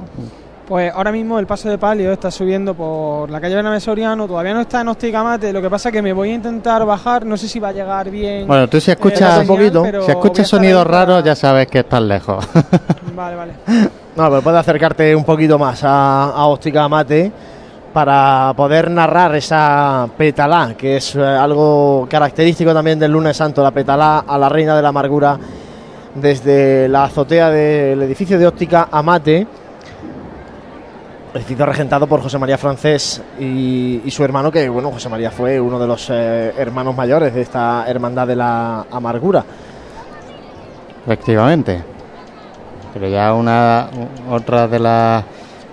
Pues ahora mismo el paso de palio está subiendo por la calle Bernabé Soriano, todavía no está en Osticamate, lo que pasa es que me voy a intentar bajar, no sé si va a llegar bien. Bueno, tú si eh, escuchas, señal, pero si escuchas sonidos para- raros, ya sabes que estás lejos. Vale, vale. No, pero puedes acercarte un poquito más a, a Óptica Mate para poder narrar esa petalá, que es eh, algo característico también del lunes santo, la petalá a la reina de la amargura desde la azotea del edificio de óptica Amate, edificio regentado por José María Francés y, y su hermano, que bueno, José María fue uno de los eh, hermanos mayores de esta hermandad de la amargura. Efectivamente. Pero ya una otra de las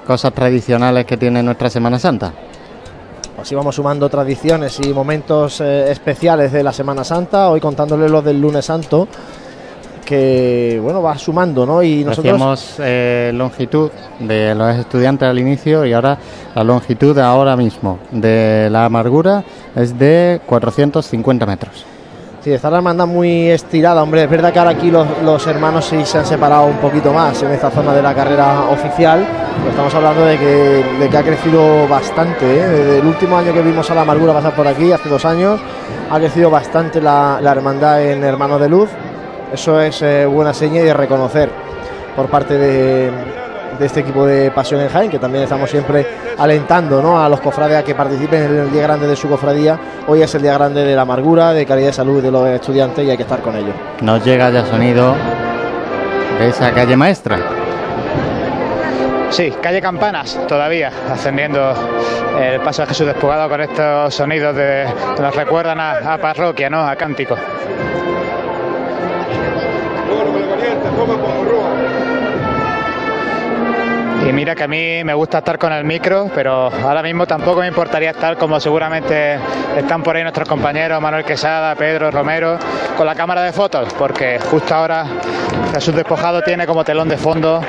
cosas tradicionales que tiene nuestra Semana Santa. Así vamos sumando tradiciones y momentos eh, especiales de la Semana Santa, hoy contándole los del lunes santo, que bueno, va sumando, ¿no? Y nosotros... Decíamos eh, longitud de los estudiantes al inicio y ahora la longitud de ahora mismo de la amargura es de 450 metros. Sí, está la hermandad muy estirada, hombre. Es verdad que ahora aquí los, los hermanos sí se han separado un poquito más en esta zona de la carrera oficial. Pero estamos hablando de que, de que ha crecido bastante. ¿eh? Desde el último año que vimos a la amargura pasar por aquí, hace dos años, ha crecido bastante la, la hermandad en Hermanos de Luz. Eso es eh, buena seña y de reconocer por parte de, de este equipo de Pasión en Jaén, que también estamos siempre alentando ¿no? a los cofrades a que participen en el día grande de su cofradía. Hoy es el día grande de la amargura, de calidad de salud de los estudiantes y hay que estar con ellos. Nos llega ya sonido de esa calle maestra. Sí, calle Campanas todavía ascendiendo el paso de Jesús despojado con estos sonidos de, que nos recuerdan a, a parroquia, ¿no? A cántico. Y mira que a mí me gusta estar con el micro, pero ahora mismo tampoco me importaría estar como seguramente están por ahí nuestros compañeros Manuel Quesada, Pedro Romero, con la cámara de fotos, porque justo ahora Jesús Despojado tiene como telón de fondo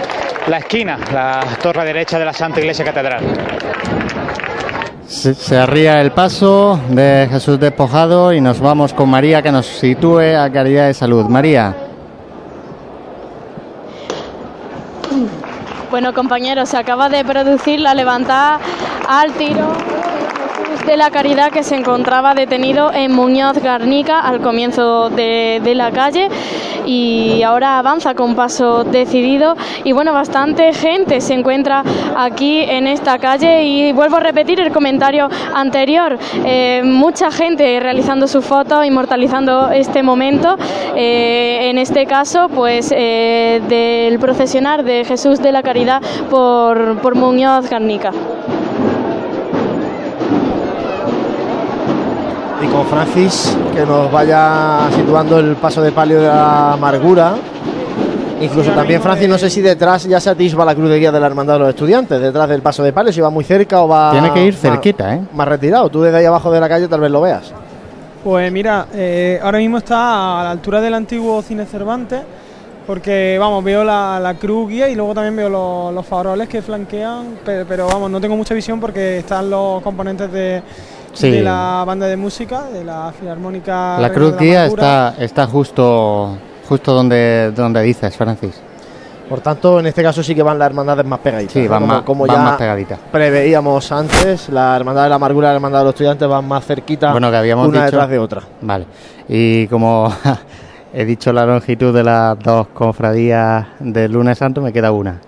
la esquina, la torre derecha de la Santa Iglesia Catedral. Se, arría el paso de Jesús Despojado y nos vamos con María que nos sitúe a Caridad de Salud. María. Bueno, compañeros, se acaba de producir la levantada al tiro de la Caridad que se encontraba detenido en Muñoz Garnica al comienzo de, de la calle y ahora avanza con paso decidido. Y bueno, bastante gente se encuentra aquí en esta calle y vuelvo a repetir el comentario anterior, eh, mucha gente realizando su foto, inmortalizando este momento, eh, en este caso pues eh, del procesionar de Jesús de la Caridad por, por Muñoz Garnica. Y con Francis, que nos vaya situando el paso de palio de la amargura. Incluso también Francis, no sé si detrás ya se atisba la cruz de guía de la Hermandad de los Estudiantes, detrás del paso de palio, si va muy cerca o va... Tiene que ir más- cerquita, ¿eh? Más retirado, tú desde ahí abajo de la calle tal vez lo veas. Pues mira, eh, ahora mismo está a la altura del antiguo Cine Cervantes, porque vamos, veo la, la cruz guía y luego también veo los, los faroles que flanquean, pero, pero vamos, no tengo mucha visión porque están los componentes de, Sí. de la banda de música, de la Filarmónica. La cruz guía está, está justo, justo donde, donde dices, Francis. Por tanto, en este caso sí que van las hermandades más pegaditas. Sí, ¿no? van como, más- como van ya más pegaditas. preveíamos antes, la Hermandad de la Amargura y la Hermandad de los Estudiantes van más cerquita Bueno, que habíamos una dicho- detrás de otra. Vale. Y como he dicho la longitud de las dos cofradías del lunes santo, me queda una.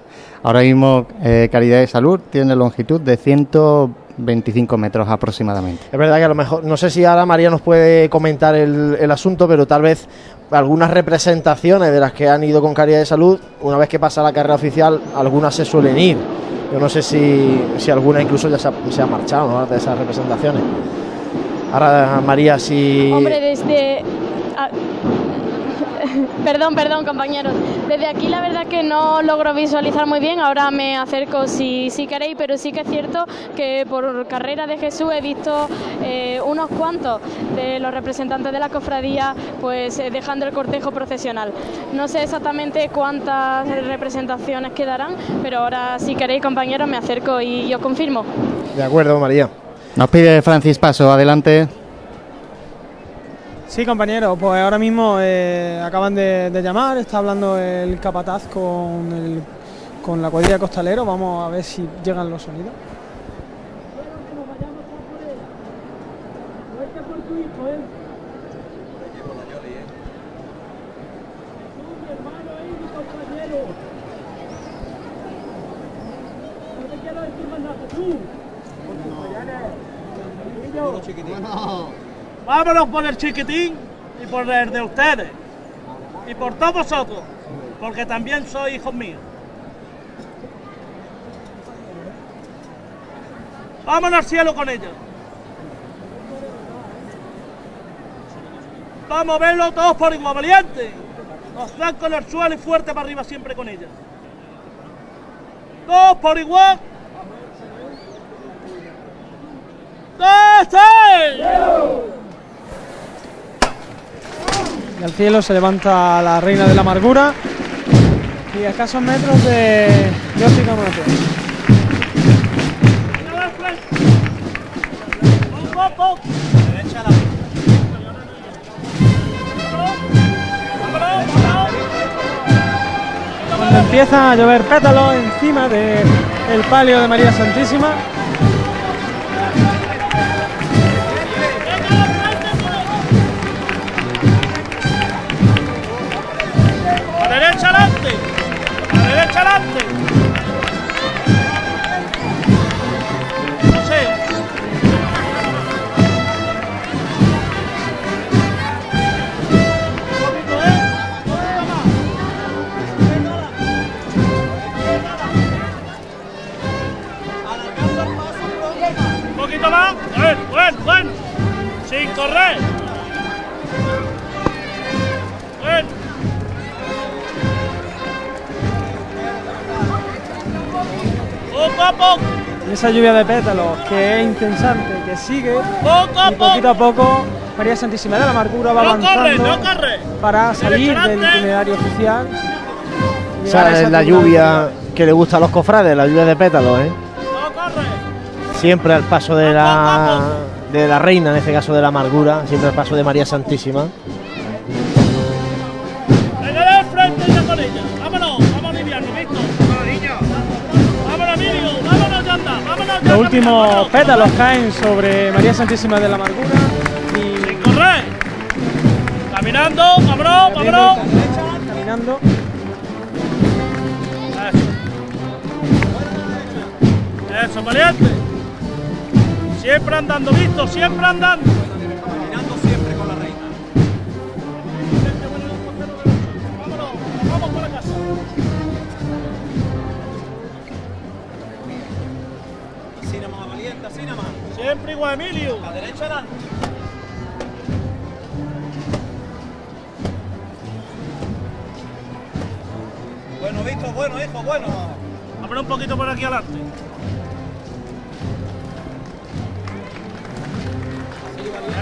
Ahora mismo eh, Caridad de Salud tiene longitud de 125 metros aproximadamente. Es verdad que a lo mejor, no sé si ahora María nos puede comentar el, el asunto, pero tal vez algunas representaciones de las que han ido con Caridad de Salud, una vez que pasa la carrera oficial, algunas se suelen ir. Yo no sé si, si alguna incluso ya se ha, se ha marchado ¿no? de esas representaciones. Ahora, María, si... Hombre, desde... Perdón, perdón, compañeros. Desde aquí la verdad que no logro visualizar muy bien. Ahora me acerco si, si queréis, pero sí que es cierto que por carrera de Jesús he visto eh, unos cuantos de los representantes de la cofradía pues eh, dejando el cortejo procesional. No sé exactamente cuántas representaciones quedarán, pero ahora si queréis, compañeros, me acerco y os confirmo. De acuerdo, María. Nos pide Francis Paso, adelante. Sí, compañero, pues ahora mismo eh, acaban de, llamar, está hablando el capataz con, con la cuadrilla costalero, vamos a ver si llegan los sonidos. Vámonos por el chiquitín y por el de ustedes. Y por todos vosotros. Porque también sois hijos míos. Vámonos al cielo con ellos. Vamos a verlo todos por igual, valiente. Nos dan con el suelo y fuerte para arriba siempre con ellos. Todos por igual. ¡Dos, seis! Y al cielo se levanta la reina de la amargura y a escasos metros de, de Óptica. Cuando empieza a llover pétalos encima del el palio de María Santísima, A esa lluvia de pétalos que es intensante, que sigue. Poco a y poquito a poco María Santísima de la Amargura va No avanzando corre, no corre. para salir del itinerario oficial. A es la lluvia que le gusta a los cofrades, la lluvia de pétalos, ¿eh? Siempre al paso de la, de la reina, en este caso de la amargura, siempre al paso de María Santísima. Los últimos pétalos caen sobre María Santísima de la Amargura. Sin correr. Caminando, vámonos, vámonos. Caminando. Eso. Eso, valiente. Siempre andando, ¿visto? Siempre andando. Siempre igual, Emilio. La derecha adelante. Bueno, visto, bueno, hijo, bueno. Vámonos un poquito por aquí adelante.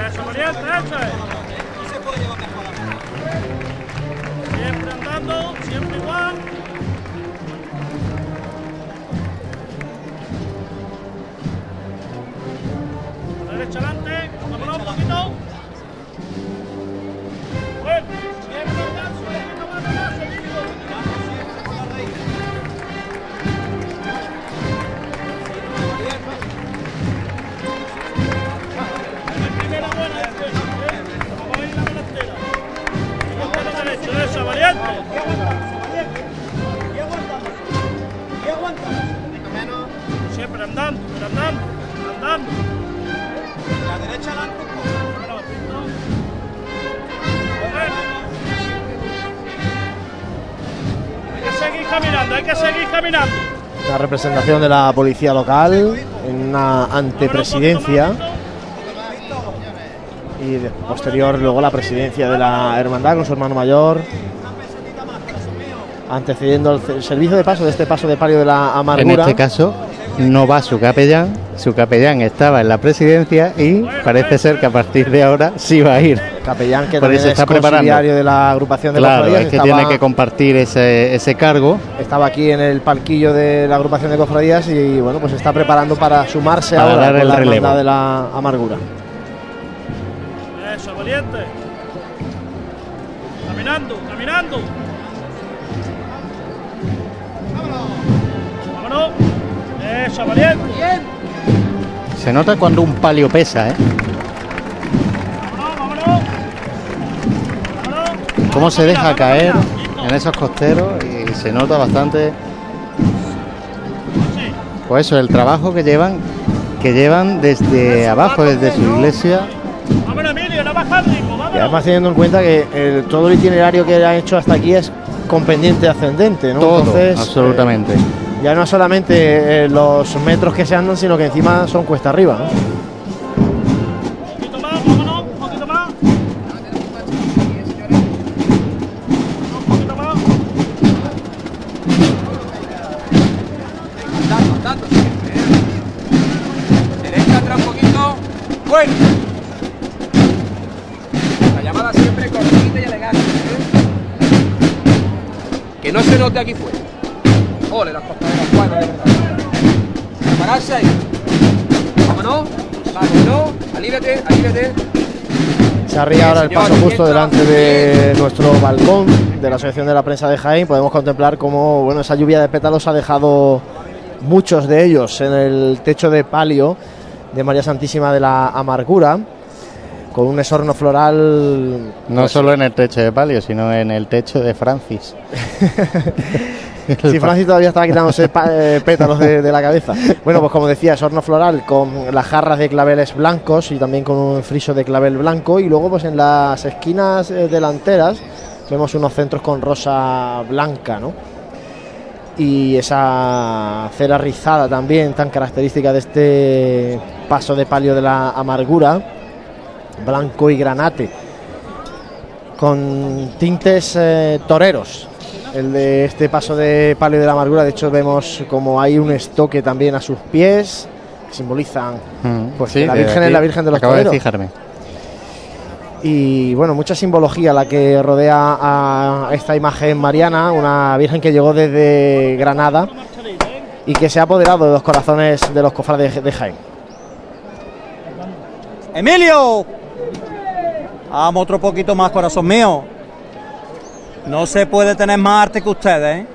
Eso, valiente, eso es. No se puede llevar mejor Siempre andando, siempre igual. Derecho, eso, valiente. Y aguantamos. Y aguantamos. Siempre andando, pero andando, andando. La derecha adelante. Hay que seguir caminando, hay que seguir caminando. La representación de la policía local en una antepresidencia. Y posterior luego la presidencia de la hermandad con su hermano mayor. Antecediendo el ce- servicio de paso de este paso de palio de la En amargura. este caso no va su capellán, su capellán estaba en la presidencia y parece ser que a partir de ahora sí va a ir. Capellán que Por también eso está es preparando. de la agrupación de Claro, cofradías. es que estaba- tiene que compartir ese, ese cargo Estaba aquí en el palquillo de la agrupación de cofradías y bueno, pues está preparando para sumarse Para ahora dar con la relevo. de la amargura. Eso, valiente. Caminando, caminando. Vámonos. Eso, valiente. Se nota cuando un palio pesa, ¿eh? Cómo se deja caer en esos costeros y se nota bastante. Pues eso, el trabajo que llevan, que llevan desde abajo, desde su iglesia. Vámonos, Y vámonos. además teniendo en cuenta que el- todo el itinerario que han hecho hasta aquí es con pendiente ascendente, ¿no? Todo, Entonces, absolutamente. eh, ya no solamente eh, los metros que se andan, sino que encima son cuesta arriba, ¿no? Un poquito más, vámonos, un poquito más. Un poquito más. Andando, andando. Derecha atrás un poquito. Bueno. La llamada siempre cortita y elegante. ¿eh? Que no se note aquí fuera. Se arría ahora el paso justo delante de nuestro balcón de la Asociación de la Prensa de Jaén. Podemos contemplar cómo bueno, esa lluvia de pétalos ha dejado muchos de ellos en el techo de palio de María Santísima de la Amargura, con un esorno floral. No pues, solo en el techo de palio, sino en el techo de Francis. Si Francis todavía estaba quitándose eh, pétalos de, de la cabeza. Bueno, pues como decía, es horno floral con las jarras de claveles blancos y también con un friso de clavel blanco. Y luego, pues en las esquinas eh, delanteras vemos unos centros con rosa blanca, ¿no? Y esa cera rizada también, tan característica de este paso de palio de la amargura, blanco y granate, con tintes eh, toreros. El de este paso de palio de la amargura. De hecho, vemos como hay un estoque también a sus pies que simbolizan pues, Sí, que la de Virgen aquí es la Virgen de los acabo de Toreros. fijarme. Y bueno, mucha simbología la que rodea a esta imagen mariana, una Virgen que llegó desde Granada y que se ha apoderado de los corazones de los cofrades de Jaén. Emilio, vamos otro poquito más, corazón mío. No se puede tener más arte que ustedes, ¿eh?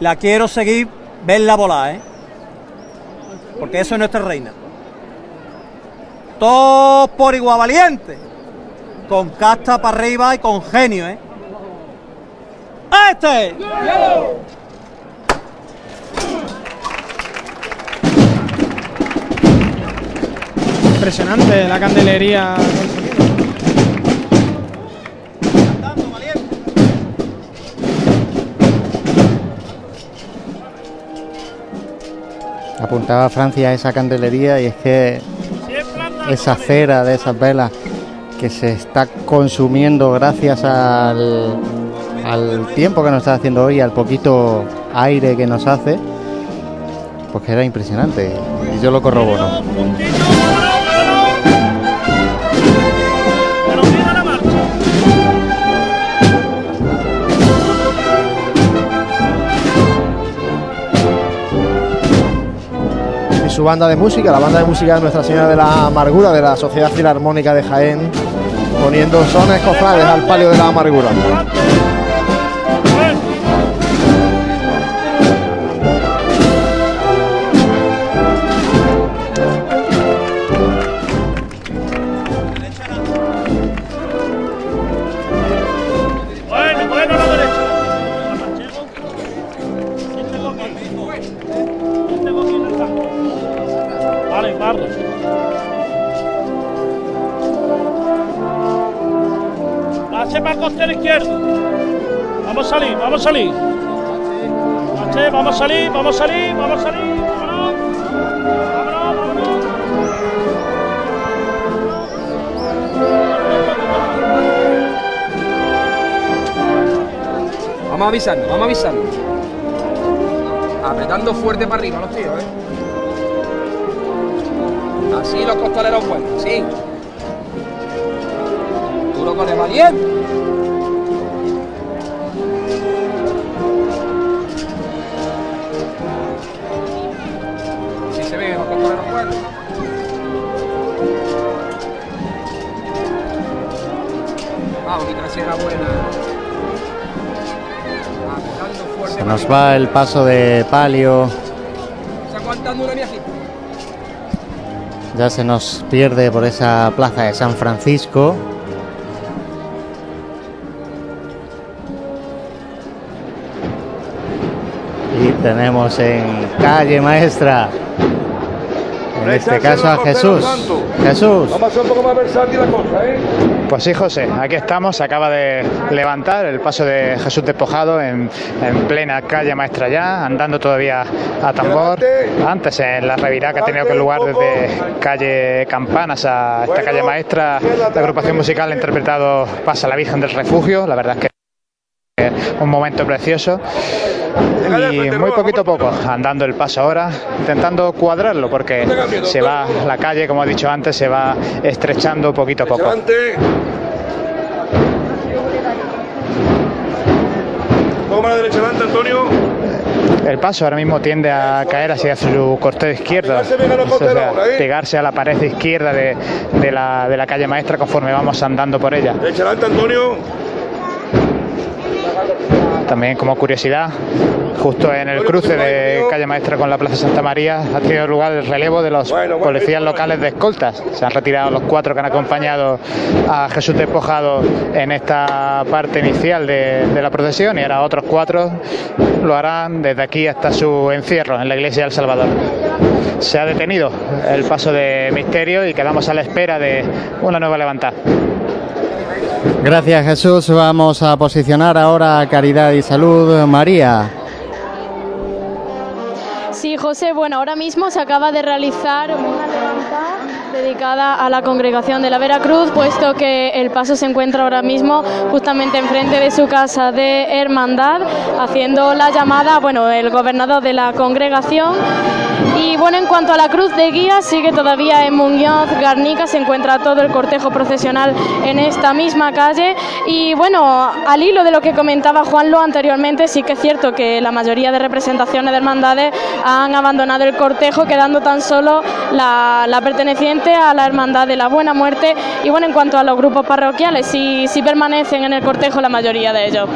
La quiero seguir, verla volar, ¿eh? Porque eso es nuestra reina. Todos por igual valiente. Con casta para arriba y con genio, ¿eh? ¡Este! Impresionante la candelería. Apuntaba Francia a esa candelería y es que esa cera de esas velas que se está consumiendo gracias al, tiempo que nos está haciendo hoy, al poquito aire que nos hace, pues que era impresionante. Y yo lo corroboro. Su banda de música, la banda de música de Nuestra Señora de la Amargura de la Sociedad Filarmónica de Jaén, poniendo sones cofrades al palio de la amargura. Vamos avisando, vamos avisando. Apretando fuerte para arriba los tíos, ¿eh? Así los costaleros buenos, sí. Duro con el valiente. Así se ven los costaleros buenos. Vamos, mi trasera buena. Se nos va el paso de palio, ya se nos pierde por esa plaza de San Francisco. Y tenemos en calle maestra, en este caso a Jesús. Jesús. Vamos a un poco más versátil la cosa, ¿eh? Pues sí, José, aquí estamos. Se acaba de levantar el paso de Jesús Despojado en, en plena calle Maestra ya, andando todavía a tambor. Antes en la revirada que ha tenido que lugar desde calle Campanas a esta calle Maestra, la agrupación musical ha interpretado Pasa la Virgen del Refugio. La verdad es que un momento precioso. Y muy poquito a poco, andando el paso ahora, intentando cuadrarlo, porque se va la calle, como he dicho antes, se va estrechando poquito a poco. Toma la derecha adelante, Antonio. El paso ahora mismo tiende a caer hacia su costado izquierdo, o sea, pegarse a la pared izquierda de, de la, de la calle maestra conforme vamos andando por ella. Derecha adelante, Antonio. También como curiosidad, justo en el cruce de calle maestra con la Plaza Santa María ha tenido lugar el relevo de los policías locales de escoltas. Se han retirado los cuatro que han acompañado a Jesús Despojado en esta parte inicial de, de la procesión y ahora otros cuatro lo harán desde aquí hasta su encierro en la iglesia del Salvador. Se ha detenido el paso de misterio y quedamos a la espera de una nueva levantada. Gracias Jesús. Vamos a posicionar ahora Caridad y Salud María. Sí, José, bueno, ahora mismo se acaba de realizar una dedicada a la congregación de la Veracruz, puesto que el paso se encuentra ahora mismo justamente enfrente de su casa de hermandad, haciendo la llamada, bueno, el gobernador de la congregación. Y bueno, en cuanto a la cruz de guía, sigue todavía en Muñoz, Garnica, se encuentra todo el cortejo procesional en esta misma calle. Y bueno, al hilo de lo que comentaba Juanlo anteriormente, sí que es cierto que la mayoría de representaciones de hermandades han abandonado el cortejo, quedando tan solo la, la perteneciente a la Hermandad de la Buena Muerte. Y bueno, en cuanto a los grupos parroquiales, sí, sí permanecen en el cortejo la mayoría de ellos.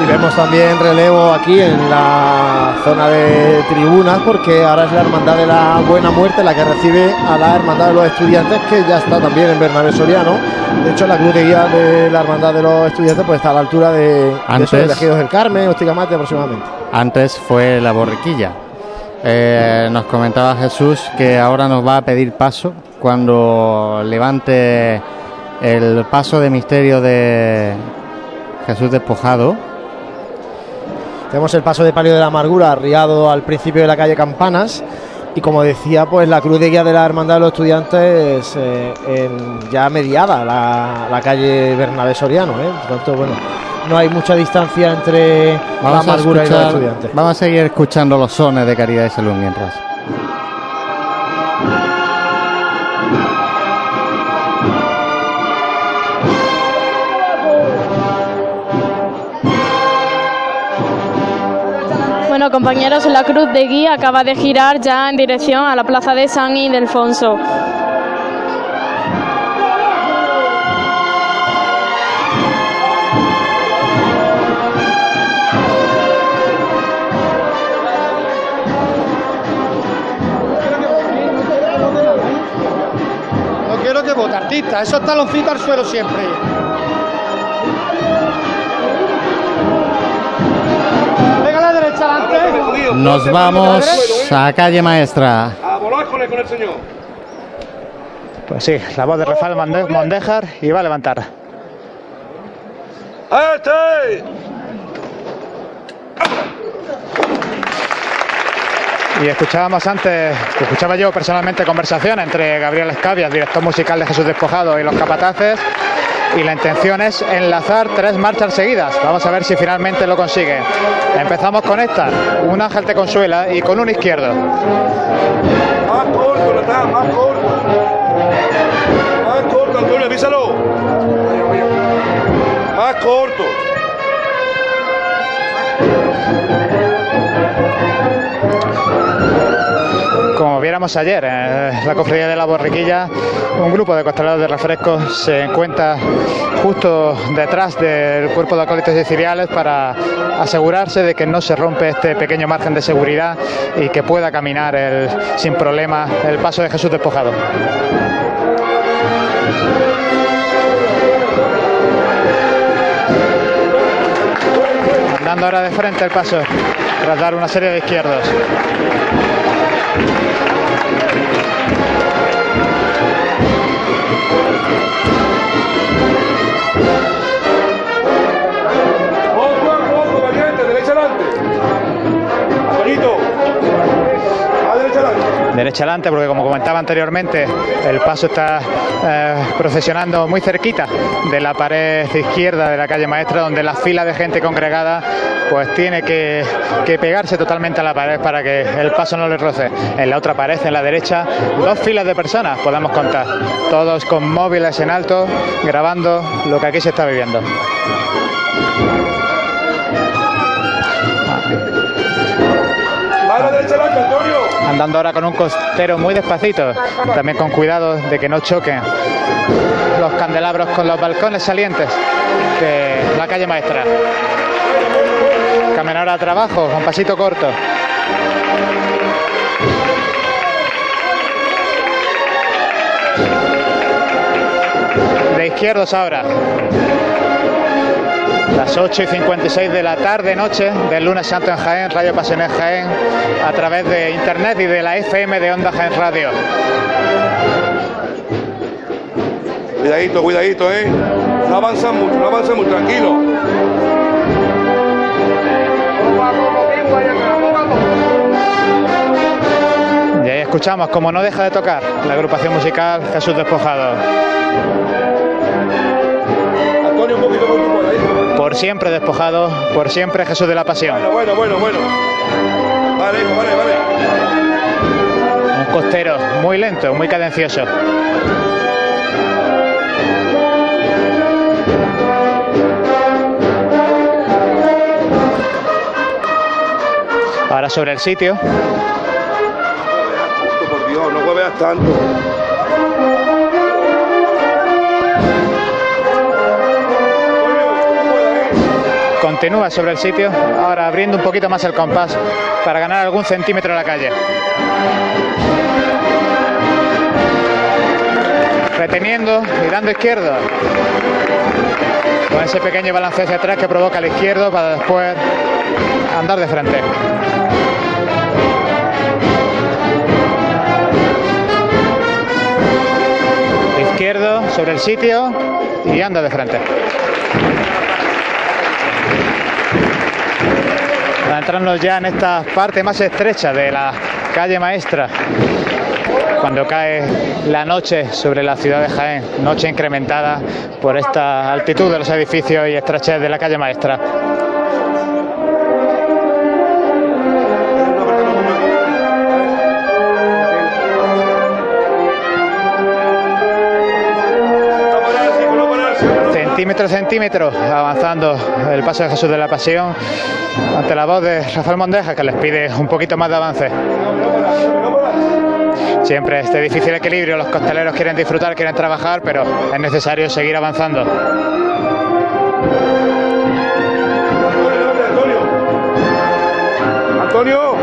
Y vemos también relevo aquí en la zona de tribunas porque ahora es la Hermandad de la Buena Muerte la que recibe a la Hermandad de los Estudiantes que ya está también en Bernabé Soriano. De hecho la cruz de guía de la Hermandad de los Estudiantes pues está a la altura de, de Antes- esos elegidos del Carmen, Hostigamaste aproximadamente. Antes fue la borriquilla. Eh, nos comentaba Jesús que ahora nos va a pedir paso cuando levante el paso de misterio de Jesús despojado. Tenemos el paso de Palio de la Amargura arriado al principio de la calle Campanas. Y como decía, pues la cruz de guía de la Hermandad de los Estudiantes eh, ya mediada la, la calle Bernabé Soriano. ¿eh? Bueno, no hay mucha distancia entre la Vamos a, Amargura y los Estudiantes. vamos a seguir escuchando los sones de Caridad y Salud mientras. Bueno, compañeros, la cruz de guía acaba de girar ya en dirección a la plaza de San Ildefonso. Que vote, artista. Esos taloncitos al suelo siempre. Venga a la derecha adelante. Nos vamos a calle maestra. A volar con el, con el señor. Pues sí, la voz de Rafael Monde- Mondéjar y va a levantar. ¡Este! Y escuchábamos antes, escuchaba yo personalmente conversación entre Gabriel Escabias, director musical de Jesús Despojado y los capataces, y la intención es enlazar tres marchas seguidas. Vamos a ver si finalmente lo consigue. Empezamos con esta, un ángel te consuela y con un izquierdo. Más corto, Natán, más corto. Más corto, Antonio, avísalo. Más corto. Como viéramos ayer en la cofradía de la Borriquilla, un grupo de costaleros de refrescos se encuentra justo detrás del cuerpo de acólitos y ciriales para asegurarse de que no se rompe este pequeño margen de seguridad y que pueda caminar sin problema el paso de Jesús despojado. Andando ahora de frente el paso, tras dar una serie de izquierdos. Poco a derecha adelante, porque como comentaba anteriormente, el paso está eh, procesionando muy cerquita de la pared izquierda de la calle maestra, donde la fila de gente congregada pues tiene que, que pegarse totalmente a la pared para que el paso no le roce. En la otra pared, en la derecha, dos filas de personas, podemos contar, todos con móviles en alto, grabando lo que aquí se está viviendo. Andando ahora con un costero muy despacito, también con cuidado de que no choquen los candelabros con los balcones salientes de la calle maestra. Caminar a trabajo con pasito corto. De izquierdos ahora. Las 8 y 56 de la tarde, noche del lunes santo en Jaén, Radio Pasiones Jaén, a través de internet y de la FM de Onda Jaén Radio. Cuidadito, cuidadito, eh. No avanzan mucho, no avanzan mucho, tranquilo. escuchamos como no deja de tocar la agrupación musical Jesús Despojado. Por siempre despojado, por siempre Jesús de la Pasión. Bueno, bueno, bueno. Vale, vale, vale. Un costero muy lento, muy cadencioso. Ahora sobre el sitio, Por Dios, no hueveas tanto. Continúa sobre el sitio, ahora abriendo un poquito más el compás para ganar algún centímetro en la calle. Reteniendo y izquierdo. Con ese pequeño balance hacia atrás que provoca el izquierdo para después andar de frente. Izquierdo sobre el sitio y anda de frente. Para entrarnos ya en esta parte más estrecha de la calle maestra, cuando cae la noche sobre la ciudad de Jaén, noche incrementada por esta altitud de los edificios y estrechez de la calle maestra. Centímetro a centímetro avanzando el paso de Jesús de la Pasión ante la voz de Rafael Mondeja que les pide un poquito más de avance. Siempre este difícil equilibrio, los costaleros quieren disfrutar, quieren trabajar, pero es necesario seguir avanzando. Antonio.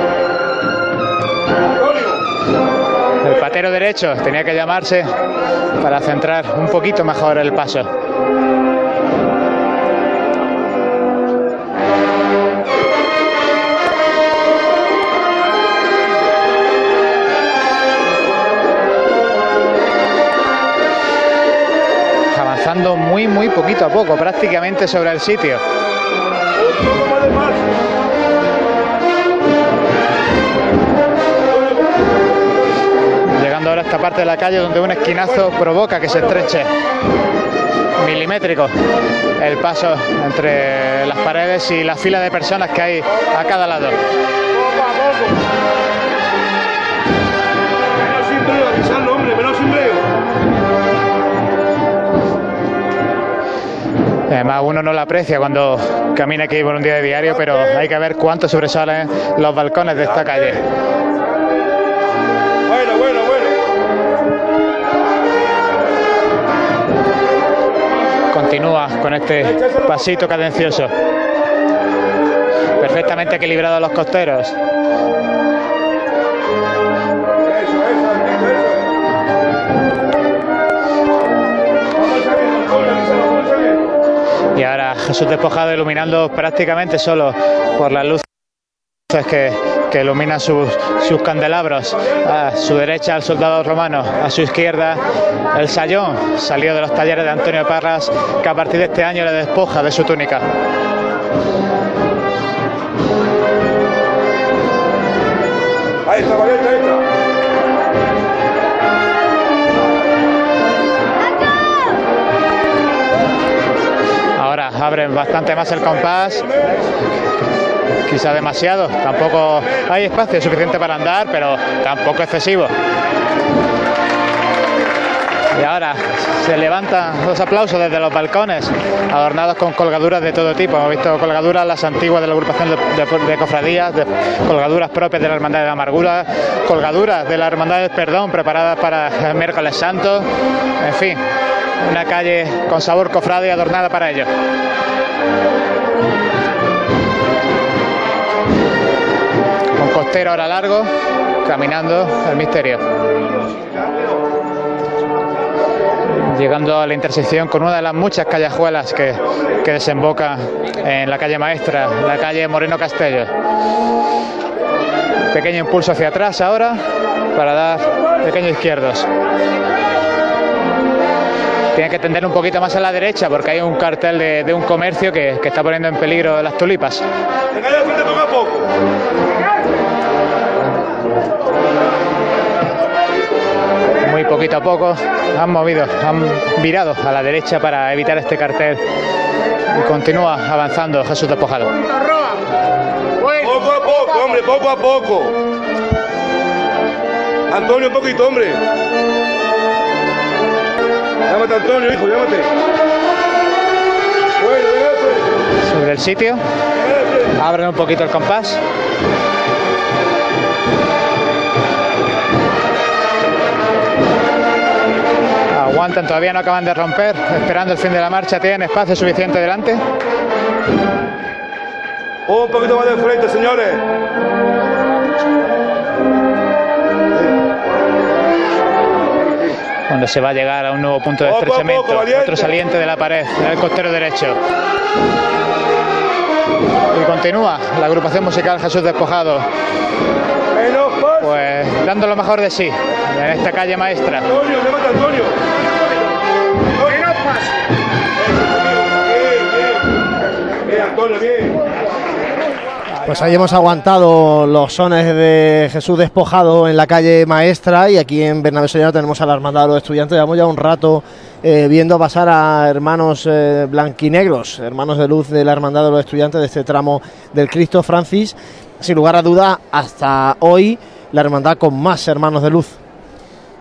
El patero derecho tenía que llamarse para centrar un poquito mejor el paso. Muy, muy poquito a poco, prácticamente sobre el sitio. Llegando ahora a esta parte de la calle donde un esquinazo provoca que se estreche milimétrico el paso entre las paredes y la fila de personas que hay a cada lado. Además, uno no lo aprecia cuando camina aquí por un día de diario, pero hay que ver cuánto sobresalen los balcones de esta calle. Bueno, bueno, bueno. Continúa con este pasito cadencioso. Perfectamente equilibrado los costeros. Jesús despojado iluminando prácticamente solo por las luces que, que iluminan sus, sus candelabros. A su derecha el soldado romano, a su izquierda el sayón, salió de los talleres de Antonio Parras, que a partir de este año le despoja de su túnica. Ahí está. Abren bastante más el compás. Quizá demasiado. Tampoco hay espacio suficiente para andar, pero tampoco excesivo. Y ahora se levantan los aplausos desde los balcones, adornados con colgaduras de todo tipo. Hemos visto colgaduras las antiguas de la agrupación de, cofradías, colgaduras propias de la Hermandad de la Amargura, colgaduras de la Hermandad del Perdón preparadas para el miércoles santo. En fin, una calle con sabor cofrade y adornada para ello. Un costero ahora largo, caminando el misterio. Llegando a la intersección con una de las muchas callejuelas que, que desemboca en la calle Maestra, la calle Moreno Castello. Pequeño impulso hacia atrás ahora para dar pequeños izquierdos. Tiene que tender un poquito más a la derecha porque hay un cartel de, un comercio que, que está poniendo en peligro las tulipas. Venga, ya, te toca poco. Poquito a poco han movido, han virado a la derecha para evitar este cartel y continúa avanzando Jesús despojado. Poco a poco, hombre, poco a poco. Antonio, un poquito, hombre. Llámate Antonio, hijo, llámate. Sobre el sitio, abren un poquito el compás. Aguantan, todavía no acaban de romper, esperando el fin de la marcha, tienen espacio suficiente delante. Un poquito más de frente, señores. donde se va a llegar a un nuevo punto de estrechamiento, poco, otro saliente de la pared, el costero derecho. Y continúa la agrupación musical Jesús Despojado, pues dando lo mejor de sí en esta calle maestra. Antonio, llámate Antonio. Pues ahí hemos aguantado los sones de Jesús despojado en la calle Maestra y aquí en Bernabé Soriano tenemos a la Hermandad de los Estudiantes. Llevamos ya un rato eh, viendo pasar a hermanos eh, blanquinegros, hermanos de luz de la Hermandad de los Estudiantes de este tramo del Cristo Francis. Sin lugar a duda, hasta hoy la hermandad con más hermanos de luz.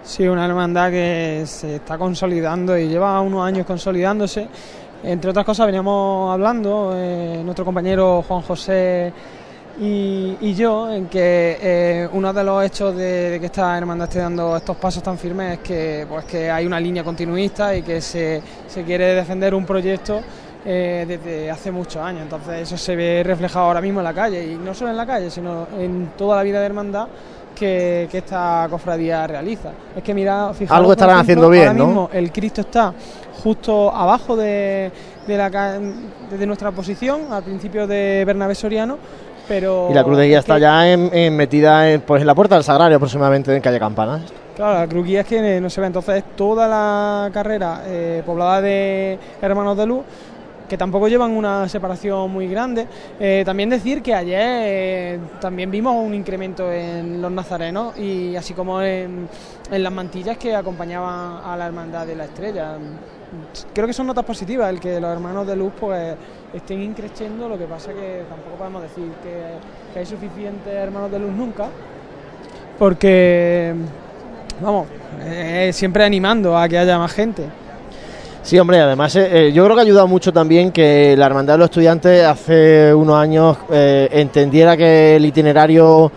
Sí, una hermandad que se está consolidando y lleva unos años consolidándose. Entre otras cosas, veníamos hablando, eh, nuestro compañero Juan José y, yo, en que eh, uno de los hechos de, de que esta hermandad esté dando estos pasos tan firmes es que, pues, que hay una línea continuista y que se, se quiere defender un proyecto eh, desde hace muchos años. Entonces eso se ve reflejado ahora mismo en la calle y no solo en la calle, sino en toda la vida de hermandad que, que esta cofradía realiza. Es que mira, fijaros, Algo estarán ejemplo, haciendo bien, ahora ¿no? mismo el Cristo está justo abajo de, de la de nuestra posición, al principio de Bernabé Soriano, pero Y la cruz de guía es que- está ya en- en- metida en, pues, en la puerta del Sagrario aproximadamente en calle Campanas. Claro, la cruz guía es que no se ve, entonces toda la carrera eh, poblada de hermanos de luz que tampoco llevan una separación muy grande. Eh, también decir que ayer eh, también vimos un incremento en los nazarenos y así como en, las mantillas que acompañaban a la hermandad de la estrella. Creo que son notas positivas el que los hermanos de luz pues estén increciendo, lo que pasa que tampoco podemos decir que, que hay suficientes hermanos de luz nunca, porque vamos, eh, siempre animando a que haya más gente. Sí, hombre, además eh, eh, yo creo que ha ayudado mucho también que la Hermandad de los Estudiantes hace unos años eh, entendiera que el itinerario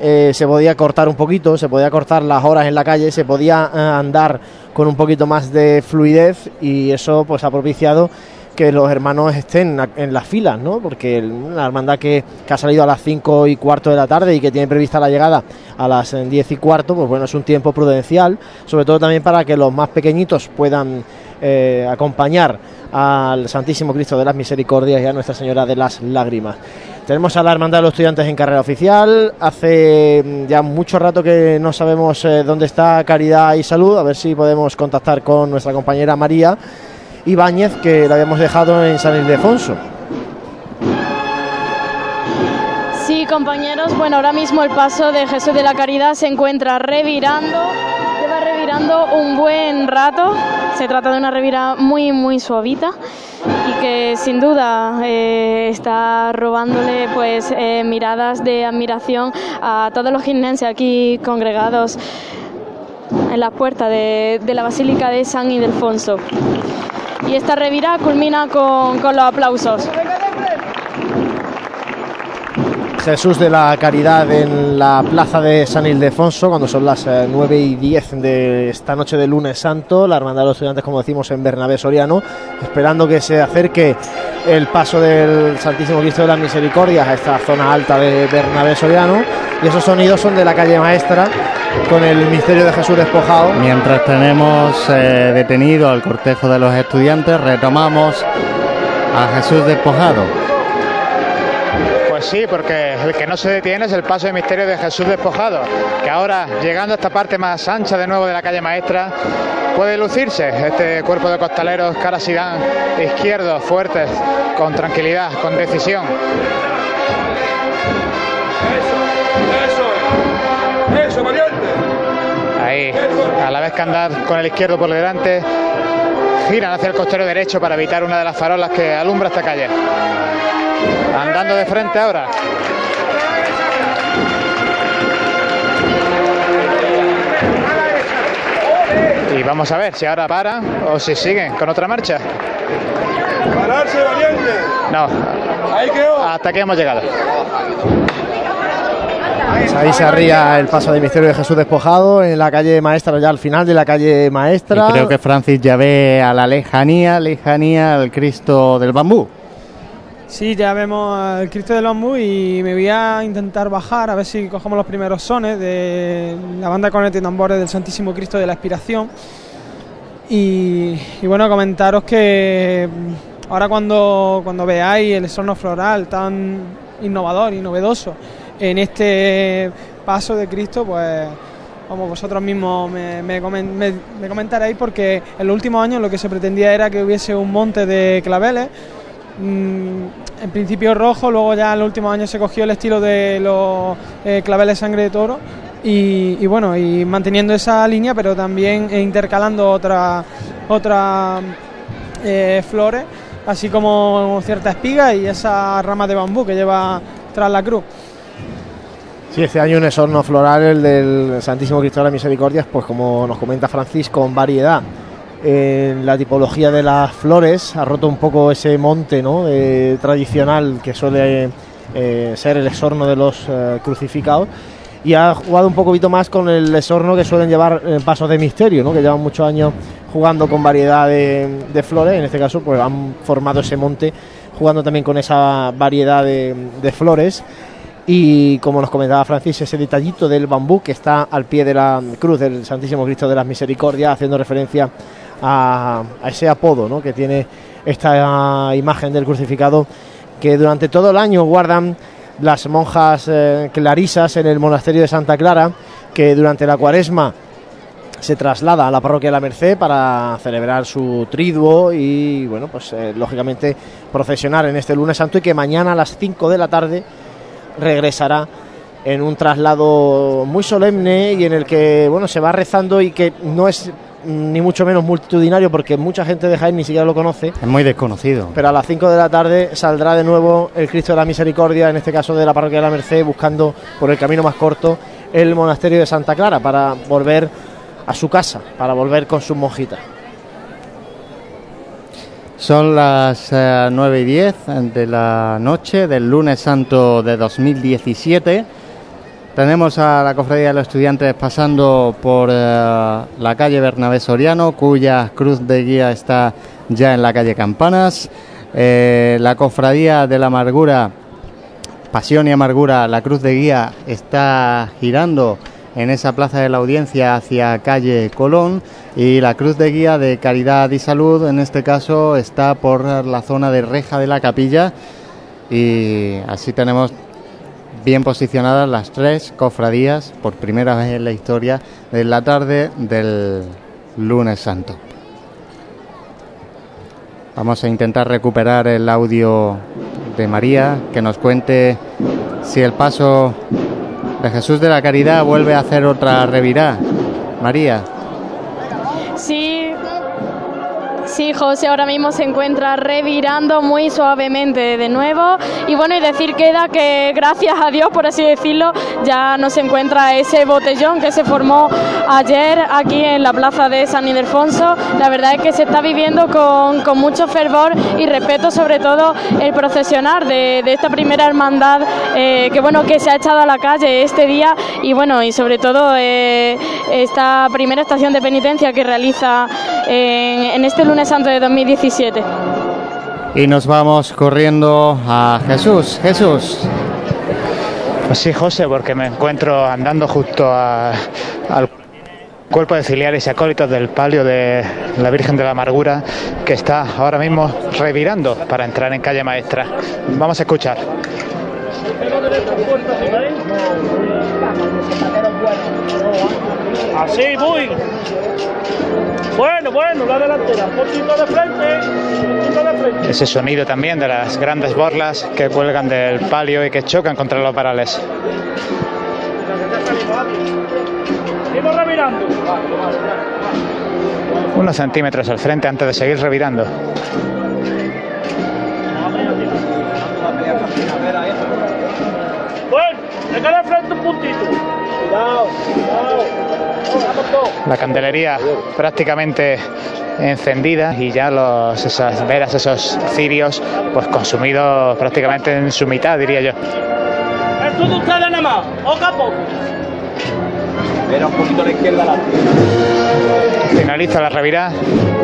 se podía cortar un poquito, se podía cortar las horas en la calle, se podía andar con un poquito más de fluidez y eso pues ha propiciado que los hermanos estén en las filas, ¿no? Porque una hermandad que, que ha salido a las 5 y cuarto de la tarde y que tiene prevista la llegada a las eh, 10 y cuarto, pues bueno, es un tiempo prudencial, sobre todo también para que los más pequeñitos puedan eh, acompañar al Santísimo Cristo de las Misericordias y a Nuestra Señora de las Lágrimas. Tenemos a la Hermandad de los Estudiantes en carrera oficial. Hace mm, ya mucho rato que no sabemos eh, dónde está Caridad y Salud. A ver si podemos contactar con nuestra compañera María Ibáñez, que la habíamos dejado en San Ildefonso. Compañeros, bueno, ahora mismo el paso de Jesús de la Caridad se encuentra revirando, lleva revirando un buen rato, se trata de una revira muy, muy suavita y que sin duda eh, está robándole pues eh, miradas de admiración a todos los jiennenses aquí congregados en la puerta de, de la Basílica de San Ildefonso. Y esta revira culmina con, con los aplausos. Jesús de la Caridad en la plaza de San Ildefonso, cuando son las eh, 9 y 10 de esta noche de lunes santo. La Hermandad de los Estudiantes, como decimos, en Bernabé Soriano, esperando que se acerque el paso del Santísimo Cristo de las Misericordias a esta zona alta de Bernabé Soriano. Y esos sonidos son de la calle Maestra, con el misterio de Jesús despojado. Mientras tenemos eh, detenido al cortejo de los estudiantes, retomamos a Jesús despojado. Pues sí, porque el que no se detiene es el paso de misterio de Jesús despojado, que ahora, llegando a esta parte más ancha de nuevo de la calle maestra, puede lucirse este cuerpo de costaleros cara Sidán, izquierdos, fuertes, con tranquilidad, con decisión. Eso, eso, valiente. Ahí a la vez que andar con el izquierdo por delante, giran hacia el costero derecho para evitar una de las farolas que alumbra esta calle. Andando de frente ahora. Y vamos a ver si ahora paran o si siguen con otra marcha. ¡Pararse, valiente! No, hasta aquí hemos llegado. Pues ahí se arría el paso de misterio de Jesús despojado en la calle Maestra, ya al final de la calle Maestra. Y creo que Francis ya ve a la lejanía, lejanía al Cristo del bambú. Sí, ya vemos al Cristo del Bambú y me voy a intentar bajar a ver si cogemos los primeros sones de la banda con y tambores del Santísimo Cristo de la Expiración. Y, y bueno, comentaros que ahora cuando, cuando veáis el esorno floral tan innovador y novedoso en este paso de Cristo, pues como vosotros mismos me, me, comen- me- me comentaréis, porque en los últimos años lo que se pretendía era que hubiese un monte de claveles, mm, en principio rojo, luego ya en los últimos años se cogió el estilo de los eh, claveles sangre de toro. Y, bueno, y manteniendo esa línea, pero también eh, intercalando otras otras eh, flores, así como cierta espiga y esa rama de bambú que lleva tras la cruz. Sí, este año un esorno floral, el del Santísimo Cristo de la Misericordia, pues como nos comenta Francis, con variedad. En la tipología de las flores ha roto un poco ese monte ¿no? tradicional que suele eh, ser el esorno de los eh, crucificados y ha jugado un poquito más con el esorno que suelen llevar eh, pasos de misterio, ¿no? que llevan muchos años jugando con variedad de, flores, en este caso pues han formado ese monte jugando también con esa variedad de flores y como nos comentaba Francis, ese detallito del bambú que está al pie de la cruz del Santísimo Cristo de las Misericordias, haciendo referencia a, a ese apodo ¿no? que tiene esta imagen del crucificado que durante todo el año guardan las monjas eh, clarisas en el monasterio de Santa Clara, que durante la cuaresma se traslada a la parroquia de la Merced para celebrar su triduo y, bueno, pues eh, lógicamente procesionar en este lunes santo y que mañana a las 5 de la tarde regresará en un traslado muy solemne y en el que, bueno, se va rezando y que no es ni mucho menos multitudinario porque mucha gente de Jaén ni siquiera lo conoce. Es muy desconocido. Pero a las 5 de la tarde saldrá de nuevo el Cristo de la Misericordia, en este caso de la parroquia de la Merced, buscando por el camino más corto el monasterio de Santa Clara para volver a su casa, para volver con sus monjitas. Son las eh, 9 y 10 de la noche del lunes santo de 2017. Tenemos a la cofradía de los estudiantes pasando por eh, la calle Bernabé Soriano, cuya cruz de guía está ya en la calle Campanas. Eh, la cofradía de la amargura, Pasión y Amargura, la cruz de guía está girando en esa plaza de la audiencia hacia calle Colón y la cruz de guía de Caridad y Salud en este caso está por la zona de reja de la capilla y así tenemos bien posicionadas las tres cofradías por primera vez en la historia de la tarde del lunes santo. Vamos a intentar recuperar el audio de María que nos cuente si el paso de Jesús de la Caridad vuelve a hacer otra revirá. María. Sí, José ahora mismo se encuentra revirando muy suavemente de nuevo. Y bueno, y decir queda que gracias a Dios, por así decirlo, ya no se encuentra ese botellón que se formó ayer aquí en la plaza de San Ildefonso. La verdad es que se está viviendo con, con mucho fervor y respeto, sobre todo el procesionar de, esta primera hermandad eh, que bueno que se ha echado a la calle este día y bueno y sobre todo eh, esta primera estación de penitencia que realiza en este lunes santo de 2017. Y nos vamos corriendo a Jesús. Jesús. Pues sí, José, porque me encuentro andando justo a- al cuerpo de filiales y acólitos del palio de la Virgen de la Amargura, que está ahora mismo revirando para entrar en calle Maestra. Vamos a escuchar. Así, muy. Bueno, bueno, la delantera. Un poquito de frente. Un poquito de frente. Ese sonido también de las grandes borlas que cuelgan del palio y que chocan contra los varales. Seguimos revirando. Unos centímetros al frente antes de seguir revirando. Bueno, le queda frente un puntito. Cuidado, cuidado. La candelería prácticamente encendida y ya los, esas velas, esos cirios, pues consumidos prácticamente en su mitad, diría yo. Era un poquito a la izquierda la Finaliza la revirada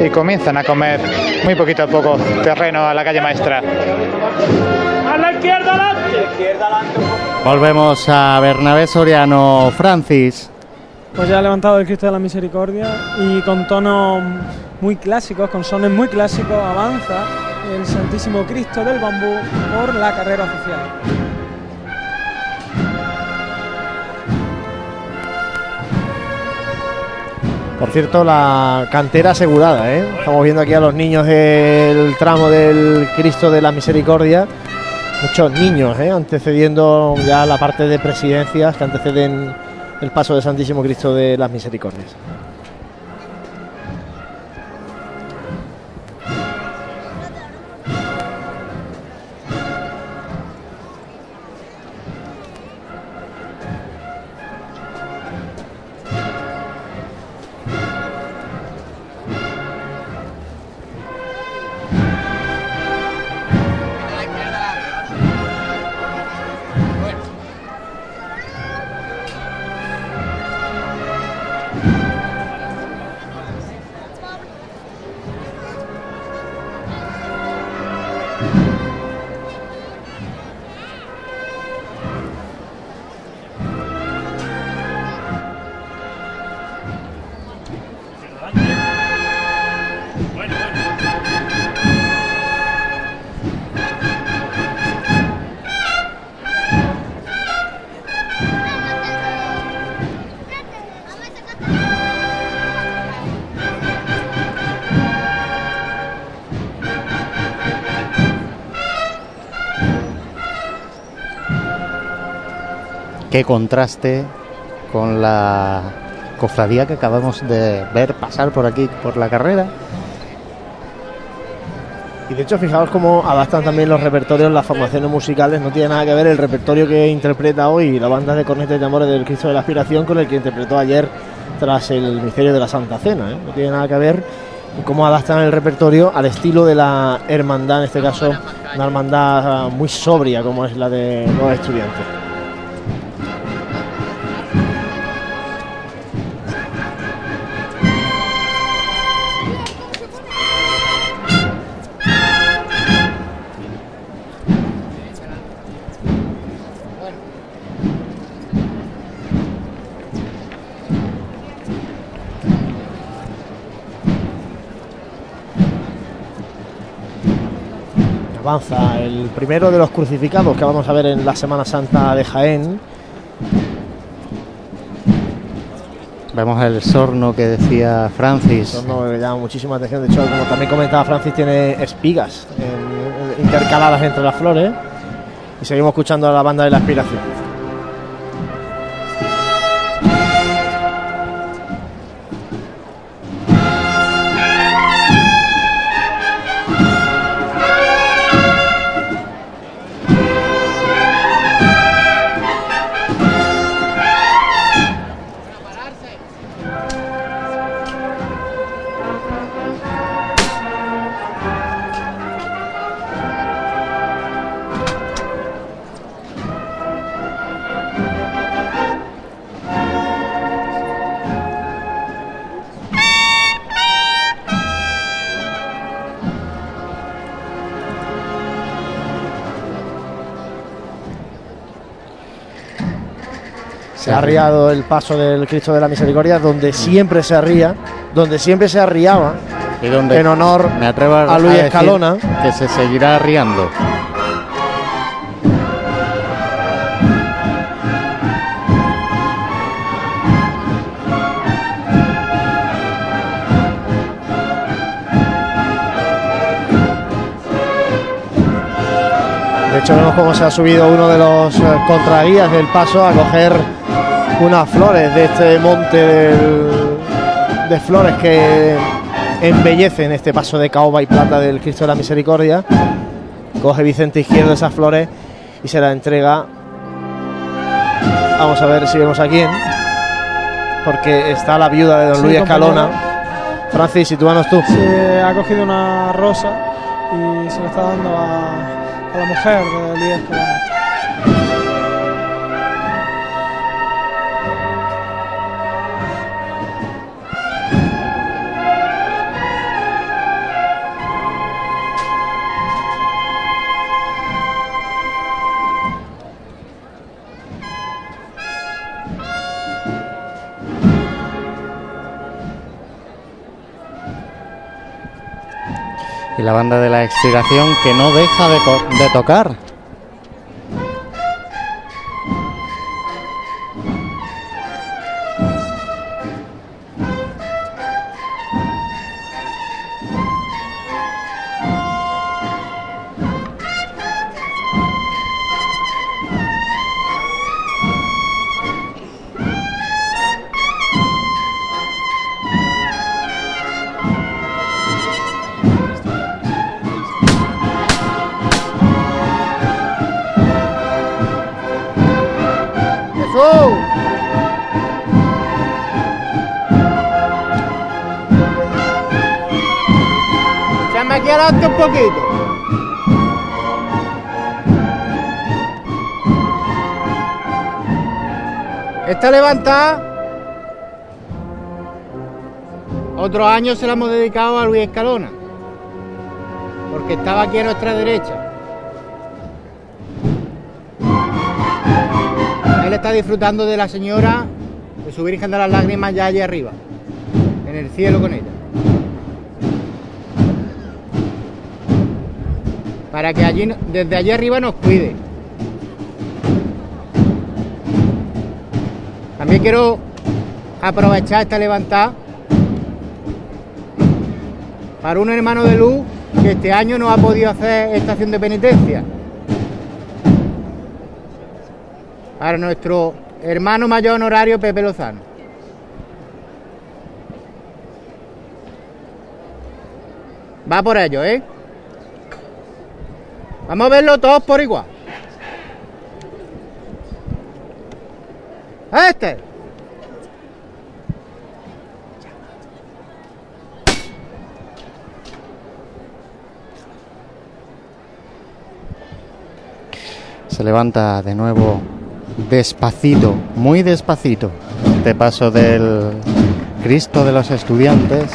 y comienzan a comer muy poquito a poco terreno a la calle maestra. A la izquierda adelante. izquierda adelante. Volvemos a Bernabé Soriano Francis. Pues ya ha levantado el Cristo de la Misericordia y con tonos muy clásicos, con sones muy clásicos, avanza el Santísimo Cristo del Bambú por la carrera oficial. Por cierto, la cantera asegurada, ¿eh? Estamos viendo aquí a los niños del tramo del Cristo de la Misericordia. Muchos niños, ¿eh? Antecediendo ya la parte de presidencias que anteceden el paso del Santísimo Cristo de las Misericordias. Qué contraste con la cofradía que acabamos de ver pasar por aquí, por la carrera. Y de hecho, fijaos cómo adaptan también los repertorios, las formaciones musicales. No tiene nada que ver el repertorio que interpreta hoy la banda de cornetes de amores del Cristo de la Aspiración con el que interpretó ayer tras el misterio de la Santa Cena. ¿eh? No tiene nada que ver y cómo adaptan el repertorio al estilo de la hermandad, en este caso, una hermandad muy sobria como es la de los estudiantes. Primero de los crucificados que vamos a ver en la Semana Santa de Jaén. Vemos el sorno que decía Francis. Sorno que llama muchísima atención. De hecho, como también comentaba Francis, tiene espigas intercaladas entre las flores. Y seguimos escuchando a la banda de la aspiración. El paso del Cristo de la Misericordia, donde siempre se arría, donde siempre se arriaba, Y donde en honor me atrevo a, a Luis decir Escalona. que se seguirá riendo. De hecho, vemos cómo se ha subido uno de los eh, contraguías del paso a coger unas flores de este monte del- de flores que embellecen este paso de caoba y plata del Cristo de la Misericordia. Coge Vicente Izquierdo esas flores y se las entrega. Vamos a ver si vemos a quién. Porque está la viuda de don Sí, Luis. Escalona. Francis, sitúanos tú. Se ha cogido una rosa y se la está dando a, a la mujer de Luis Escalona. La banda de la expiración que no deja de, de tocar. Otros años se la hemos dedicado a Luis Escalona, porque estaba aquí a nuestra derecha. Él está disfrutando de la señora, de su Virgen de las Lágrimas ya allí arriba, en el cielo con ella. Para que allí, desde allí arriba nos cuide. También quiero aprovechar esta levantada para un hermano de luz que este año no ha podido hacer estación de penitencia. Para nuestro hermano mayor honorario Pepe Lozano. Va por ello, ¿eh? Vamos a verlo todos por igual. Este. Se levanta de nuevo despacito, muy despacito, este paso del Cristo de los estudiantes.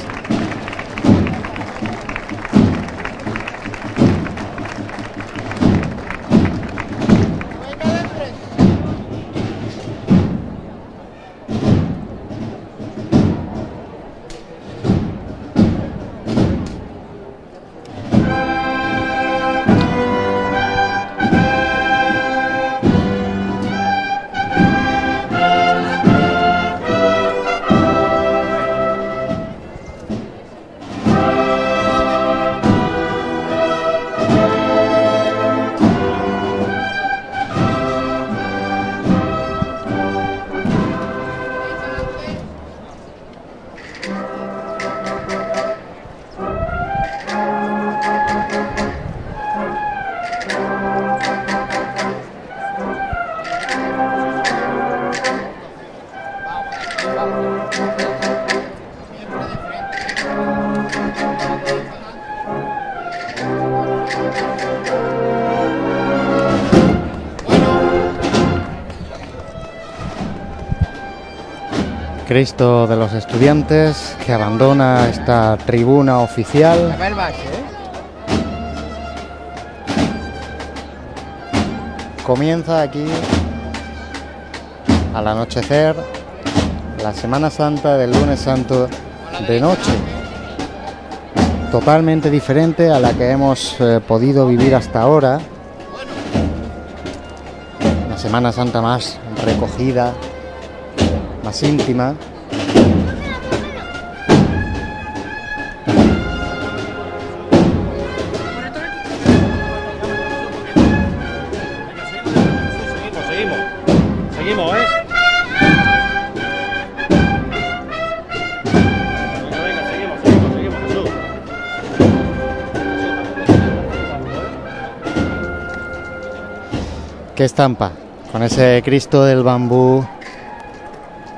Cristo de los estudiantes que abandona esta tribuna oficial. ¿eh? Comienza aquí al anochecer la Semana Santa del lunes santo de noche. Totalmente diferente a la que hemos eh, podido vivir hasta ahora. Una Semana Santa más recogida, más íntima. Qué estampa, con ese Cristo del bambú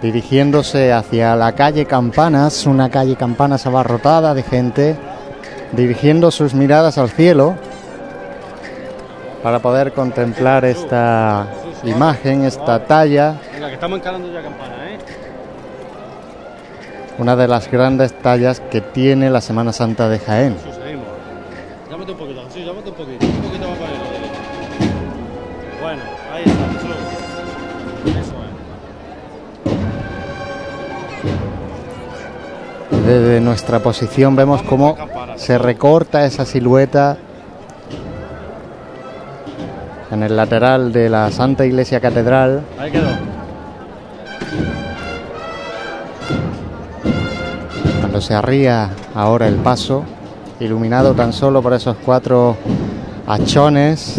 dirigiéndose hacia la calle Campanas, una calle Campanas abarrotada de gente, dirigiendo sus miradas al cielo para poder contemplar esta imagen, esta talla, Venga, que estamos encarando ya campana, ¿eh? una de las grandes tallas que tiene la Semana Santa de Jaén. Nuestra posición vemos cómo se recorta esa silueta en el lateral de la Santa Iglesia Catedral. Ahí quedó. cuando se arría ahora el paso, iluminado tan solo por esos cuatro hachones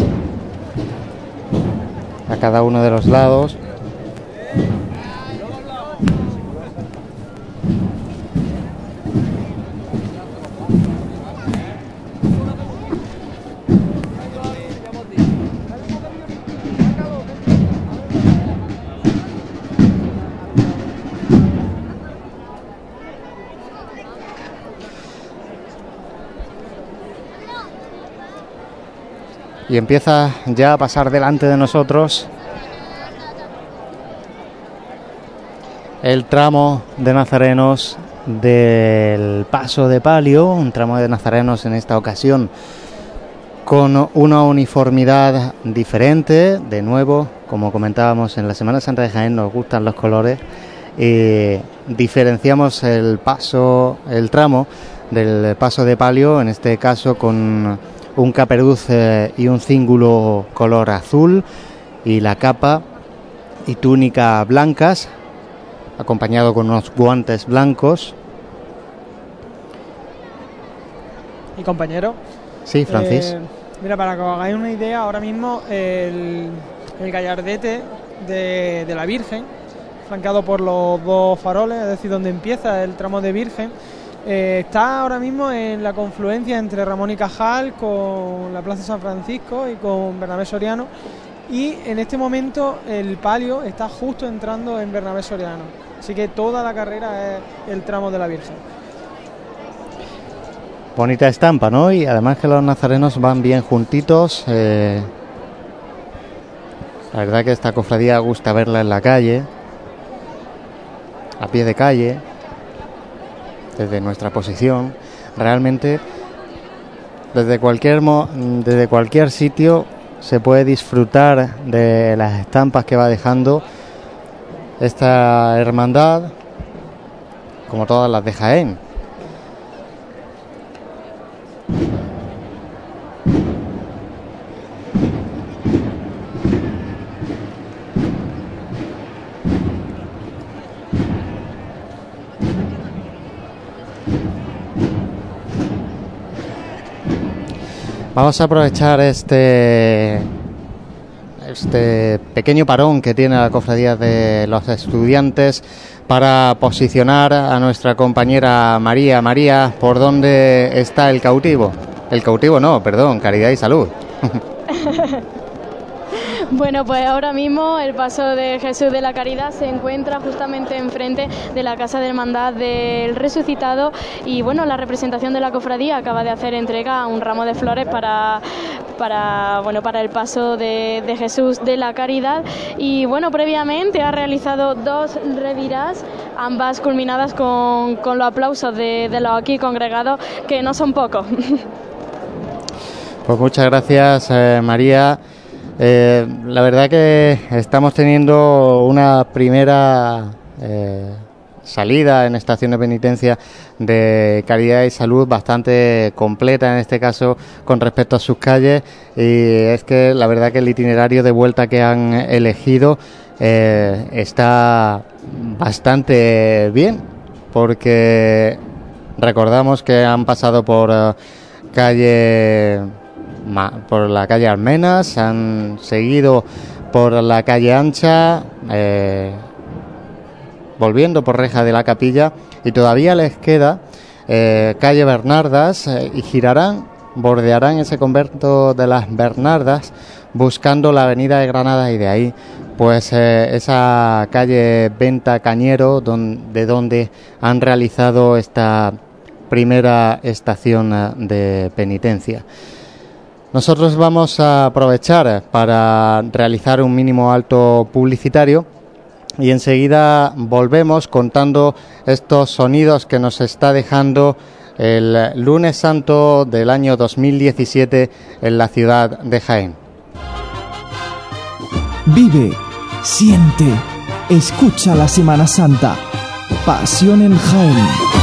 a cada uno de los lados. Y empieza ya a pasar delante de nosotros el tramo de nazarenos del paso de palio, un tramo de nazarenos en esta ocasión con una uniformidad diferente, de nuevo, como comentábamos en la Semana Santa de Jaén, nos gustan los colores, y diferenciamos el paso, el tramo del paso de palio, en este caso con un caperuz eh, y un cíngulo color azul y la capa y túnica blancas, acompañado con unos guantes blancos. Y compañero. Sí, Francis. eh, mira, para que os hagáis una idea, ahora mismo el, el gallardete de, de la Virgen, flanqueado por los dos faroles, es decir, donde empieza el tramo de Virgen, eh, está ahora mismo en la confluencia entre Ramón y Cajal con la Plaza San Francisco y con Bernabé Soriano. Y en este momento el palio está justo entrando en Bernabé Soriano. Así que toda la carrera es el tramo de la Virgen. Bonita estampa, ¿no? Y además que los nazarenos van bien juntitos. eh, la verdad que esta cofradía gusta verla en la calle, a pie de calle, desde nuestra posición. Realmente, desde cualquier, desde cualquier sitio se puede disfrutar de las estampas que va dejando esta hermandad, como todas las de Jaén. Vamos a aprovechar este este pequeño parón que tiene la cofradía de los estudiantes para posicionar a nuestra compañera María. María, ¿por dónde está el cautivo? El cautivo no, perdón, caridad y salud. Bueno, pues ahora mismo el paso de Jesús de la Caridad se encuentra justamente enfrente de la Casa de Hermandad del Resucitado y bueno, la representación de la cofradía acaba de hacer entrega a un ramo de flores para, para, bueno, para el paso de, de Jesús de la Caridad y bueno, previamente ha realizado dos revirás, ambas culminadas con, con los aplausos de, de los aquí congregados, que no son pocos. Pues muchas gracias, eh, María. Eh, la verdad que estamos teniendo una primera eh, salida en estación de penitencia de caridad y salud bastante completa en este caso con respecto a sus calles. Y es que la verdad que el itinerario de vuelta que han elegido eh, está bastante bien porque recordamos que han pasado por calle por la calle Almenas, han seguido por la calle Ancha, eh, volviendo por Reja de la Capilla y todavía les queda eh, calle Bernardas eh, y girarán, bordearán ese convento de las Bernardas buscando la avenida de Granada y de ahí pues esa calle Venta Cañero de donde han realizado esta primera estación de penitencia. Nosotros vamos a aprovechar para realizar un mínimo alto publicitario y enseguida volvemos contando estos sonidos que nos está dejando el lunes santo del año 2017 en la ciudad de Jaén. Vive, siente, escucha la Semana Santa. Pasión en Jaén.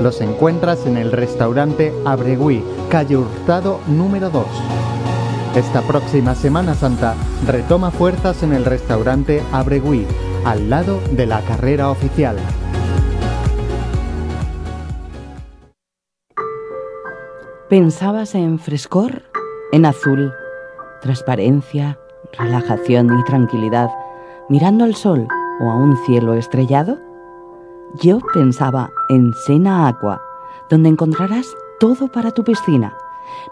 los encuentras en el restaurante Abregui, calle Hurtado número 2. Esta próxima Semana Santa retoma fuerzas en el restaurante Abregui, al lado de la carrera oficial. ¿Pensabas en frescor? En azul, transparencia, relajación y tranquilidad mirando al sol o a un cielo estrellado? Yo pensaba en Sena Aqua, donde encontrarás todo para tu piscina.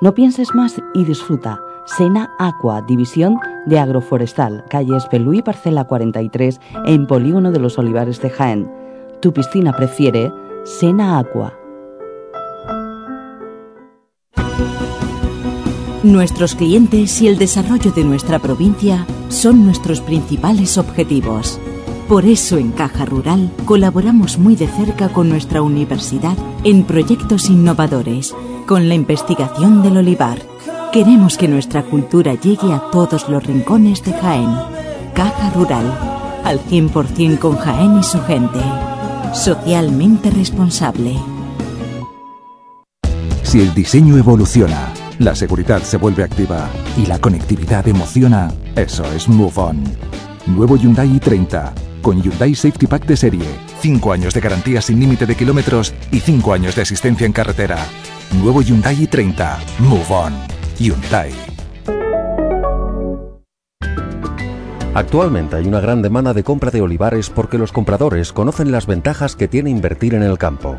No pienses más y disfruta. Sena Aqua, división de agroforestal, calle Espelú y parcela 43, en Polígono de los Olivares de Jaén. Tu piscina prefiere Sena Aqua. Nuestros clientes y el desarrollo de nuestra provincia son nuestros principales objetivos. Por eso en Caja Rural colaboramos muy de cerca con nuestra universidad en proyectos innovadores, con la investigación del olivar. Queremos que nuestra cultura llegue a todos los rincones de Jaén. Caja Rural, al 100% con Jaén y su gente. Socialmente responsable. Si el diseño evoluciona, la seguridad se vuelve activa y la conectividad emociona. Eso es Move On. Nuevo Hyundai i30 con Hyundai Safety Pack de serie, 5 años de garantía sin límite de kilómetros y 5 años de asistencia en carretera. Nuevo Hyundai i30. Move On. Hyundai. Actualmente hay una gran demanda de compra de olivares porque los compradores conocen las ventajas que tiene invertir en el campo.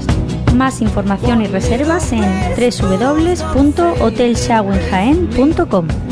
Más información y reservas en www.hotelshawenjaen.com.